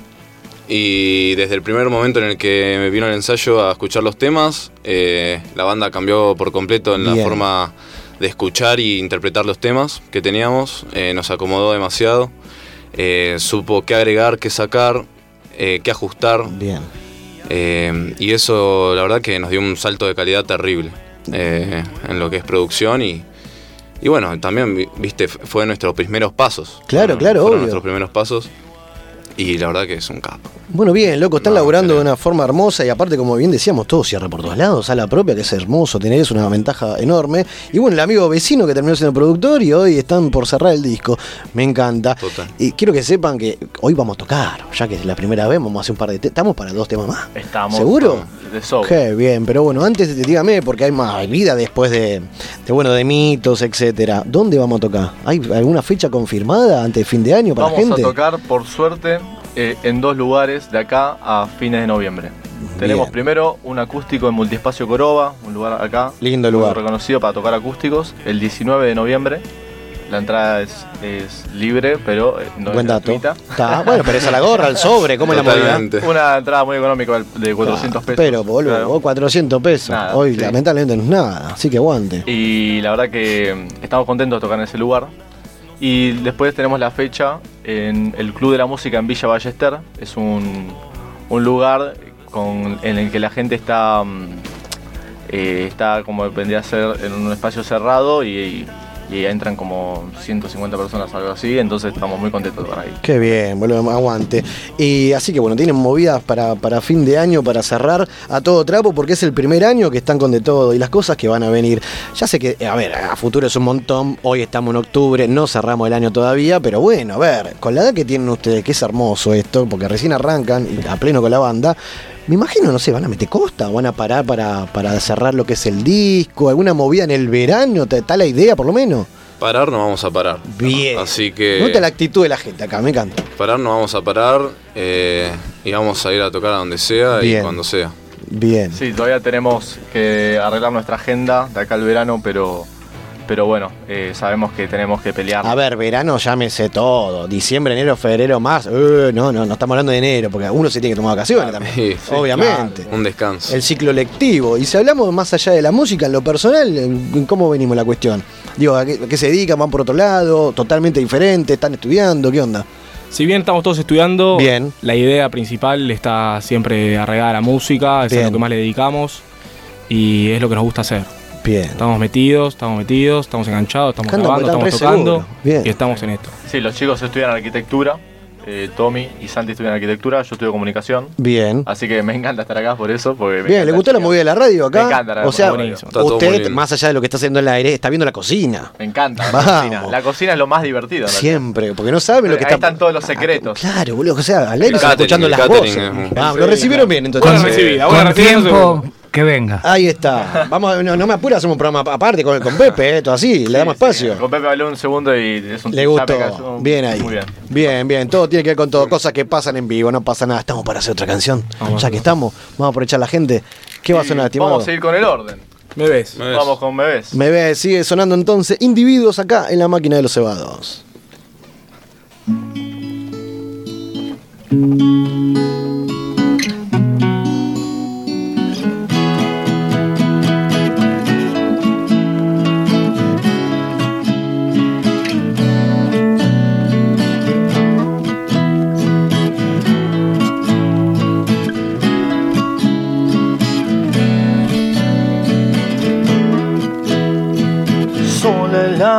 Speaker 11: Y desde el primer momento en el que me vino el ensayo a escuchar los temas, eh, la banda cambió por completo en la forma de escuchar y interpretar los temas que teníamos. Eh, nos acomodó demasiado. Eh, supo qué agregar, qué sacar, qué ajustar.
Speaker 2: Bien.
Speaker 11: Y eso, la verdad, que nos dio un salto de calidad terrible en lo que es producción y, y bueno, también, vi- viste, fue nuestros primeros pasos.
Speaker 2: Claro, claro,
Speaker 11: fueron
Speaker 2: obvio.
Speaker 11: nuestros primeros pasos. Y la verdad que es un capo.
Speaker 2: Bueno, bien, loco, están laburando de una forma hermosa y aparte, como bien decíamos, todo cierra por todos lados, sala propia, que es hermoso, tener es una ventaja enorme. Y bueno, el amigo vecino que terminó siendo productor y hoy están por cerrar el disco. Me encanta. Y quiero que sepan que hoy vamos a tocar, ya que es la primera vez, vamos a hacer un par de... Estamos para dos temas más.
Speaker 9: Estamos.
Speaker 2: ¿Seguro?
Speaker 9: De.
Speaker 2: Qué bien, pero bueno, antes dígame, porque hay más vida después de, de, bueno, de mitos, etcétera. ¿Dónde vamos a tocar? ¿Hay alguna fecha confirmada antes de fin de año para
Speaker 9: Vamos
Speaker 2: la gente?
Speaker 9: a tocar, por suerte, eh, en dos lugares de acá a fines de noviembre. Tenemos
Speaker 2: Bien.
Speaker 9: primero un acústico en Multiespacio Coroba, un lugar acá.
Speaker 2: Lindo lugar.
Speaker 9: reconocido para tocar acústicos, el 19 de noviembre. La entrada es, es libre, pero eh, no
Speaker 2: Buen
Speaker 9: es
Speaker 2: dato.
Speaker 9: gratuita.
Speaker 2: Está, bueno, pero es a la gorra, al sobre, ¿cómo es la movida?
Speaker 9: Una entrada muy económica de 400 pesos.
Speaker 2: Pero, boludo,
Speaker 9: Claro.
Speaker 2: vos 400 pesos.
Speaker 9: Nada,
Speaker 2: Hoy,
Speaker 9: sí.
Speaker 2: lamentablemente, no es nada. Así que aguante.
Speaker 9: Y la verdad que mm, estamos contentos de tocar en ese lugar. Y después tenemos la fecha en el Club de la Música en Villa Ballester. Es un, un lugar con, en el que la gente está, mm, eh, está como vendría a ser en un espacio cerrado y, y entran como 150 personas, algo así. Entonces estamos muy contentos tocar ahí.
Speaker 2: Qué bien, boludo, aguante. Y así que bueno, tienen movidas para, para fin de año, para cerrar a todo trapo, porque es el primer año que están con de todo y las cosas que van a venir. Ya sé que, a ver, a futuro es un montón, hoy estamos en octubre, no cerramos el año todavía, pero bueno, a ver, con la edad que tienen ustedes, que es hermoso esto, porque recién arrancan y a pleno con la banda. Me imagino, no sé, van a meter costa, van a parar para, para cerrar lo que es el disco, alguna movida en el verano, ¿está la idea por lo menos?
Speaker 11: Parar no vamos a parar.
Speaker 2: Bien.
Speaker 11: Así que.
Speaker 2: Nota la actitud de la gente acá, me encanta.
Speaker 11: Parar no vamos a parar eh, y vamos a ir a tocar a donde sea
Speaker 2: Bien.
Speaker 11: y cuando sea.
Speaker 2: Bien.
Speaker 9: Sí, todavía tenemos que arreglar nuestra agenda de acá al verano, pero, pero bueno, eh, sabemos que tenemos que pelear.
Speaker 2: A ver, verano llámese todo. Diciembre, enero, febrero, marzo. Eh, no, no, no estamos hablando de enero, porque uno se tiene que tomar vacaciones también. [LAUGHS]
Speaker 11: Sí,
Speaker 2: obviamente.
Speaker 11: claro, un descanso.
Speaker 2: El ciclo lectivo. Y si hablamos más allá de la música, en lo personal, ¿en en ¿cómo venimos la cuestión? Digo, ¿a qué, a qué se dedican? ¿Van por otro lado? ¿Totalmente diferente? ¿Están estudiando? ¿Qué onda?
Speaker 10: Si bien estamos todos estudiando,
Speaker 2: Bien.
Speaker 10: la idea principal está siempre arraigada a la música, es a lo que más le dedicamos y es lo que nos gusta hacer.
Speaker 2: Bien.
Speaker 10: Estamos metidos, estamos metidos, estamos enganchados, estamos
Speaker 2: Canta,
Speaker 10: grabando, estamos tocando y estamos en esto.
Speaker 9: Sí, los chicos estudian arquitectura. eh, Tommy y Santi estudian arquitectura, yo estudio comunicación.
Speaker 2: Bien.
Speaker 9: Así que me encanta estar acá por eso. Porque me
Speaker 2: Bien, ¿le gustó la movida de la radio acá?
Speaker 9: Me encanta la
Speaker 2: O sea, usted, más allá de lo que está haciendo en el aire, está viendo la cocina.
Speaker 9: Me encanta la cocina. La cocina es lo más divertido.
Speaker 2: Siempre, porque no saben lo que
Speaker 9: Ahí
Speaker 2: está.
Speaker 9: están todos los secretos.
Speaker 2: Claro, boludo, o sea, al aire escuchando las voces.
Speaker 9: es un-
Speaker 2: Ah,
Speaker 9: Sí,
Speaker 2: lo recibieron
Speaker 9: claro.
Speaker 2: bien entonces.
Speaker 10: Buena recibida, buena recibida.
Speaker 6: Que venga.
Speaker 2: Ahí está. Vamos, no, no me apura, hacemos un programa aparte con, con Pepe, esto así, le damos espacio.
Speaker 9: Con Pepe hablé un segundo y es un
Speaker 2: Le gustó.
Speaker 9: me cayó
Speaker 2: Bien ahí.
Speaker 9: Muy bien.
Speaker 2: Bien, bien. Todo tiene que ver con todo. Cosas que pasan en vivo, no pasa nada. Estamos para hacer otra canción. ya que estamos, vamos a aprovechar la gente. ¿Qué va a sonar, estimado?
Speaker 9: Vamos a seguir con el orden.
Speaker 10: Me ves.
Speaker 9: Vamos con bebés.
Speaker 2: Me ve, sigue sonando entonces individuos acá en la máquina de los cebados.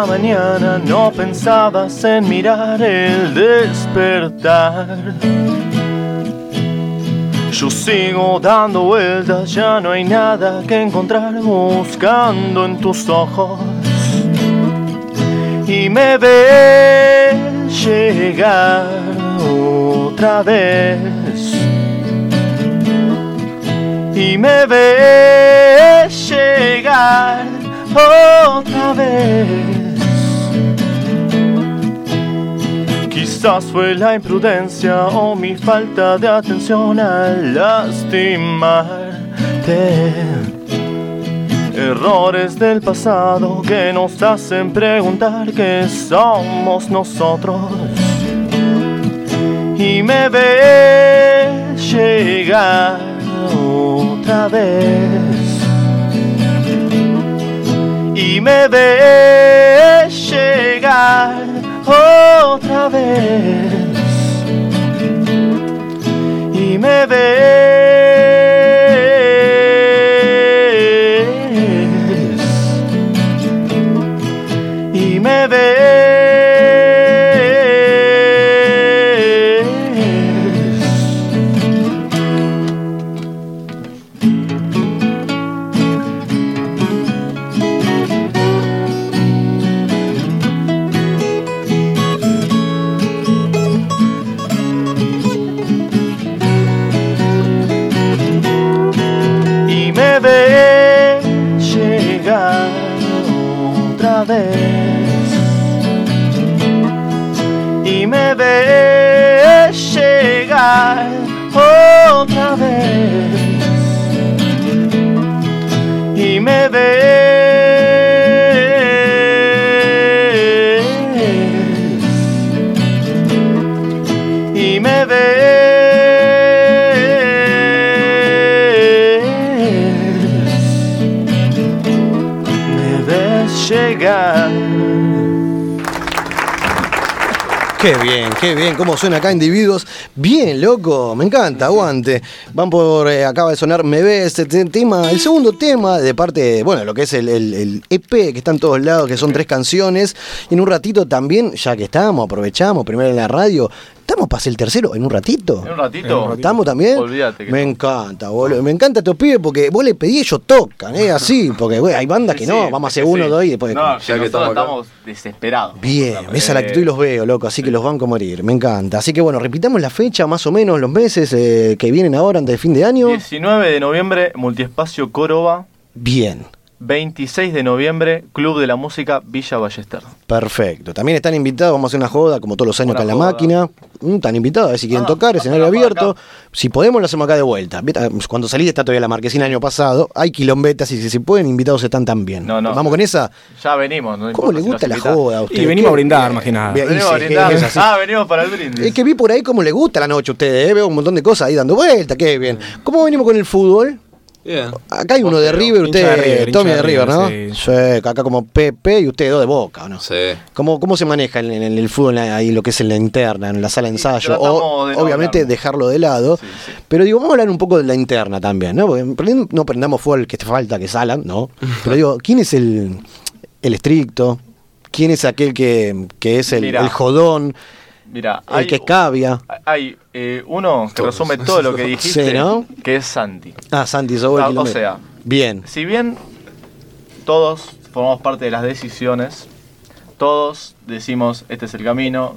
Speaker 13: Mañana no pensabas en mirar el despertar. Yo sigo dando vueltas, ya no hay nada que encontrar buscando en tus ojos. Y me ves llegar otra vez. Y me ves llegar otra vez. Quizás fue la imprudencia o mi falta de atención al lastimarte. Errores del pasado que nos hacen preguntar qué somos nosotros. Y me ves llegar otra vez. Y me ves llegar otra vez. Y me ves. Y
Speaker 2: Qué bien, qué bien, cómo suena acá individuos. Bien, loco, me encanta, aguante. Van por, eh, acaba de sonar Me ves, este tema, el segundo tema de parte, bueno, lo que es el, el- el EP que está en todos lados, que son tres canciones. Y en un ratito también, ya que estamos, aprovechamos, primero en la radio, ¿estamos para hacer el tercero en un ratito?
Speaker 9: En un ratito.
Speaker 2: ¿Estamos también?
Speaker 9: Olvídate que
Speaker 2: Me encanta, boludo. Me encanta estos pibes porque vos le pedís, ellos tocan, ¿eh? Así, porque güey, hay bandas que no, vamos a hacer uno, dos y después.
Speaker 9: No,
Speaker 11: Ya
Speaker 9: que
Speaker 11: que estamos
Speaker 9: desesperados.
Speaker 2: Bien, esa es la
Speaker 9: Eh,
Speaker 2: actitud y los veo, loco, así que los van a morir, me encanta. Así que bueno, repitamos la fecha, más o menos, los meses eh, que vienen ahora antes de fin de año.
Speaker 9: 19 de noviembre, Multiespacio Córdoba.
Speaker 2: Bien,
Speaker 9: 26 de noviembre, Club de la Música Villa Ballester.
Speaker 2: perfecto. También están invitados, vamos a hacer una joda, como todos los años acá en la
Speaker 9: joda.
Speaker 2: máquina. Mm, están invitados, a ver si quieren
Speaker 9: Ah,
Speaker 2: tocar, escenario abierto. Si podemos, lo hacemos acá de vuelta. ¿Viste? Cuando salí está todavía la marquesina el año pasado, hay quilombetas y si se pueden, invitados están también.
Speaker 9: No, no.
Speaker 2: ¿Vamos con esa?
Speaker 9: Ya venimos. No
Speaker 2: ¿Cómo le gusta la joda a ustedes?
Speaker 10: Y venimos a brindar, más que nada.
Speaker 9: Venimos a brindar. Ah, venimos para el brindis.
Speaker 2: Es que vi por ahí cómo le gusta la noche a ustedes, ¿eh? veo un montón de cosas ahí dando vuelta, qué bien. ¿Cómo venimos con el fútbol?
Speaker 11: Bien.
Speaker 2: Acá hay uno de. River, usted,
Speaker 10: de River,
Speaker 2: Tommy de River, ¿no? Sí, acá como Pepe y usted dos de Boca, ¿o ¿no?
Speaker 11: Sí.
Speaker 2: ¿Cómo, ¿Cómo se maneja en, en el fútbol ahí lo que es en la interna, en la sala de ensayo? O
Speaker 9: de no
Speaker 2: obviamente dejarlo de lado.
Speaker 9: Sí, sí.
Speaker 2: Pero digo, vamos a hablar un poco de la interna también, ¿no? Porque no prendamos fuego al que te falta, que salan, ¿no? Pero digo, ¿quién es el, el estricto? ¿Quién es aquel que, que es el,
Speaker 9: Mirá.
Speaker 2: el jodón?
Speaker 9: Mira,
Speaker 2: El
Speaker 9: hay,
Speaker 2: que escabia.
Speaker 9: hay eh, uno que resume todo lo que dijiste,
Speaker 2: Sí, ¿no?
Speaker 9: que es Santi.
Speaker 2: Ah, Santi, sos vos el
Speaker 9: Ah, o sea,
Speaker 2: Bien.
Speaker 9: Si bien todos formamos parte de las decisiones, todos decimos este es el camino,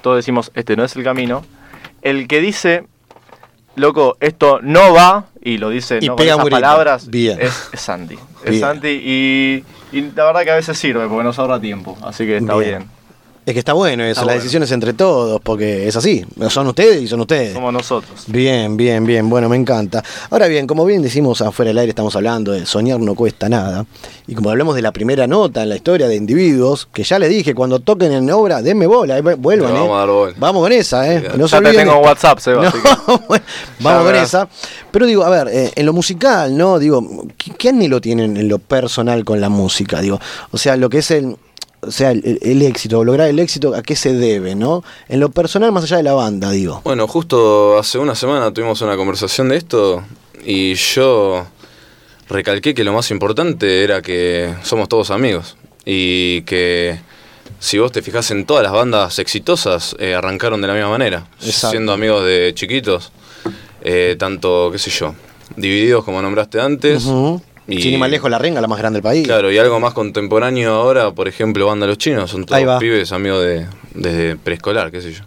Speaker 9: todos decimos este no es el camino, el que dice, loco, esto no va, y lo dice
Speaker 2: Y
Speaker 9: no con
Speaker 2: pega
Speaker 9: esas
Speaker 2: grito.
Speaker 9: palabras,
Speaker 2: Bien.
Speaker 9: Es, es Santi. Es
Speaker 2: Bien.
Speaker 9: Santi y, y la verdad que a veces sirve porque nos ahorra tiempo, así que está
Speaker 2: Bien.
Speaker 9: bien.
Speaker 2: Es que está bueno eso,
Speaker 9: Está
Speaker 2: las
Speaker 9: bueno.
Speaker 2: decisiones entre todos, porque es así. Son ustedes y son ustedes.
Speaker 9: Somos nosotros.
Speaker 2: Bien, bien, bien. Bueno, me encanta. Ahora bien, como bien decimos afuera del aire, estamos hablando de soñar no cuesta nada. Y como hablamos de la primera nota en la historia de individuos, que ya les dije, cuando toquen en obra, denme bola, eh, vuelvan,
Speaker 11: Le
Speaker 2: eh.
Speaker 11: vamos a dar bola.
Speaker 2: Vamos con esa, ¿eh? No se
Speaker 9: ya te tengo en
Speaker 2: de-
Speaker 9: WhatsApp, Seba. [LAUGHS]
Speaker 2: No, [LAUGHS] bueno, vamos con esa. Pero digo, a ver, eh, en lo musical, ¿no? Digo, ¿qué, qué anhelo tienen en lo personal con la música? Digo, o sea, lo que es el. O sea, el, el éxito, lograr el éxito, ¿a qué se debe, no? En lo personal, más allá de la banda, digo.
Speaker 11: Bueno, justo hace una semana tuvimos una conversación de esto y yo recalqué que lo más importante era que somos todos amigos y que si vos te fijas en todas las bandas exitosas eh, arrancaron de la misma manera,
Speaker 2: Exacto.
Speaker 11: siendo amigos de chiquitos, eh, tanto, qué sé yo, divididos como nombraste antes. Y-
Speaker 2: Sin ir más lejos, la renga, la más grande del país.
Speaker 11: Claro, y algo más contemporáneo ahora, por ejemplo, Banda Los Chinos, son todos pibes amigos de, desde preescolar, qué sé yo.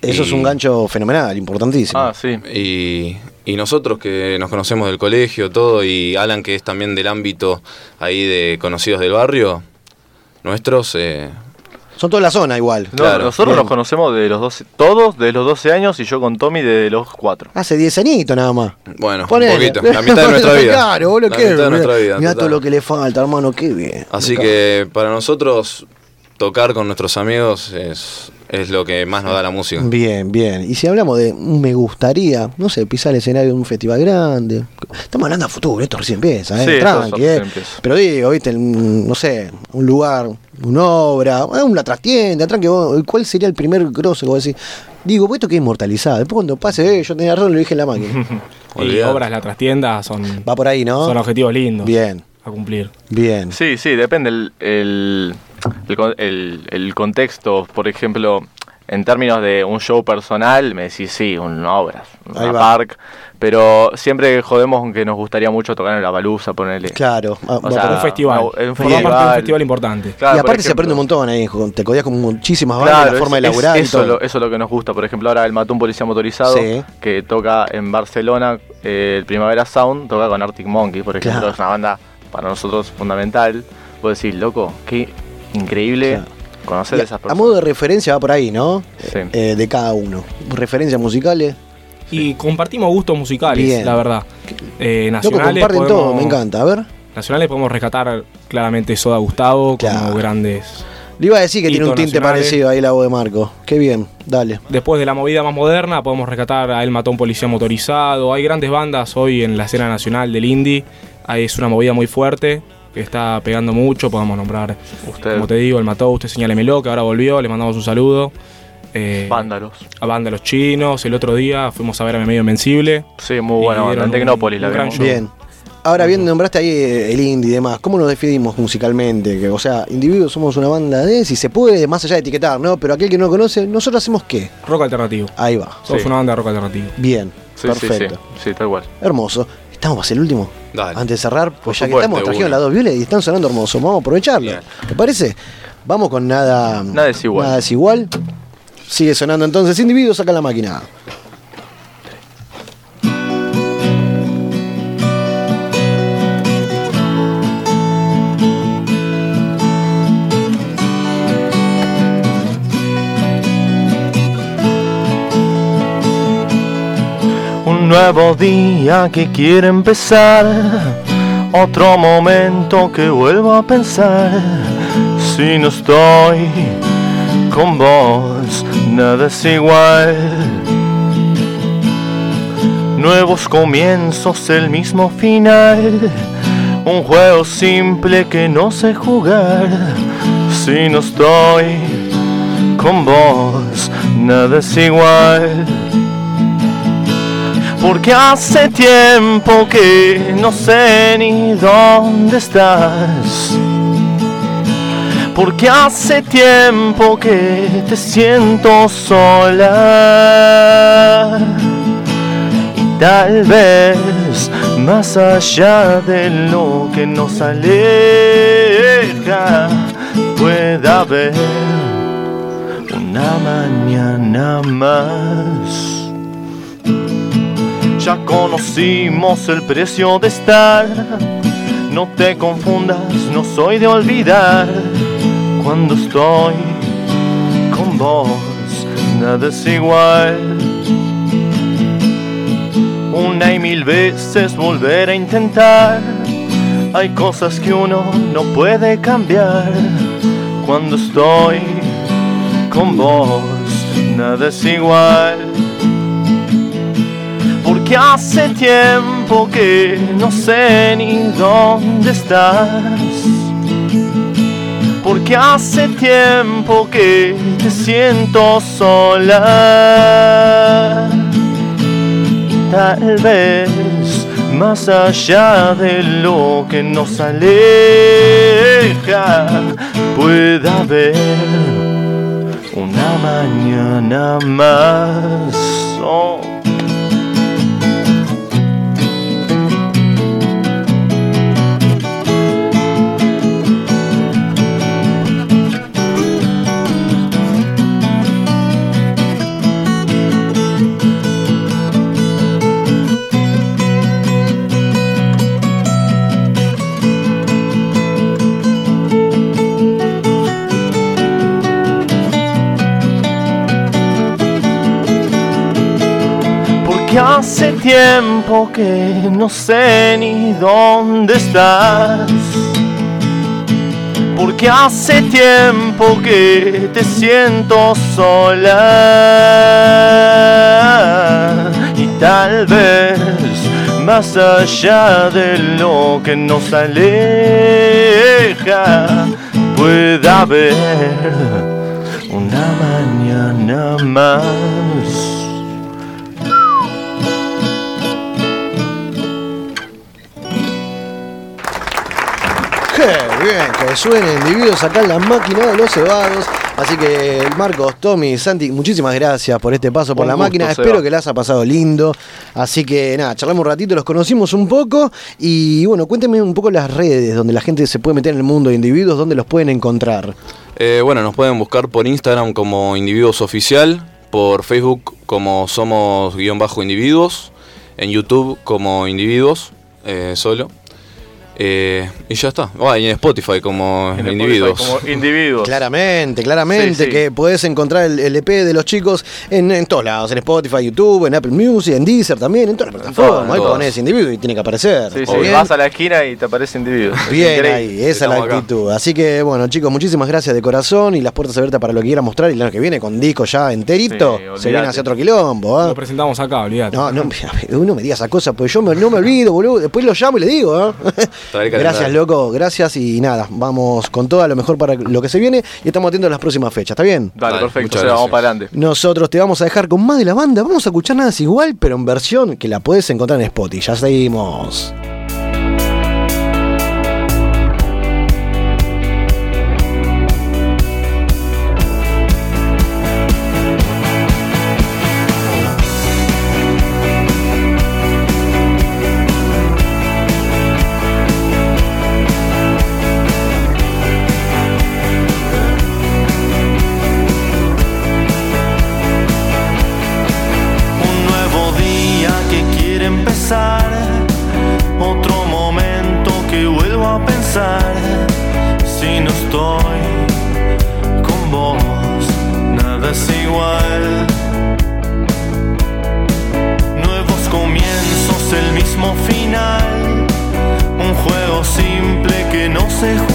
Speaker 2: Eso es un gancho fenomenal, importantísimo.
Speaker 9: Ah, sí.
Speaker 11: Y, y nosotros que nos conocemos del colegio, todo, y Alan que es también del ámbito ahí de conocidos del barrio, nuestros, eh,
Speaker 2: Son toda la zona igual.
Speaker 9: No,
Speaker 11: Claro.
Speaker 9: nosotros
Speaker 2: Bien.
Speaker 9: nos conocemos de los 12, todos de los 12 años y yo con Tommy de los 4.
Speaker 2: Hace 10 añitos nada más.
Speaker 11: bueno,
Speaker 2: Ponele.
Speaker 11: un poquito, la mitad de nuestra vida.
Speaker 2: Claro, boludo,
Speaker 11: la
Speaker 2: qué
Speaker 11: mitad de nuestra vida.
Speaker 2: Mirá
Speaker 11: total.
Speaker 2: todo lo que le falta, hermano, qué bien.
Speaker 11: Así que para nosotros tocar con nuestros amigos es, es lo que más nos da la música.
Speaker 2: Bien, bien. Y si hablamos de un me gustaría, no sé, pisar el escenario de un festival grande. Estamos hablando a futuro, esto recién empieza, ¿eh?
Speaker 9: Sí,
Speaker 2: Tranqui, ¿eh? Pero digo, viste, no sé, un lugar, una obra, una trastienda, tranqui, vos, ¿cuál sería el primer grosso que vos decís? Digo, pues esto queda inmortalizado. Después cuando pase, eh, yo tenía razón, lo dije en la máquina. [LAUGHS]
Speaker 10: Y obras, la trastienda son,
Speaker 2: Va por ahí, ¿no?
Speaker 10: son objetivos lindos
Speaker 2: Bien,
Speaker 10: a cumplir.
Speaker 2: bien.
Speaker 9: Sí, sí, depende el, el, el con- el- el contexto. Por ejemplo, en términos de un show personal, me decís sí, una obra,
Speaker 2: Ahí
Speaker 9: una
Speaker 2: va.
Speaker 9: park. Pero siempre jodemos con que nos gustaría mucho tocar en la balusa, ponerle.
Speaker 2: Claro. ah,
Speaker 9: O sea,
Speaker 10: un festival.
Speaker 9: en un
Speaker 10: Formar parte de un
Speaker 9: festival.
Speaker 10: festival importante.
Speaker 9: Claro,
Speaker 2: y aparte se aprende un montón ahí, te codias con muchísimas bandas,
Speaker 9: Claro,
Speaker 2: la forma
Speaker 9: es-
Speaker 2: de laburar
Speaker 9: eso, lo- eso es lo que nos gusta. Por ejemplo, ahora el Matón Policía Motorizado,
Speaker 2: Sí.
Speaker 9: que toca en Barcelona, eh, el Primavera Sound, toca con Arctic Monkey, por ejemplo.
Speaker 2: Claro.
Speaker 9: Es una banda para nosotros fundamental. Puedo decir, loco, qué increíble.
Speaker 2: Claro.
Speaker 9: conocer a esas
Speaker 2: a, a
Speaker 9: personas.
Speaker 2: modo de referencia va por ahí, ¿no?
Speaker 9: Sí.
Speaker 2: Eh, de cada uno. Referencias musicales.
Speaker 10: Y compartimos gustos musicales,
Speaker 2: Bien.
Speaker 10: la verdad. Eh,
Speaker 2: Loco,
Speaker 10: nacionales
Speaker 2: comparten todo,
Speaker 10: podemos-
Speaker 2: me encanta. A ver.
Speaker 10: Nacionales podemos rescatar claramente Soda Gustavo como grandes.
Speaker 2: Le iba a decir que tiene un tinte
Speaker 10: nacionales.
Speaker 2: parecido ahí la voz de Marco. Qué bien, dale.
Speaker 10: Después de la movida más moderna, podemos rescatar a El Matón Policía Motorizado. Hay grandes bandas hoy en la escena nacional del indie. Ahí es una movida muy fuerte que está pegando mucho. Podemos nombrar,
Speaker 9: Usted.
Speaker 10: como te digo, El Mató, Usted Señálemelo, que ahora volvió. Le mandamos un saludo. Eh,
Speaker 9: Vándalos.
Speaker 10: A Vándalos Chinos. El otro día fuimos a ver a Mi Medio Invencible.
Speaker 9: Sí, muy buena banda. En Tecnópolis la vimos.
Speaker 2: Bien. Ahora bien, nombraste ahí eh, el indie y demás. ¿Cómo nos definimos musicalmente? Que, o sea, individuos somos una banda de, si se puede, más allá de etiquetar, ¿no? Pero aquel que no conoce, ¿nosotros hacemos qué?
Speaker 10: Rock alternativo.
Speaker 2: Ahí va.
Speaker 10: Somos
Speaker 9: Sí.
Speaker 10: una banda de rock alternativo.
Speaker 2: Bien,
Speaker 9: Sí,
Speaker 2: perfecto.
Speaker 9: Sí, sí. sí, tal cual.
Speaker 2: Hermoso. ¿Estamos para hacer el último?
Speaker 11: Dale.
Speaker 2: Antes de cerrar, pues ya que estamos, trajeron las dos violas y están sonando hermosos. Vamos a aprovecharlo. ¿Te parece? Vamos con nada.
Speaker 9: Nada desigual.
Speaker 2: Nada desigual. Sigue sonando entonces. Individuos, saca la máquina.
Speaker 13: Nuevo día que quiere empezar, otro momento que vuelvo a pensar. Si no estoy con vos, nada es igual. Nuevos comienzos, el mismo final. Un juego simple que no sé jugar. Si no estoy con vos, nada es igual. Porque hace tiempo que no sé ni dónde estás. Porque hace tiempo que te siento sola. Y tal vez más allá de lo que nos aleja, pueda haber una mañana más. Ya conocimos el precio de estar. No te confundas, no soy de olvidar. Cuando estoy con vos, nada es igual. Una y mil veces volver a intentar. Hay cosas que uno no puede cambiar. Cuando estoy con vos, nada es igual. Porque hace tiempo que no sé ni dónde estás. Porque hace tiempo que te siento sola. Tal vez más allá de lo que nos aleja, pueda haber una mañana más. Oh. Porque hace tiempo que no sé ni dónde estás. Porque hace tiempo que te siento sola. Y tal vez más allá de lo que nos aleja, pueda haber una mañana más.
Speaker 2: Bien, que suenen individuos acá en la máquina de los cebados. Así que Marcos, Tommy, Santi, muchísimas gracias por este paso por
Speaker 9: Un
Speaker 2: la
Speaker 9: gusto,
Speaker 2: máquina.
Speaker 9: Seba.
Speaker 2: Espero que las haya pasado lindo. Así que nada, charlamos un ratito, los conocimos un poco. Y bueno, cuéntenme un poco las redes donde la gente se puede meter en el mundo de individuos, donde los pueden encontrar.
Speaker 11: Eh, bueno, nos pueden buscar por Instagram como Individuos Oficial, por Facebook como Somos guion bajo individuos, en YouTube como Individuos eh, solo. Eh, y ya está. Ah, y en Spotify como
Speaker 9: En
Speaker 11: individuos.
Speaker 9: Spotify, como individuos.
Speaker 2: Claramente, claramente,
Speaker 9: Sí, sí.
Speaker 2: que podés encontrar el, el EP de los chicos en, en todos lados, en Spotify, YouTube, en Apple Music, en Deezer también, en todas las plataformas. Ahí ponés individuo y tiene que aparecer.
Speaker 9: Sí, sí, vas a la esquina y te aparece individuos. Es
Speaker 2: Bien ahí, esa es la
Speaker 9: acá.
Speaker 2: actitud. Así que bueno, chicos, muchísimas gracias de corazón y las puertas abiertas para lo que quieran mostrar. Y el año que viene, con disco ya enterito,
Speaker 10: Sí,
Speaker 2: se viene hacia otro quilombo. ¿ah?
Speaker 10: Lo presentamos acá, olvídate.
Speaker 2: No, no, [LAUGHS] uno me diga esa cosa, pues yo me- no me olvido, boludo. Después lo llamo y le digo, ¿ah? [LAUGHS] Gracias, loco, gracias y nada, vamos con todo lo mejor para lo que se viene y estamos atentos a las próximas fechas, ¿está bien?
Speaker 9: Dale, perfecto,
Speaker 11: muchas
Speaker 9: o sea, vamos para adelante.
Speaker 2: Nosotros te vamos a dejar con más de la banda, vamos a escuchar nada es igual, pero en versión que la puedes encontrar en Spotify. Ya seguimos.
Speaker 13: Estoy con vos, nada es igual. Nuevos comienzos, el mismo final. Un juego simple que no sé jugar.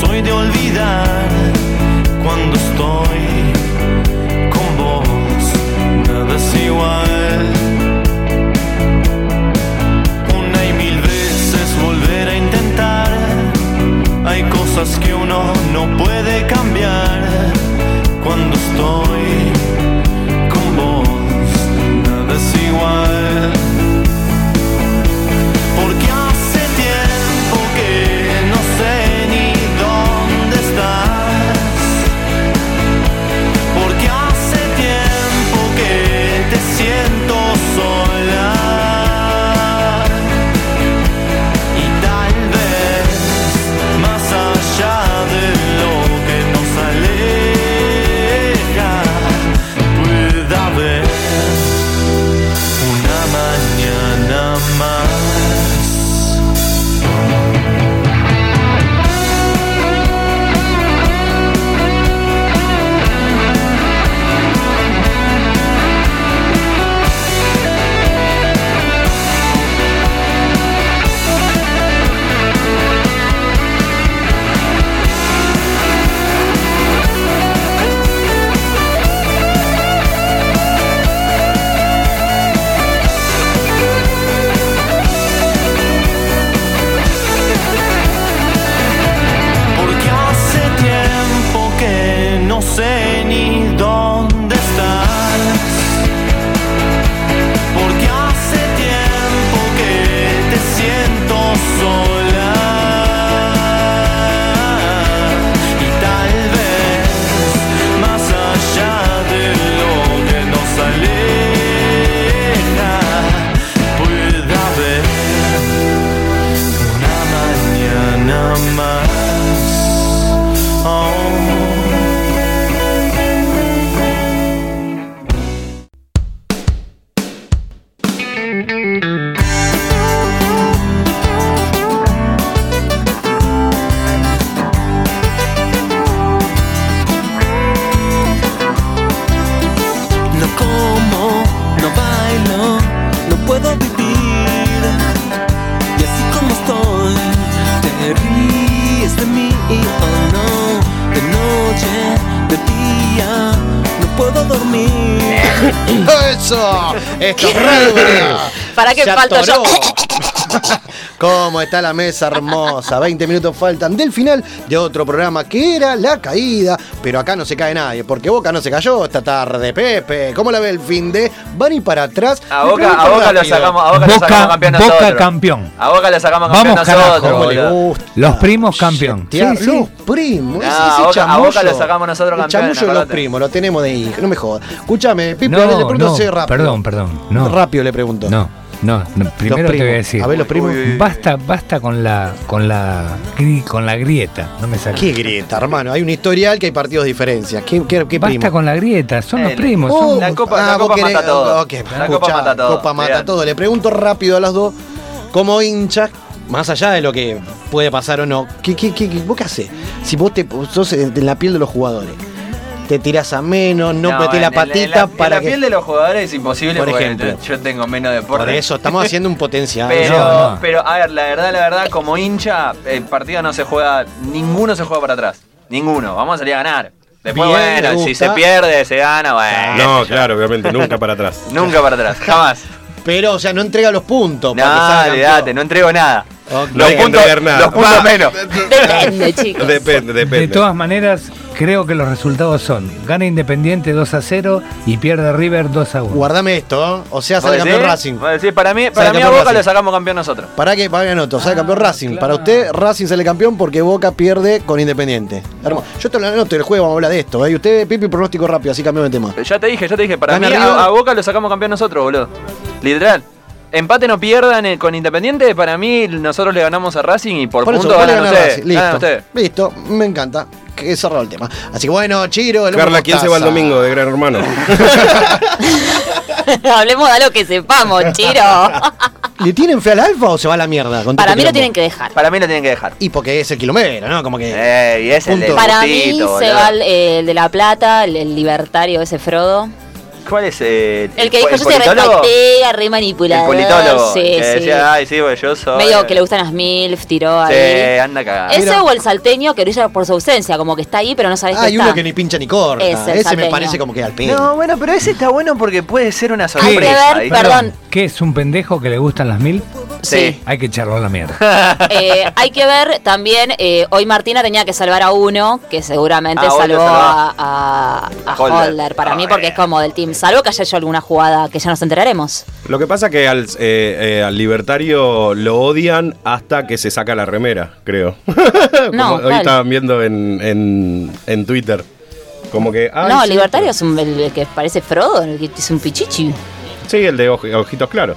Speaker 13: Soy de olvidar. Cuando estoy con vos, nada es igual. Una y mil veces volver a intentar. Hay cosas que te
Speaker 7: ríes de mí, oh no. De noche, de día, no puedo dormir.
Speaker 2: ¡Eso! ¡Esto!
Speaker 1: ¿Para yo?
Speaker 2: atoró. [LAUGHS] ¿Cómo está la mesa hermosa? 20 minutos faltan del final de otro programa que era La Caída, pero acá no se cae nadie, porque Boca no se cayó esta tarde, Pepe. ¿Cómo la ve el fin de? Van y para atrás.
Speaker 4: A Boca, a Boca lo sacamos, a Boca lo
Speaker 6: Boca-
Speaker 4: sacamos campeón
Speaker 6: Boca
Speaker 4: nosotros.
Speaker 6: campeón.
Speaker 4: A Boca le sacamos campeón
Speaker 6: Vamos, carajo.
Speaker 4: nosotros.
Speaker 2: ¿Cómo le
Speaker 4: boludo.
Speaker 2: gusta?
Speaker 6: Los primos campeón. Sí, sí.
Speaker 2: Los primos. Ese-
Speaker 4: a Boca- a Boca lo sacamos nosotros
Speaker 2: El
Speaker 4: campeón,
Speaker 2: chamullo los primos, lo tenemos de hijo, no me jodas. Escúchame, Pipe,
Speaker 6: No,
Speaker 2: le pregunto
Speaker 6: no,
Speaker 2: rápido.
Speaker 6: perdón, perdón. No.
Speaker 2: Rápido le pregunto.
Speaker 6: No, no, no, primero te voy a decir.
Speaker 2: A ver, los primos.
Speaker 6: Basta, basta con la, con la, gri- con la grieta. No me sale.
Speaker 2: ¿Qué grieta, hermano? Hay un historial que hay partidos de diferencia. ¿Qué, qué, qué
Speaker 6: Basta
Speaker 2: primo?
Speaker 6: con la grieta, son los
Speaker 4: Eh,
Speaker 6: primos.
Speaker 2: Oh,
Speaker 6: son-
Speaker 4: La Copa-
Speaker 2: ah,
Speaker 4: mata todo. La
Speaker 2: escuchá,
Speaker 4: Copa mata todo,
Speaker 2: Copa mata
Speaker 4: olvidate.
Speaker 2: todo. Le pregunto rápido a las dos, como hinchas, más allá de lo que puede pasar o no, ¿qué, qué, qué, qué- vos qué hacés? Si vos te sos en la piel de los jugadores, te tirás a menos, no, metés
Speaker 4: en
Speaker 2: la patita
Speaker 4: en la, en
Speaker 2: para
Speaker 4: la
Speaker 2: que...
Speaker 4: piel de los jugadores es imposible
Speaker 2: Por ejemplo.
Speaker 4: yo, tengo menos deporte.
Speaker 2: Por eso, estamos haciendo un [LAUGHS] potencial.
Speaker 4: Pero,
Speaker 6: No, no.
Speaker 4: pero, a ver, la verdad, la verdad, como hincha, el partido no se juega, ninguno se juega para atrás. Ninguno. Vamos a salir a ganar. Después,
Speaker 2: Bien,
Speaker 4: bueno, si se pierde, se gana, bueno.
Speaker 3: No, claro, obviamente, nunca para atrás. [LAUGHS]
Speaker 4: Nunca para atrás, jamás.
Speaker 2: Pero, o sea, no entrega los puntos.
Speaker 4: No,
Speaker 2: campeón.
Speaker 4: no entrego nada.
Speaker 2: Ok.
Speaker 3: No hay que
Speaker 4: puntos- los puntos
Speaker 3: Va.
Speaker 4: menos.
Speaker 1: Depende, [LAUGHS] chicos.
Speaker 3: Depende,
Speaker 6: De
Speaker 3: depende.
Speaker 6: todas maneras, creo que los resultados son: gana Independiente 2 a 0 y pierde River 2 a 1.
Speaker 2: Guardame esto, ¿eh? o sea,
Speaker 4: ¿Vos
Speaker 2: sale campeón? Racing.
Speaker 4: Para mí, para mí a Boca
Speaker 2: Racing.
Speaker 4: lo sacamos campeón nosotros.
Speaker 2: ¿Para qué? Para otro, sale campeón Racing. Para usted, Racing sale campeón porque Boca pierde con Independiente. Hermoso. Yo te lo anoto el juego, vamos a hablar de esto. ¿eh? Y usted, Pipi, pronóstico rápido, así cambiamos de tema.
Speaker 4: Ya te dije, ya te dije, para
Speaker 2: Gana
Speaker 4: mí a, a Boca lo sacamos campeón nosotros, boludo. Literal. Empate no pierdan eh, con Independiente, para mí nosotros le ganamos a Racing y por,
Speaker 2: Por
Speaker 4: punto ganan ustedes. Ganan
Speaker 2: Listo.
Speaker 4: ustedes.
Speaker 2: Listo, me encanta. Que cerrado el tema. Así que bueno, Chiro, el
Speaker 3: Carla, ¿quién se va el domingo de Gran Hermano? [LAUGHS]
Speaker 1: Hablemos de algo que sepamos, [LAUGHS] Chiro.
Speaker 2: ¿Le tienen fe al alfa o se va a la mierda? con
Speaker 1: Para
Speaker 2: este
Speaker 1: mí lo tienen que dejar.
Speaker 4: Para mí lo tienen que dejar.
Speaker 2: Y porque es el kilomero, ¿no? Como que.
Speaker 4: Eh, y es el
Speaker 1: Para mí se va el, el de La Plata, el, el libertario ese Frodo.
Speaker 4: ¿Cuál es eh,
Speaker 1: El que dijo yo soy re
Speaker 4: El
Speaker 1: manipulador.
Speaker 4: politólogo.
Speaker 1: Sí,
Speaker 4: que
Speaker 1: sí.
Speaker 4: decía, ay, sí, pues yo soy.
Speaker 1: Medio que le gustan las MILF, tiró
Speaker 4: Sí,
Speaker 1: ahí.
Speaker 4: anda cagado.
Speaker 1: Ese o el salteño que brilla por su ausencia, como que está ahí, pero no sabes que
Speaker 2: Hay
Speaker 1: está.
Speaker 2: uno que ni pincha ni corta.
Speaker 1: Es el
Speaker 2: Ese me parece como que al pedo.
Speaker 4: No, bueno, pero ese está bueno porque puede ser una
Speaker 1: Hay que
Speaker 4: sorpresa.
Speaker 1: ver, perdón,
Speaker 6: ¿Qué es un pendejo que le gustan las mil?
Speaker 1: Sí.
Speaker 6: Hay que echarlo a la mierda. [LAUGHS]
Speaker 1: Eh, hay que ver también, eh, hoy Martina tenía que salvar a uno, que seguramente
Speaker 4: Ah,
Speaker 1: salvó a, a- a
Speaker 4: Holder.
Speaker 1: Holder. para mí, porque es como del team. Salvo que haya hecho alguna jugada que ya nos enteraremos.
Speaker 3: Lo que pasa que al, eh, eh, al libertario lo odian hasta que se saca la remera, creo. [LAUGHS]
Speaker 1: No,
Speaker 3: Como hoy estaban viendo en, en, en Twitter. Como que. ay,
Speaker 1: no,
Speaker 3: sí,
Speaker 1: Libertario es un, el que parece Frodo, el que es un pichichi.
Speaker 3: Sí, el de oj- ojitos claros.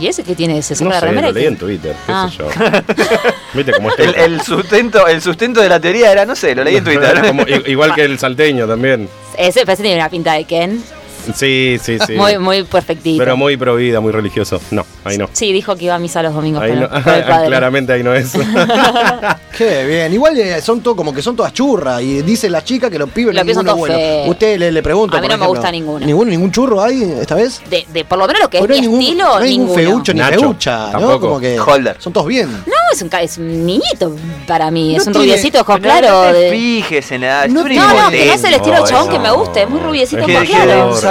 Speaker 1: ¿Y ese que tiene? ¿Se saca
Speaker 3: No
Speaker 1: la
Speaker 3: sé,
Speaker 1: remera?
Speaker 3: lo leí en Twitter, qué
Speaker 1: Ah.
Speaker 3: sé yo. [LAUGHS] Viste cómo está.
Speaker 4: El, el sustento, el sustento de la teoría era, no sé, lo leí en [LAUGHS] Twitter.
Speaker 3: Como- igual que el salteño también.
Speaker 1: Ese parece que tiene una pinta de Ken. [LAUGHS]
Speaker 3: Sí, sí, sí.
Speaker 1: Muy, muy perfectito.
Speaker 3: Pero muy pro vida, muy religioso. No, ahí no.
Speaker 1: Sí, dijo que iba a misa los domingos
Speaker 3: Ahí
Speaker 1: con,
Speaker 3: no. [LAUGHS] Claramente ahí no es. [LAUGHS]
Speaker 2: Qué bien. Igual eh, son todo, como que son todas churras. Y dicen las chicas que los pibes
Speaker 1: son
Speaker 2: ninguno bueno. Usted le, le pregunta.
Speaker 1: A mí
Speaker 2: por
Speaker 1: no me
Speaker 2: ejemplo,
Speaker 1: gusta ninguno.
Speaker 2: ¿Ninguno? ¿Ningún churro hay esta vez?
Speaker 1: De, de por lo menos lo que es
Speaker 2: Pues no
Speaker 1: mi
Speaker 2: ningún,
Speaker 1: estilo,
Speaker 2: no hay ningún feucho ni
Speaker 3: Nacho,
Speaker 2: feucha, ¿no?
Speaker 3: tampoco.
Speaker 2: Como que
Speaker 4: Holder.
Speaker 2: son todos bien.
Speaker 1: No, es un, es un niñito para mí.
Speaker 2: No
Speaker 1: es un
Speaker 2: tiene-
Speaker 1: rubiecito, ojos claros.
Speaker 4: No te
Speaker 1: de-
Speaker 4: fijes en la
Speaker 2: No tiene-
Speaker 1: No, no, que no es el estilo
Speaker 3: No,
Speaker 1: chabón que
Speaker 3: eso
Speaker 1: me gusta. Es muy rubiecito, ojos
Speaker 3: que-
Speaker 1: claros.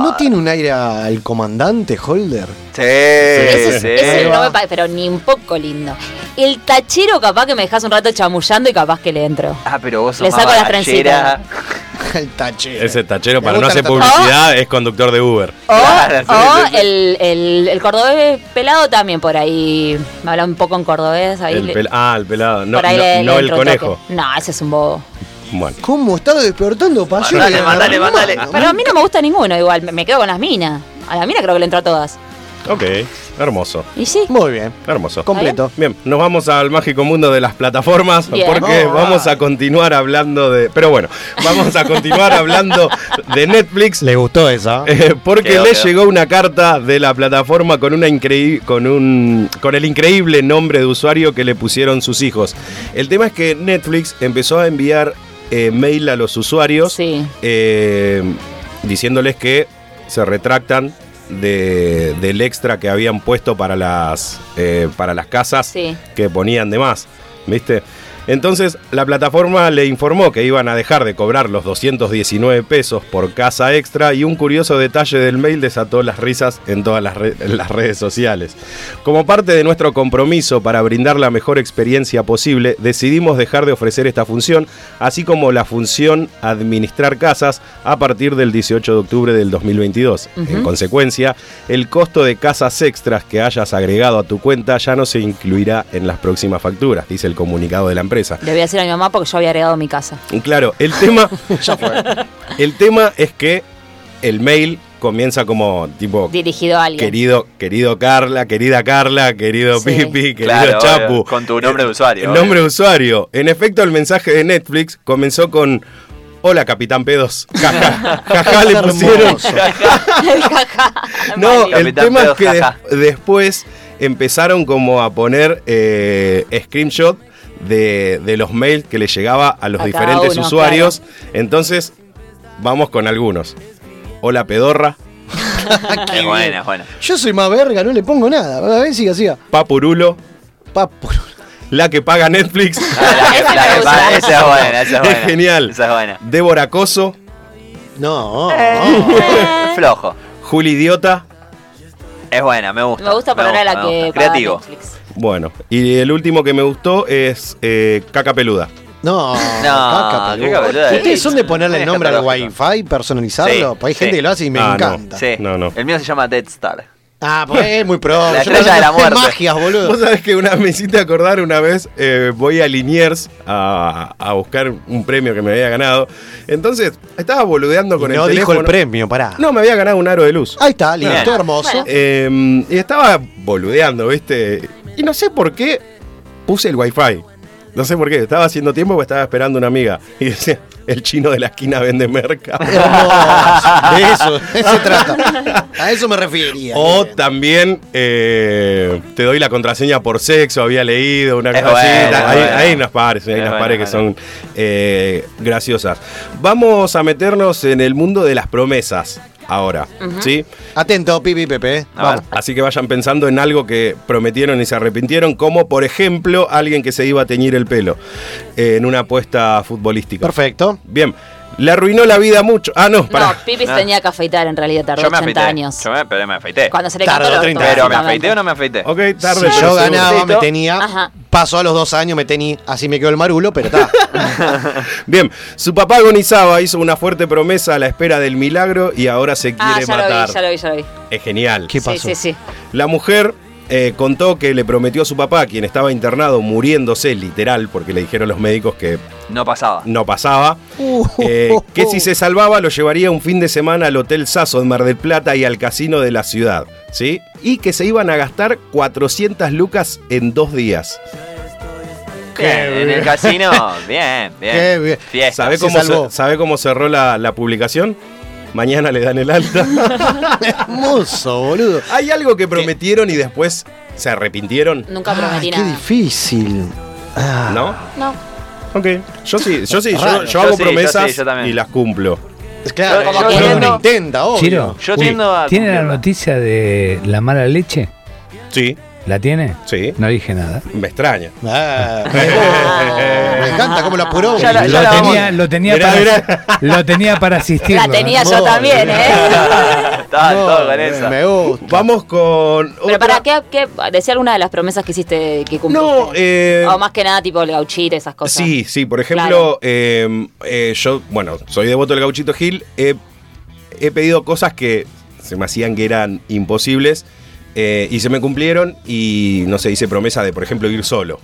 Speaker 2: ¿No tiene un aire al comandante Holder?
Speaker 4: Sí,
Speaker 1: Ese,
Speaker 4: sí.
Speaker 1: ese no me parece, pero ni un poco lindo. El tachero capaz que me dejas un rato chamullando y capaz que le entro.
Speaker 4: Ah, pero vos sos
Speaker 1: Le
Speaker 4: más
Speaker 1: saco las
Speaker 4: barachera. [LAUGHS] [LAUGHS]
Speaker 2: el tachero.
Speaker 3: Ese tachero, para no hacer publicidad, es conductor de Uber.
Speaker 1: O,
Speaker 4: Claro, sí,
Speaker 1: o
Speaker 4: sí, sí.
Speaker 1: El, el, el cordobés pelado también por ahí. Me habla un poco en cordobés. Ahí
Speaker 3: El
Speaker 1: le-
Speaker 3: pel- ah, el pelado. No, no-
Speaker 1: le-
Speaker 3: no
Speaker 1: le
Speaker 3: el
Speaker 1: toque.
Speaker 3: conejo.
Speaker 1: No, ese es un bobo.
Speaker 3: Bueno.
Speaker 2: ¿Cómo está despertando pasión?
Speaker 4: Mandale, mandale, mandale.
Speaker 1: Pero a mí no me gusta ninguno igual. Me, quedo con las minas. A la mina creo que le entro a todas.
Speaker 3: Ok, hermoso.
Speaker 1: Y sí.
Speaker 2: Muy bien.
Speaker 3: Hermoso.
Speaker 2: Completo.
Speaker 3: Bien, nos vamos al mágico mundo de las plataformas
Speaker 1: Bien.
Speaker 3: porque vamos a continuar hablando de... Pero bueno, vamos a continuar hablando de Netflix.
Speaker 2: Le gustó esa.
Speaker 3: eh, porque
Speaker 4: Quedó,
Speaker 3: le
Speaker 4: quedó.
Speaker 3: llegó una carta de la plataforma con una increí- con un con el increíble nombre de usuario que le pusieron sus hijos. El tema es que Netflix empezó a enviar eh, mail a los usuarios
Speaker 1: Sí.
Speaker 3: eh, diciéndoles que se retractan de- del extra que habían puesto para las, eh, para las casas
Speaker 1: Sí.
Speaker 3: que ponían de más, ¿viste? Entonces la plataforma le informó que iban a dejar de cobrar los 219 pesos por casa extra y un curioso detalle del mail desató las risas en todas las, re- en las redes sociales. Como parte de nuestro compromiso para brindar la mejor experiencia posible, decidimos dejar de ofrecer esta función, así como la función administrar casas a partir del 18 de octubre del 2022. En consecuencia, el costo de casas extras que hayas agregado a tu cuenta ya no se incluirá en las próximas facturas, dice el comunicado de la empresa.
Speaker 1: Le voy a decir a mi mamá porque yo había agregado mi casa.
Speaker 3: Claro, el tema. [LAUGHS] El tema es que el mail comienza como tipo.
Speaker 1: Dirigido a alguien.
Speaker 3: Querido, querido Carla, querida Carla, querido
Speaker 1: Sí.
Speaker 3: Pipi, querido
Speaker 4: Claro,
Speaker 3: Chapu.
Speaker 4: obvio, con tu nombre de usuario.
Speaker 3: El nombre de usuario. En efecto, el mensaje de Netflix comenzó con. Hola, Capitán Pedos. [LAUGHS] Jaja, jaja, le pusieron. [LAUGHS] No, el
Speaker 4: Capitán
Speaker 3: tema es que después empezaron como a poner eh, screenshot de, de los mails que le llegaba a los
Speaker 1: A
Speaker 3: diferentes
Speaker 1: uno,
Speaker 3: usuarios. Entonces, vamos con algunos. Hola, pedorra. [LAUGHS]
Speaker 4: Es buena, es buena.
Speaker 2: Yo soy más verga, no le pongo nada. A ver, siga, siga.
Speaker 3: Papurulo.
Speaker 2: Papurulo.
Speaker 3: La que paga Netflix.
Speaker 4: La- la que [LAUGHS] paga- Esa es buena, esa es buena.
Speaker 3: genial.
Speaker 4: Esa es buena.
Speaker 3: Débora Coso.
Speaker 2: No. [LAUGHS]
Speaker 4: Flojo.
Speaker 3: Juli Idiota.
Speaker 4: Es buena, me gusta.
Speaker 1: Me gusta poner a la que paga
Speaker 4: Creativo.
Speaker 1: Netflix.
Speaker 3: Bueno, y el último que me gustó es eh, Caca Peluda.
Speaker 2: No,
Speaker 4: No,
Speaker 2: caca peluda.
Speaker 4: caca peluda.
Speaker 2: ¿Ustedes son de ponerle el nombre al
Speaker 4: escatológico.
Speaker 2: Wi-Fi, personalizarlo?
Speaker 4: Sí,
Speaker 2: Pues hay
Speaker 4: sí.
Speaker 2: gente que lo hace y me
Speaker 3: Ah, no.
Speaker 2: encanta.
Speaker 4: Sí.
Speaker 3: No, no.
Speaker 4: El mío se llama Dead Star.
Speaker 2: Ah, pues es muy pro. [LAUGHS]
Speaker 4: La
Speaker 2: Yo
Speaker 4: estrella de la muerte.
Speaker 2: magias, boludo.
Speaker 3: Vos sabés que una me hiciste acordar una vez, eh, voy a Liniers a, a buscar un premio que me había ganado. Entonces, estaba boludeando con el
Speaker 2: no dijo
Speaker 3: teléfono.
Speaker 2: el premio, pará.
Speaker 3: No, me había ganado un aro de luz.
Speaker 2: Ahí está, listo,
Speaker 4: Bien.
Speaker 2: hermoso.
Speaker 1: Bueno.
Speaker 3: Eh, y estaba boludeando, ¿viste? Y no sé por qué puse el wifi. No sé por qué. Estaba haciendo tiempo porque estaba esperando una amiga. Y decía, el chino de la esquina vende merca. [LAUGHS]
Speaker 2: Hermoso. De eso, de eso se trata. A eso me refería.
Speaker 3: O también eh, te doy la contraseña por sexo, había leído una cosa así. Hay, unas pares, hay
Speaker 4: Es
Speaker 3: unas
Speaker 4: bueno,
Speaker 3: pares que son eh, graciosas. Vamos a meternos en el mundo de las promesas ahora, ¿sí?
Speaker 2: Atento, Pipi Pepe. Vamos.
Speaker 3: Así que vayan pensando en algo que prometieron y se arrepintieron, como por ejemplo alguien que se iba a teñir el pelo eh, en una apuesta futbolística.
Speaker 2: Perfecto.
Speaker 3: Bien, le arruinó la vida mucho. Ah, no,
Speaker 1: No,
Speaker 3: para.
Speaker 1: Pipi se
Speaker 4: Ah.
Speaker 1: tenía que afeitar en realidad, tardó
Speaker 4: Yo me
Speaker 1: 80
Speaker 4: afeité.
Speaker 1: años.
Speaker 4: Yo me, pero me afeité.
Speaker 1: Cuando se le
Speaker 2: Tardó
Speaker 1: cantó lo
Speaker 2: 30
Speaker 4: Pero me afeité o no me afeité.
Speaker 3: Ok, tarde.
Speaker 2: Si
Speaker 3: pero
Speaker 2: yo ganaba, me tenía.
Speaker 1: Ajá.
Speaker 2: Pasó a los dos años, me tenía. Así me quedó el marulo, pero está. [LAUGHS]
Speaker 3: Bien, su papá agonizaba, hizo una fuerte promesa a la espera del milagro y ahora se
Speaker 1: Ah,
Speaker 3: quiere
Speaker 1: ya lo
Speaker 3: matar.
Speaker 1: vi, ya lo vi, ya lo vi.
Speaker 3: Es genial.
Speaker 2: ¿Qué
Speaker 1: Sí,
Speaker 2: pasó?
Speaker 1: sí, sí.
Speaker 3: La mujer eh, contó que le prometió a su papá, quien estaba internado muriéndose literal, porque le dijeron los médicos que
Speaker 4: No pasaba.
Speaker 3: no pasaba, [LAUGHS] eh, que si se salvaba lo llevaría un fin de semana al Hotel Sasso en Mar del Plata y al casino de la ciudad, ¿sí? Y que se iban a gastar 400 lucas en dos días.
Speaker 4: Bien, en el casino, bien, [LAUGHS] bien.
Speaker 2: Qué bien.
Speaker 3: ¿Sabe cómo, se- sabe cómo cerró la, la publicación? Mañana le dan el alta. [LAUGHS]
Speaker 2: Hermoso, boludo.
Speaker 3: ¿Hay algo que prometieron y después se arrepintieron?
Speaker 1: Nunca prometí
Speaker 2: qué
Speaker 1: nada.
Speaker 2: difícil. Ah,
Speaker 3: ¿No?
Speaker 1: No.
Speaker 3: Ok. Yo sí, yo sí, yo,
Speaker 2: Raro.
Speaker 3: yo
Speaker 4: Yo
Speaker 3: hago
Speaker 4: sí, yo
Speaker 3: promesas
Speaker 4: sí, yo también.
Speaker 3: y las cumplo.
Speaker 2: Claro,
Speaker 4: Yo-
Speaker 2: como
Speaker 4: yo
Speaker 2: que uno intenta, obvio.
Speaker 6: Chiro,
Speaker 4: Yo tiendo a
Speaker 6: ¿tiene la
Speaker 4: cumplirla.
Speaker 6: noticia de la mala leche?
Speaker 3: Sí,
Speaker 6: ¿La tiene?
Speaker 3: sí.
Speaker 6: No dije nada.
Speaker 3: Me extraña.
Speaker 2: Ah, [LAUGHS] me encanta cómo apuró.
Speaker 4: La- ya
Speaker 6: lo, tenía, lo, tenía
Speaker 3: Mirá,
Speaker 6: para,
Speaker 3: mirá. [LAUGHS]
Speaker 6: lo tenía para asistir.
Speaker 1: La tenía yo también. ¿eh? [LAUGHS]
Speaker 4: Estaba
Speaker 2: No,
Speaker 4: todo con
Speaker 2: me-
Speaker 4: esa.
Speaker 2: Me gusta.
Speaker 3: Vamos con.
Speaker 1: Pero
Speaker 3: otra-
Speaker 1: para qué, qué decía alguna de las promesas que hiciste que cumpliste.
Speaker 3: No, eh.
Speaker 1: o más que nada tipo el gauchito, esas cosas.
Speaker 3: Sí, sí, por ejemplo,
Speaker 1: Claro.
Speaker 3: eh, eh, yo, bueno, soy devoto del gauchito Gil, he, he pedido cosas que se me hacían que eran imposibles eh, y se me cumplieron y no sé, hice promesa de, por ejemplo, ir solo.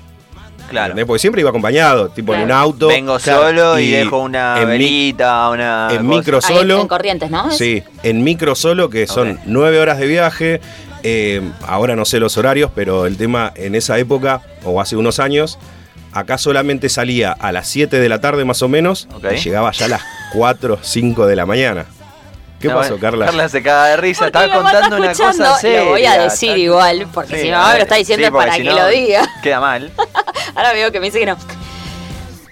Speaker 4: Claro.
Speaker 3: ¿entendés? Porque siempre iba acompañado, tipo en un auto.
Speaker 4: Vengo
Speaker 3: Claro,
Speaker 4: solo y, dejo una
Speaker 3: en
Speaker 4: velita, una.
Speaker 3: en
Speaker 4: cosa.
Speaker 3: micro
Speaker 1: Ahí,
Speaker 3: solo.
Speaker 1: en Corrientes, ¿no?
Speaker 3: Sí, en micro solo, que son nueve horas de viaje. eh, ahora no sé los horarios, pero el tema en esa época, o hace unos años, acá solamente salía a las 7 de la tarde más o menos y llegaba ya a las 4 5 de la mañana. ¿Qué
Speaker 4: No,
Speaker 3: pasó, Carla?
Speaker 4: Carla se caga de risa. Estaba contando una cosa seria.
Speaker 1: Lo voy a decir
Speaker 4: Está-
Speaker 1: igual, porque
Speaker 4: Sí,
Speaker 1: si mamá me lo está diciendo
Speaker 4: sí,
Speaker 1: es para
Speaker 4: porque
Speaker 1: que
Speaker 4: si no,
Speaker 1: lo diga.
Speaker 4: Queda mal. [LAUGHS]
Speaker 1: Ahora veo que me dice que no.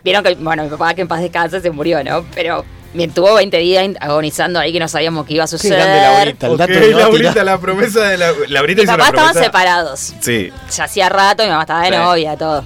Speaker 1: Vieron que, bueno, mi papá que en paz descanse se murió, ¿no? Pero me tuvo 20 días agonizando ahí que no sabíamos qué iba a
Speaker 2: Qué
Speaker 1: suceder.
Speaker 2: grande Laurita, el dato a
Speaker 3: Laurita, la promesa de la. Laurita
Speaker 1: Mi papá estaban
Speaker 3: promesa.
Speaker 1: separados.
Speaker 3: Sí.
Speaker 1: Ya hacía rato, mi mamá estaba de
Speaker 4: Sí.
Speaker 1: novia, todo.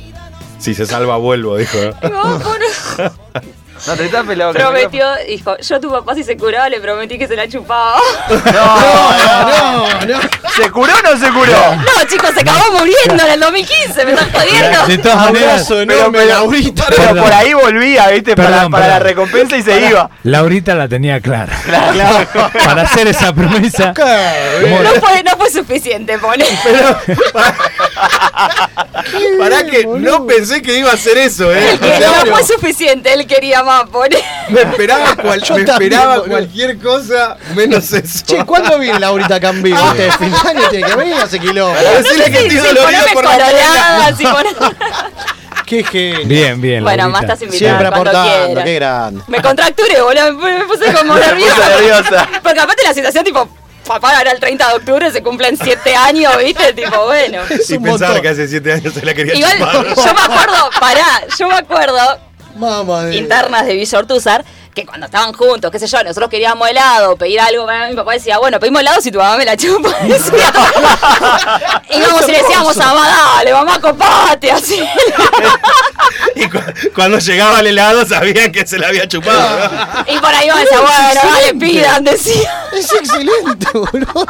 Speaker 3: Si se salva, vuelvo, dijo. ¿no?
Speaker 1: No, [LAUGHS]
Speaker 4: No, te estás pelado
Speaker 1: Prometió, dijo, yo a tu papá si se curaba le prometí que se la chupaba. [LAUGHS]
Speaker 2: No, no.
Speaker 4: ¿Se curó o no se curó?
Speaker 1: No, chicos, se acabó muriendo en el 2015, me están jodiendo.
Speaker 6: De todas maneras,
Speaker 2: enorme, Laurita.
Speaker 4: Pero
Speaker 6: Perdón.
Speaker 4: por ahí volvía, ¿viste? para
Speaker 6: Perdón,
Speaker 4: para la recompensa y se iba.
Speaker 6: Laurita la tenía clara. [LAUGHS] Para hacer esa promesa. como-
Speaker 1: No fue, no fue suficiente, pone. [LAUGHS]
Speaker 3: Pará que no pensé que iba a hacer eso, ¿eh?
Speaker 1: No fue suficiente, él quería más, pone.
Speaker 3: Me esperaba, cual-
Speaker 2: Yo
Speaker 3: me
Speaker 2: también,
Speaker 3: esperaba cualquier cosa menos eso.
Speaker 2: Che, ¿cuándo viene [LAUGHS] Laurita Cambio? ¿Viste? Fin de año tiene que venir hace kilómetros.
Speaker 3: Decirle que estoy dolorido por la [LAUGHS]
Speaker 2: Qué genio.
Speaker 6: Bien, bien.
Speaker 1: Bueno, más estás invitado
Speaker 2: Siempre aportando, qué grande.
Speaker 1: Me contracturé, boludo, me, puse como [LAUGHS] nerviosa.
Speaker 4: nerviosa.
Speaker 1: Porque aparte la situación, tipo, papá era el 30 de octubre, se cumplen 7 años, ¿viste? Tipo, bueno.
Speaker 3: Y pensaba
Speaker 2: montón.
Speaker 3: que hace siete años se la quería
Speaker 1: Igual,
Speaker 3: chupar.
Speaker 1: yo me acuerdo, pará, yo me acuerdo,
Speaker 2: Mamá
Speaker 1: internas de Villortuzar, que cuando estaban juntos, qué sé yo, nosotros queríamos helado, pedir algo, mi papá decía, bueno, pedimos helado si tu mamá me la chupa. [LAUGHS] Decía, [LAUGHS] Íbamos y le decíamos a mamá, dale, mamá, copate, así. [LAUGHS] [LAUGHS]
Speaker 3: Y cu- cuando llegaba el helado sabían que se la había chupado. ¿no? [LAUGHS]
Speaker 1: Y por ahí me decía, bueno, dale, pidan, decía.
Speaker 2: Es excelente, boludo.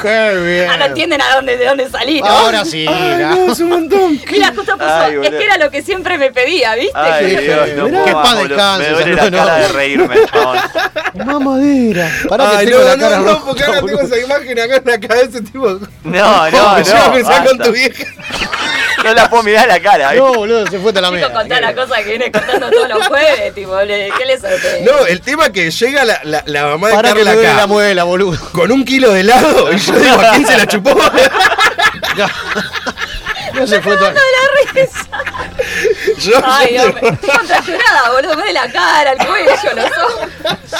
Speaker 2: Qué bien.
Speaker 1: Ah, no entienden a dónde, de dónde salí, ¿no?
Speaker 2: Ahora sí.
Speaker 3: Ay,
Speaker 2: mira.
Speaker 3: no, es un montón. [LAUGHS]
Speaker 1: Mira, justo puso,
Speaker 4: Ay,
Speaker 1: es que era lo que siempre me pedía, ¿viste?
Speaker 4: Ay, Dios, no más,
Speaker 2: paz
Speaker 4: boludo.
Speaker 2: descanse,
Speaker 4: Me duele
Speaker 2: no,
Speaker 4: la
Speaker 2: no.
Speaker 4: cara de reírme, chabón.
Speaker 2: Mamadera. Pará
Speaker 3: Ay,
Speaker 2: que tengo
Speaker 3: no,
Speaker 2: la
Speaker 3: no,
Speaker 2: cara
Speaker 3: no,
Speaker 2: rota,
Speaker 3: porque ahora tengo
Speaker 2: boludo.
Speaker 3: esa imagen acá en la cabeza, tipo.
Speaker 4: No,
Speaker 3: con tu vieja.
Speaker 4: No la puedo mirar a la cara.
Speaker 2: No, boludo, se fue toda la
Speaker 1: Chico,
Speaker 2: mierda.
Speaker 1: contá la cosa que viene contando todos los jueves, tipo, ¿qué le sorprende?
Speaker 3: No, el tema que llega la, la, la mamá de
Speaker 2: que
Speaker 3: Carla acá
Speaker 2: la muela, boludo.
Speaker 3: con un kilo de helado y yo digo, ¿a quién se la chupó? [LAUGHS]
Speaker 2: No se fue toda...
Speaker 1: la risa.
Speaker 3: Yo,
Speaker 1: Ay, mío. Estoy contracturada, boludo, me duele la cara, el cuello, los ojos.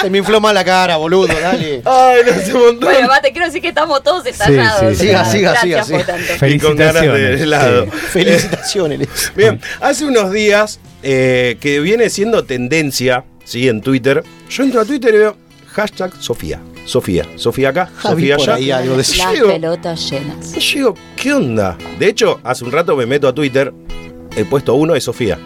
Speaker 2: Se me infló más la cara, boludo, dale.
Speaker 3: Ay, no sé un montón.
Speaker 1: Bueno, va, te quiero decir que estamos todos estallados.
Speaker 6: sí.
Speaker 2: Siga, siga,
Speaker 1: Gracias
Speaker 2: siga,
Speaker 1: por
Speaker 2: siga.
Speaker 1: tanto.
Speaker 3: Y con ganas de
Speaker 6: Felicitaciones.
Speaker 3: helado.
Speaker 6: sí.
Speaker 2: Felicitaciones.
Speaker 3: Bien, hace unos días eh, que viene siendo tendencia, ¿sí? En Twitter. Yo entro a Twitter y veo hashtag Sofía. Sofía. Sofía acá,
Speaker 2: Ah,
Speaker 3: Sofía
Speaker 2: por
Speaker 3: allá.
Speaker 2: ahí algo de.
Speaker 1: Las
Speaker 3: Llego.
Speaker 1: pelotas llenas.
Speaker 3: Digo, ¿qué onda? De hecho, hace un rato me meto a Twitter, el puesto uno es Sofía.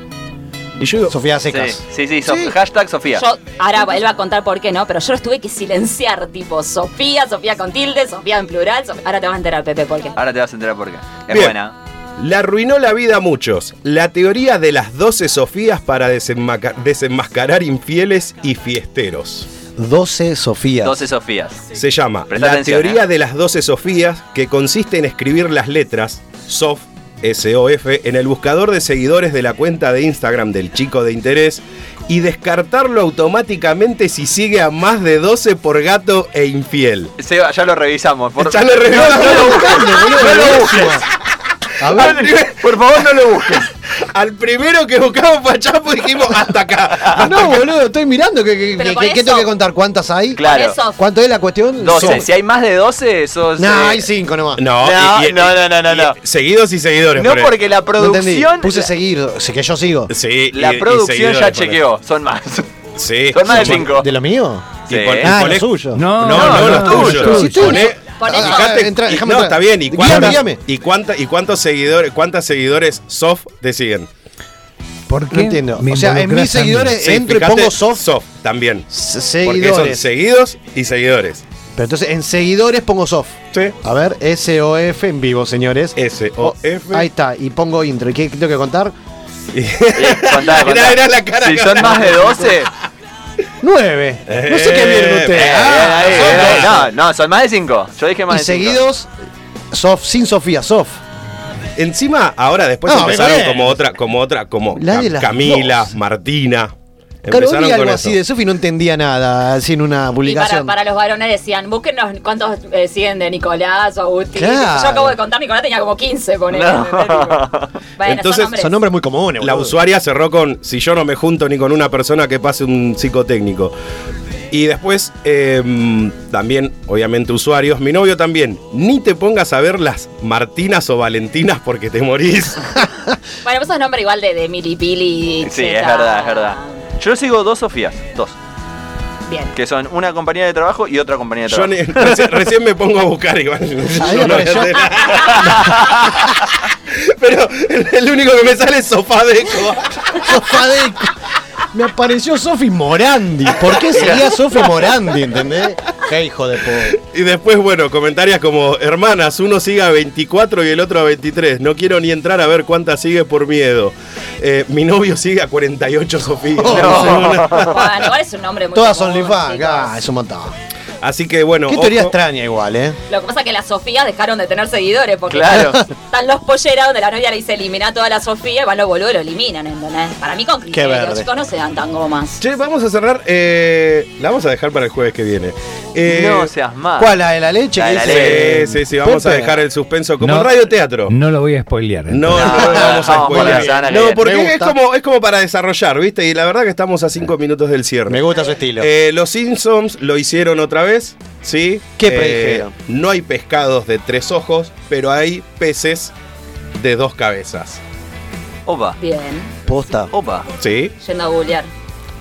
Speaker 3: Y yo digo,
Speaker 2: Sofía Secas.
Speaker 4: sí, sí, Sof-
Speaker 3: Sí.
Speaker 4: hashtag Sofía.
Speaker 1: Yo, ahora él va a contar por qué no, pero yo los tuve que silenciar, tipo Sofía, Sofía con tilde, Sofía en plural. Sofía- Ahora te vas a enterar, Pepe, por qué.
Speaker 4: Ahora te vas a enterar por qué. Es
Speaker 3: Bien.
Speaker 4: buena.
Speaker 3: Le arruinó la vida a muchos. La teoría de las 12 Sofías para desenmascarar infieles y fiesteros.
Speaker 2: 12 Sofías.
Speaker 4: 12 Sofías.
Speaker 3: Se llama
Speaker 4: Presta
Speaker 3: La
Speaker 4: atención,
Speaker 3: teoría
Speaker 4: eh.
Speaker 3: de las 12 Sofías, que consiste en escribir las letras SOF, S-O-F, en el buscador de seguidores de la cuenta de Instagram del chico de interés y descartarlo automáticamente si sigue a más de 12 por gato e infiel.
Speaker 4: Seba, ya lo revisamos. Por,
Speaker 3: Ya lo revisamos.
Speaker 4: No, no lo busques, no lo busques.
Speaker 2: A ver.
Speaker 4: Por favor, no lo busques.
Speaker 3: Al primero que buscamos para Chapo dijimos hasta acá.
Speaker 2: No, boludo, estoy mirando que, que,
Speaker 1: Pero
Speaker 2: que-
Speaker 1: por
Speaker 2: que- ¿qué tengo que contar? ¿Cuántas hay?
Speaker 4: Claro.
Speaker 2: ¿Cuánto es la cuestión?
Speaker 4: 12.
Speaker 2: Son.
Speaker 4: Si hay más de 12, sos.
Speaker 2: No,
Speaker 4: eh,
Speaker 2: hay 5 nomás.
Speaker 3: No,
Speaker 4: No,
Speaker 3: y- y-
Speaker 4: no, no, no, no,
Speaker 3: y-
Speaker 4: no.
Speaker 3: Seguidos y seguidores.
Speaker 4: No
Speaker 3: por
Speaker 4: porque la producción.
Speaker 2: Puse
Speaker 4: la-
Speaker 2: seguir, que yo sigo.
Speaker 3: Sí,
Speaker 4: La
Speaker 3: y-
Speaker 4: producción ya chequeó. Son más.
Speaker 3: Sí.
Speaker 4: Son más de
Speaker 3: Son-
Speaker 4: 5.
Speaker 2: ¿De lo mío?
Speaker 3: Y
Speaker 4: Sí.
Speaker 3: pon- y
Speaker 2: Ah,
Speaker 3: poné-
Speaker 2: lo suyo.
Speaker 6: No,
Speaker 3: No, no,
Speaker 4: no,
Speaker 3: los
Speaker 4: no,
Speaker 3: tuyos.
Speaker 2: no, sí, tú.
Speaker 3: Poné-
Speaker 1: Por eso-
Speaker 3: fíjate-
Speaker 2: entra,
Speaker 3: y-
Speaker 2: déjame
Speaker 3: no, está bien. ¿Y, cuántas-
Speaker 2: guíame.
Speaker 3: y, cuánta- y cuántos seguidores, cuántas seguidores soft te siguen?
Speaker 6: ¿Por qué?
Speaker 2: No entiendo.
Speaker 6: me
Speaker 2: O sea, en mis seguidores
Speaker 3: Sí,
Speaker 2: entro y pongo soft.
Speaker 3: soft también.
Speaker 2: S-
Speaker 3: Porque son
Speaker 2: Seguidores.
Speaker 3: seguidos y seguidores.
Speaker 2: Pero entonces en seguidores pongo soft.
Speaker 3: Sí.
Speaker 2: A ver, S-O-F en vivo, señores.
Speaker 3: S-O-F.
Speaker 2: Oh, ahí está, y pongo intro. ¿Y qué tengo que contar?
Speaker 4: Contá, [LAUGHS] contá.
Speaker 3: Mirá, mirá la cara
Speaker 4: Si son más de 12. [LAUGHS]
Speaker 2: 9. No sé qué vieron ustedes.
Speaker 3: Eh,
Speaker 2: Ah,
Speaker 4: ahí,
Speaker 2: son
Speaker 4: ahí,
Speaker 2: doce.
Speaker 4: no, no, son más de 5. Yo dije más
Speaker 2: y
Speaker 4: de 5.
Speaker 2: seguidos, soft, sin Sofía, soft.
Speaker 3: Encima, ahora después
Speaker 2: No,
Speaker 3: empezaron
Speaker 2: bien.
Speaker 3: como otra, como otra, como
Speaker 2: La de
Speaker 3: Cam-
Speaker 2: las
Speaker 3: Camila,
Speaker 2: dos.
Speaker 3: Martina.
Speaker 2: Claro, vi
Speaker 3: con
Speaker 2: algo
Speaker 3: eso.
Speaker 2: así de Sofi, no entendía nada, así en una
Speaker 1: Y para,
Speaker 2: publicación.
Speaker 1: para los varones decían, búsquenos cuántos eh, siguen de Nicolás o Agustín.
Speaker 2: Claro.
Speaker 1: Yo acabo de contar, Nicolás tenía como 15, ponele.
Speaker 4: No.
Speaker 1: Bueno,
Speaker 3: Entonces,
Speaker 1: son nombres.
Speaker 2: Son nombres muy comunes,
Speaker 3: La
Speaker 2: boludo.
Speaker 3: usuaria cerró con si yo no me junto ni con una persona que pase un psicotécnico. Y después, eh, también, obviamente, usuarios. Mi novio también. Ni te pongas a ver las Martinas o Valentinas porque te morís. [LAUGHS]
Speaker 1: Bueno, pues es nombre igual de, de Milipili.
Speaker 4: Sí, es verdad, es verdad. Yo sigo dos Sofías. Dos.
Speaker 1: Bien.
Speaker 4: Que son una compañía de trabajo y otra compañía de
Speaker 3: Yo
Speaker 4: trabajo.
Speaker 3: ni- recién, recién me pongo a buscar igual. Yo no
Speaker 2: apareció.
Speaker 3: voy a hacer- Pero el, el único que me sale es Sofadeco.
Speaker 2: Sofadeco. Me apareció Sofi Morandi. ¿Por qué sería Sofi Morandi, entendés? Qué hijo de po.
Speaker 3: Y después, bueno, comentarios como, hermanas, uno sigue a 24 y el otro a 23. No quiero ni entrar a ver cuántas sigue por miedo. Eh, mi novio sigue a 48, Sofía. [LAUGHS]
Speaker 1: Bueno, igual es un nombre muy
Speaker 2: Todas OnlyFans,
Speaker 1: chicos.
Speaker 2: ah, es un montón.
Speaker 3: Así que bueno.
Speaker 2: Qué teoría
Speaker 3: ojo.
Speaker 2: extraña igual, ¿eh?
Speaker 1: Lo que pasa es que las Sofías dejaron de tener seguidores porque
Speaker 3: Claro.
Speaker 1: están los polleras donde la novia le dice elimina a toda la Sofía y van los boludos y lo eliminan, ¿entendés? Para mí con criterio,
Speaker 3: verde.
Speaker 1: chicos, no se dan tan gomas.
Speaker 3: Che, vamos a cerrar. eh, la vamos a dejar para el jueves que viene. Eh,
Speaker 4: No seas mal.
Speaker 2: ¿Cuál? ¿La de la leche?
Speaker 4: La de la
Speaker 2: que dice-
Speaker 3: Sí, sí, sí, vamos a dejar el suspenso como
Speaker 6: No.
Speaker 3: en radio teatro.
Speaker 6: No lo voy a spoilear.
Speaker 3: No, no, no, lo vamos a
Speaker 4: No,
Speaker 3: spoilear. No, porque es como, es como para desarrollar, ¿viste? Y la verdad que estamos a cinco minutos del cierre.
Speaker 2: Me gusta su estilo.
Speaker 3: Eh, los Simpsons lo hicieron otra vez, ¿sí?
Speaker 2: ¿Qué
Speaker 3: Eh,
Speaker 2: predijeron?
Speaker 3: no hay pescados de tres ojos, pero hay peces de dos cabezas.
Speaker 4: Opa,
Speaker 1: Bien,
Speaker 2: Posta.
Speaker 4: opa.
Speaker 3: ¿Sí?
Speaker 1: yendo a googlear.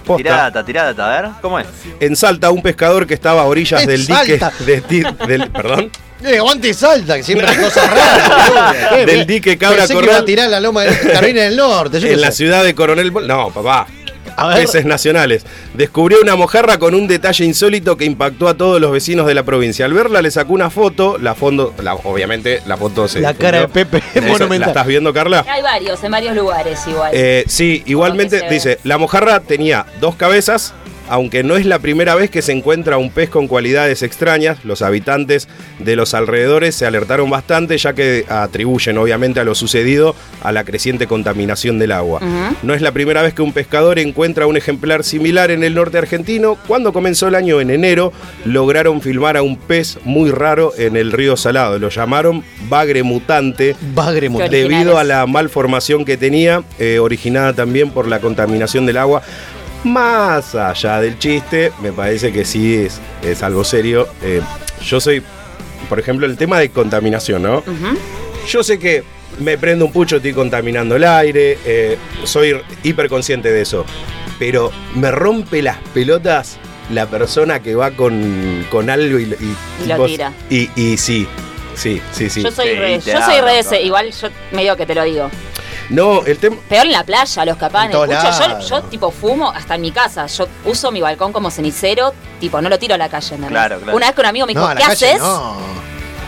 Speaker 3: Posta.
Speaker 4: Tirá data, a ver, ¿cómo es?
Speaker 3: En Salta, un pescador que estaba a orillas del dique. De ti- del, perdón.
Speaker 2: Eh, aguante y salta, que siempre hay cosas raras. Eh,
Speaker 3: Del dique Cabra
Speaker 2: pensé que iba a tirar la loma de Carolina del Norte. yo
Speaker 3: En la
Speaker 2: sé.
Speaker 3: ciudad de Coronel. Bol- No, papá.
Speaker 2: A.
Speaker 3: Peces nacionales. Descubrió una mojarra con un detalle insólito que impactó a todos los vecinos de la provincia. Al verla le sacó una foto, la fondo, la- obviamente la foto se
Speaker 2: La cara de. Pepe es monumental.
Speaker 3: ¿La estás viendo, Carla?
Speaker 1: Hay varios, en varios lugares igual.
Speaker 3: Eh, sí, igualmente dice, la mojarra tenía dos cabezas, aunque no es la primera vez que se encuentra un pez con cualidades extrañas, los habitantes de los alrededores se alertaron bastante ya que atribuyen obviamente a lo sucedido a la creciente contaminación del agua. No es la primera vez que un pescador encuentra un ejemplar similar en el norte argentino. Cuando comenzó el año en enero, lograron filmar a un pez muy raro en el río Salado. Lo llamaron bagre mutante.
Speaker 2: Bagre mutante.
Speaker 3: Debido a la malformación que tenía, eh, originada también por la contaminación del agua. Más allá del chiste, me parece que sí es, es algo serio. Eh, yo soy, por ejemplo, el tema de contaminación, ¿no? Yo sé que me prendo un pucho, estoy contaminando el aire, eh, soy hiper consciente de eso. Pero me rompe las pelotas la persona que va con, con algo y, y,
Speaker 1: Y lo tira.
Speaker 3: Y, y sí, sí, sí, sí.
Speaker 1: Yo soy
Speaker 4: Sí,
Speaker 1: re, yo soy re ese, igual yo medio que te lo digo.
Speaker 3: No, el tema.
Speaker 1: Peor en la playa, los capanes. Escucho, yo, yo tipo fumo hasta en mi casa. Yo uso mi balcón como cenicero, tipo, no lo tiro a la calle, ¿entendés?
Speaker 4: Claro, claro.
Speaker 1: Una vez que un amigo me dijo,
Speaker 2: No, a la
Speaker 1: ¿qué
Speaker 2: calle
Speaker 1: haces?
Speaker 2: no.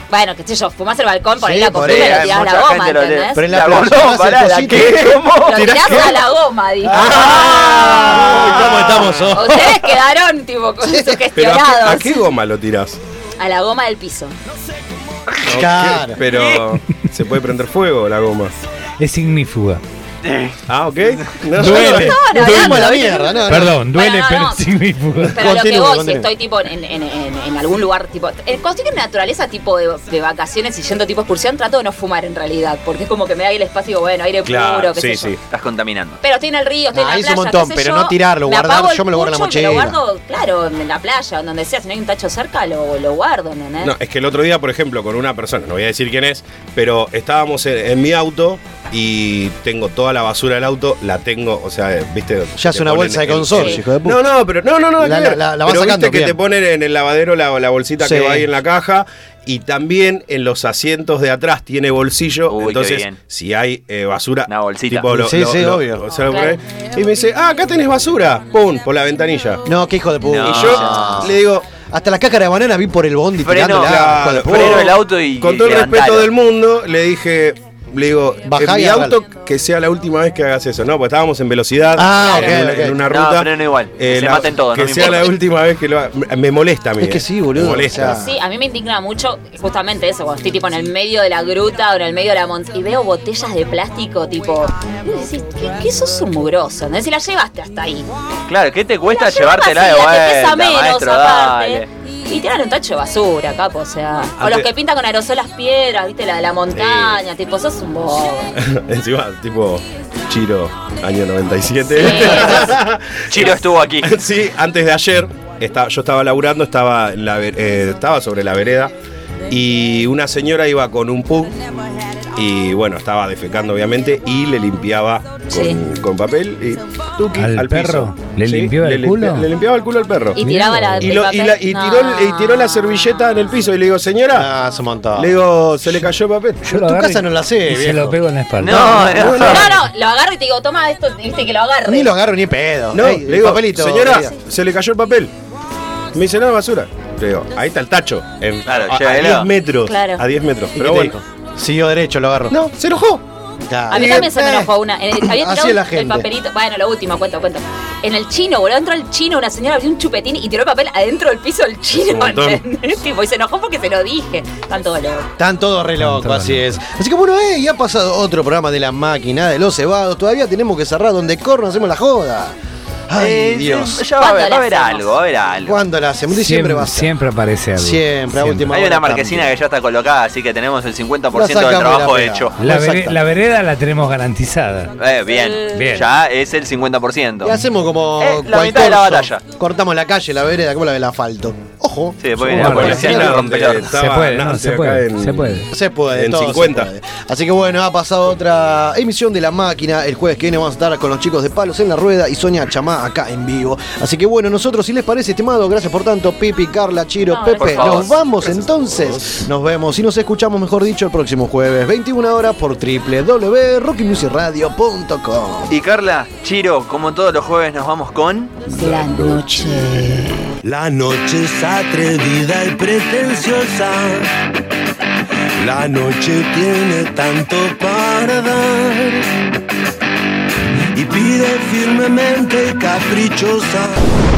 Speaker 1: Bueno, qué sé yo, fumás el balcón, por ahí
Speaker 2: Sí,
Speaker 1: la costumbre
Speaker 2: ahí,
Speaker 1: lo tirás a la goma. ¿entendés?
Speaker 2: Pero en la,
Speaker 4: La
Speaker 2: playa
Speaker 4: bolón,
Speaker 2: vas al
Speaker 4: pará, ¿la
Speaker 2: cosito.
Speaker 4: qué? [LAUGHS] ¿Cómo?
Speaker 1: Lo tirás a la goma, dijo.
Speaker 2: Ah, ¿Cómo estamos hoy?
Speaker 1: Ustedes quedaron tipo
Speaker 3: Pero ¿a qué,
Speaker 1: sugestionados.
Speaker 3: a qué goma lo tirás?
Speaker 1: A la goma del piso.
Speaker 3: ¿No?
Speaker 2: Claro.
Speaker 3: ¿Qué? Pero [LAUGHS] se puede prender fuego la goma.
Speaker 6: Es ignífuga.
Speaker 3: Ah, ok. No,
Speaker 6: Duele.
Speaker 1: No, no,
Speaker 2: Duele
Speaker 1: no,
Speaker 2: la
Speaker 1: no.
Speaker 2: mierda, no, no.
Speaker 6: Perdón, duele,
Speaker 1: Bueno, no,
Speaker 6: pero
Speaker 1: no. [LAUGHS]
Speaker 6: es.
Speaker 1: Pero a lo que
Speaker 2: Continúe,
Speaker 1: voy, si estoy tipo en, en- en- en algún lugar, tipo. eh, Cuando estoy en naturaleza, tipo de, de vacaciones y yendo tipo excursión, trato de no fumar en realidad. Porque es como que me da ahí el espacio, digo, bueno, aire
Speaker 3: Claro,
Speaker 1: puro, qué
Speaker 3: sí,
Speaker 1: sé yo.
Speaker 3: sí.
Speaker 4: Estás contaminando.
Speaker 1: Pero estoy en el río, estoy
Speaker 2: Ah,
Speaker 1: en
Speaker 2: es
Speaker 1: la
Speaker 2: un
Speaker 1: playa.
Speaker 2: montón,
Speaker 1: qué sé
Speaker 2: pero
Speaker 1: yo,
Speaker 2: no tirarlo, guardar, yo me lo guardo en la
Speaker 1: y me Lo
Speaker 2: mochila.
Speaker 1: guardo, claro, en la playa, en donde sea. Si no hay un tacho cerca, lo, lo guardo, ¿entendés?
Speaker 3: No, es que el otro día, por ejemplo, con una persona, no voy a decir quién es, pero estábamos en, en mi auto y tengo toda la basura del auto, la tengo, o sea, viste.
Speaker 2: Ya es una bolsa de consorcio, hijo de puta.
Speaker 3: No, no, pero no, no, no.
Speaker 2: La- vas
Speaker 3: pero
Speaker 2: sacando,
Speaker 3: viste que
Speaker 2: bien.
Speaker 3: te ponen en el lavadero la, la bolsita
Speaker 2: Sí.
Speaker 3: que va ahí en la caja y también en los asientos de atrás tiene bolsillo.
Speaker 4: Uy,
Speaker 3: entonces, si hay eh, basura,
Speaker 4: Una bolsita.
Speaker 2: Sí, sí, obvio.
Speaker 1: Claro.
Speaker 3: ahí. y me dice, ah, acá tenés basura. Pum, por la ventanilla.
Speaker 2: No, qué hijo de puta.
Speaker 4: No.
Speaker 3: Y yo le digo,
Speaker 2: Hasta la cácara de banana vi por el bondi
Speaker 4: Freno,
Speaker 2: tirándola.
Speaker 3: Claro,
Speaker 4: freno el auto y-
Speaker 3: Con todo el respeto del mundo, le dije. Le digo,
Speaker 2: Bajá
Speaker 3: en
Speaker 2: y
Speaker 3: mi auto que sea la última vez que hagas eso. No, porque estábamos en velocidad,
Speaker 2: Ah,
Speaker 3: en,
Speaker 2: ok,
Speaker 3: una,
Speaker 2: ok.
Speaker 3: en una
Speaker 4: No,
Speaker 3: ruta.
Speaker 4: freno igual.
Speaker 3: Eh,
Speaker 4: se
Speaker 3: la-
Speaker 4: maten todos.
Speaker 3: Que
Speaker 4: no me
Speaker 3: sea la
Speaker 4: importa.
Speaker 3: última vez que lo haga. Me molesta a mí.
Speaker 2: Es que
Speaker 3: eh.
Speaker 2: sí, boludo,
Speaker 3: Me molesta.
Speaker 2: o sea,
Speaker 1: Sí, a mí me indigna mucho justamente eso, cuando estoy tipo en el medio de la gruta o en el medio de la montaña y veo botellas de plástico tipo, y vos decís, ¿qué, qué sos un mugroso? ¿no? Si la llevaste hasta ahí.
Speaker 4: Claro, ¿qué te cuesta
Speaker 1: La llevas
Speaker 4: llevártela de vuelta,
Speaker 1: que pesa menos
Speaker 4: maestro?
Speaker 1: aparte.
Speaker 4: Dale.
Speaker 1: Y tiran un tacho de basura, capo, o sea. O los que pintan con aerosol las piedras, viste, la de la montaña, tipo, sos un bobo. [LAUGHS]
Speaker 3: Encima, tipo, Chiro, año 97. [LAUGHS]
Speaker 4: Chiro estuvo aquí. [LAUGHS]
Speaker 3: sí, antes de ayer, estaba, yo estaba laburando, estaba, en la ver- eh, estaba sobre la vereda y una señora iba con un pug y bueno, estaba defecando obviamente y le limpiaba con,
Speaker 1: Sí.
Speaker 3: con papel y tuki
Speaker 6: ¿Al
Speaker 3: al
Speaker 6: perro?
Speaker 3: piso.
Speaker 6: ¿Le limpiaba el
Speaker 3: le
Speaker 6: culo?
Speaker 3: limpia- le limpiaba el culo al perro.
Speaker 1: Y tiraba la-
Speaker 3: y,
Speaker 1: el
Speaker 3: lo- y
Speaker 1: papel.
Speaker 3: la- y
Speaker 1: No.
Speaker 3: tiró, el- y tiró la servilleta en el piso y le digo, señora.
Speaker 2: Ah, se montó.
Speaker 3: Le digo, se le cayó el papel.
Speaker 6: Yo lo
Speaker 2: tu casa no la sé,
Speaker 6: y se lo pego en la espalda.
Speaker 4: No, no.
Speaker 1: No, no, lo agarro y te digo, toma esto, viste que lo agarre.
Speaker 2: Ni lo agarro ni pedo.
Speaker 3: No,
Speaker 2: Ey,
Speaker 3: le digo,
Speaker 2: papelito.
Speaker 3: señora, se le cayó el papel. Me dice, no, basura. Le digo, ahí está el tacho. En,
Speaker 4: Claro,
Speaker 3: a, a
Speaker 4: llévelo.
Speaker 3: 10 metros.
Speaker 1: Claro.
Speaker 3: A 10 metros.
Speaker 2: ¿Y
Speaker 3: Pero bueno.
Speaker 2: Siguió derecho, lo agarro.
Speaker 3: No, se enojó.
Speaker 1: A mí
Speaker 2: Y
Speaker 1: también se me
Speaker 2: eh,
Speaker 1: enojó una. En el- había [LAUGHS]
Speaker 2: así
Speaker 1: tirado
Speaker 2: es la
Speaker 1: el
Speaker 2: gente.
Speaker 1: papelito. Bueno, lo último, cuento, cuento. En el chino, boludo, entró el chino, una señora abrió un chupetín y tiró el papel adentro del piso del chino.
Speaker 3: Un montón.
Speaker 1: ¿entendés? Tipo, y se enojó porque se lo dije. Tanto dolor.
Speaker 2: Están todos re locos, así es. Así que bueno, eh, ya ha pasado otro programa de la máquina de los cebados. Todavía tenemos que cerrar donde corno hacemos la joda. Ay,
Speaker 4: Eh,
Speaker 2: Dios.
Speaker 4: Ya va a haber, algo, va a haber algo.
Speaker 2: ¿Cuándo la hacemos?
Speaker 6: Siempre,
Speaker 2: va a ser.
Speaker 6: siempre aparece algo.
Speaker 2: Siempre, a última
Speaker 4: Hay una marquesina que ya está colocada, así que tenemos el 50%
Speaker 2: La
Speaker 4: del
Speaker 2: la
Speaker 4: trabajo hecho.
Speaker 6: La, vereda la tenemos garantizada.
Speaker 4: Eh, bien,
Speaker 6: Bien.
Speaker 4: ya es el 50%.
Speaker 2: Y hacemos como.
Speaker 4: Eh, la mitad de la batalla.
Speaker 2: Cortamos la calle, la vereda, como la del asfalto. Ojo.
Speaker 4: Sí, después viene
Speaker 2: Bueno,
Speaker 4: la policía y
Speaker 2: bueno,
Speaker 4: nos rompe la-
Speaker 6: Se puede, no, se puede, se puede.
Speaker 2: Se puede,
Speaker 3: En
Speaker 2: todo se
Speaker 3: 50.
Speaker 2: puede. Así que bueno, ha pasado otra emisión de La Máquina. El jueves que viene vamos a estar con los chicos de Palos en la Rueda y Sonia Chamá acá en vivo. Así que bueno, nosotros, si les parece, estimado, gracias por tanto, Pipi, Carla, Chiro,
Speaker 1: No,
Speaker 2: Pepe. Nos vamos entonces. Nos vemos y nos escuchamos, mejor dicho, el próximo jueves, 21 horas por www.rockymusicradio.com.
Speaker 4: Y Carla, Chiro, como todos los jueves nos vamos con...
Speaker 1: La noche.
Speaker 8: La noche es atrevida y pretenciosa. La noche tiene tanto para dar. Y pide firmemente caprichosa.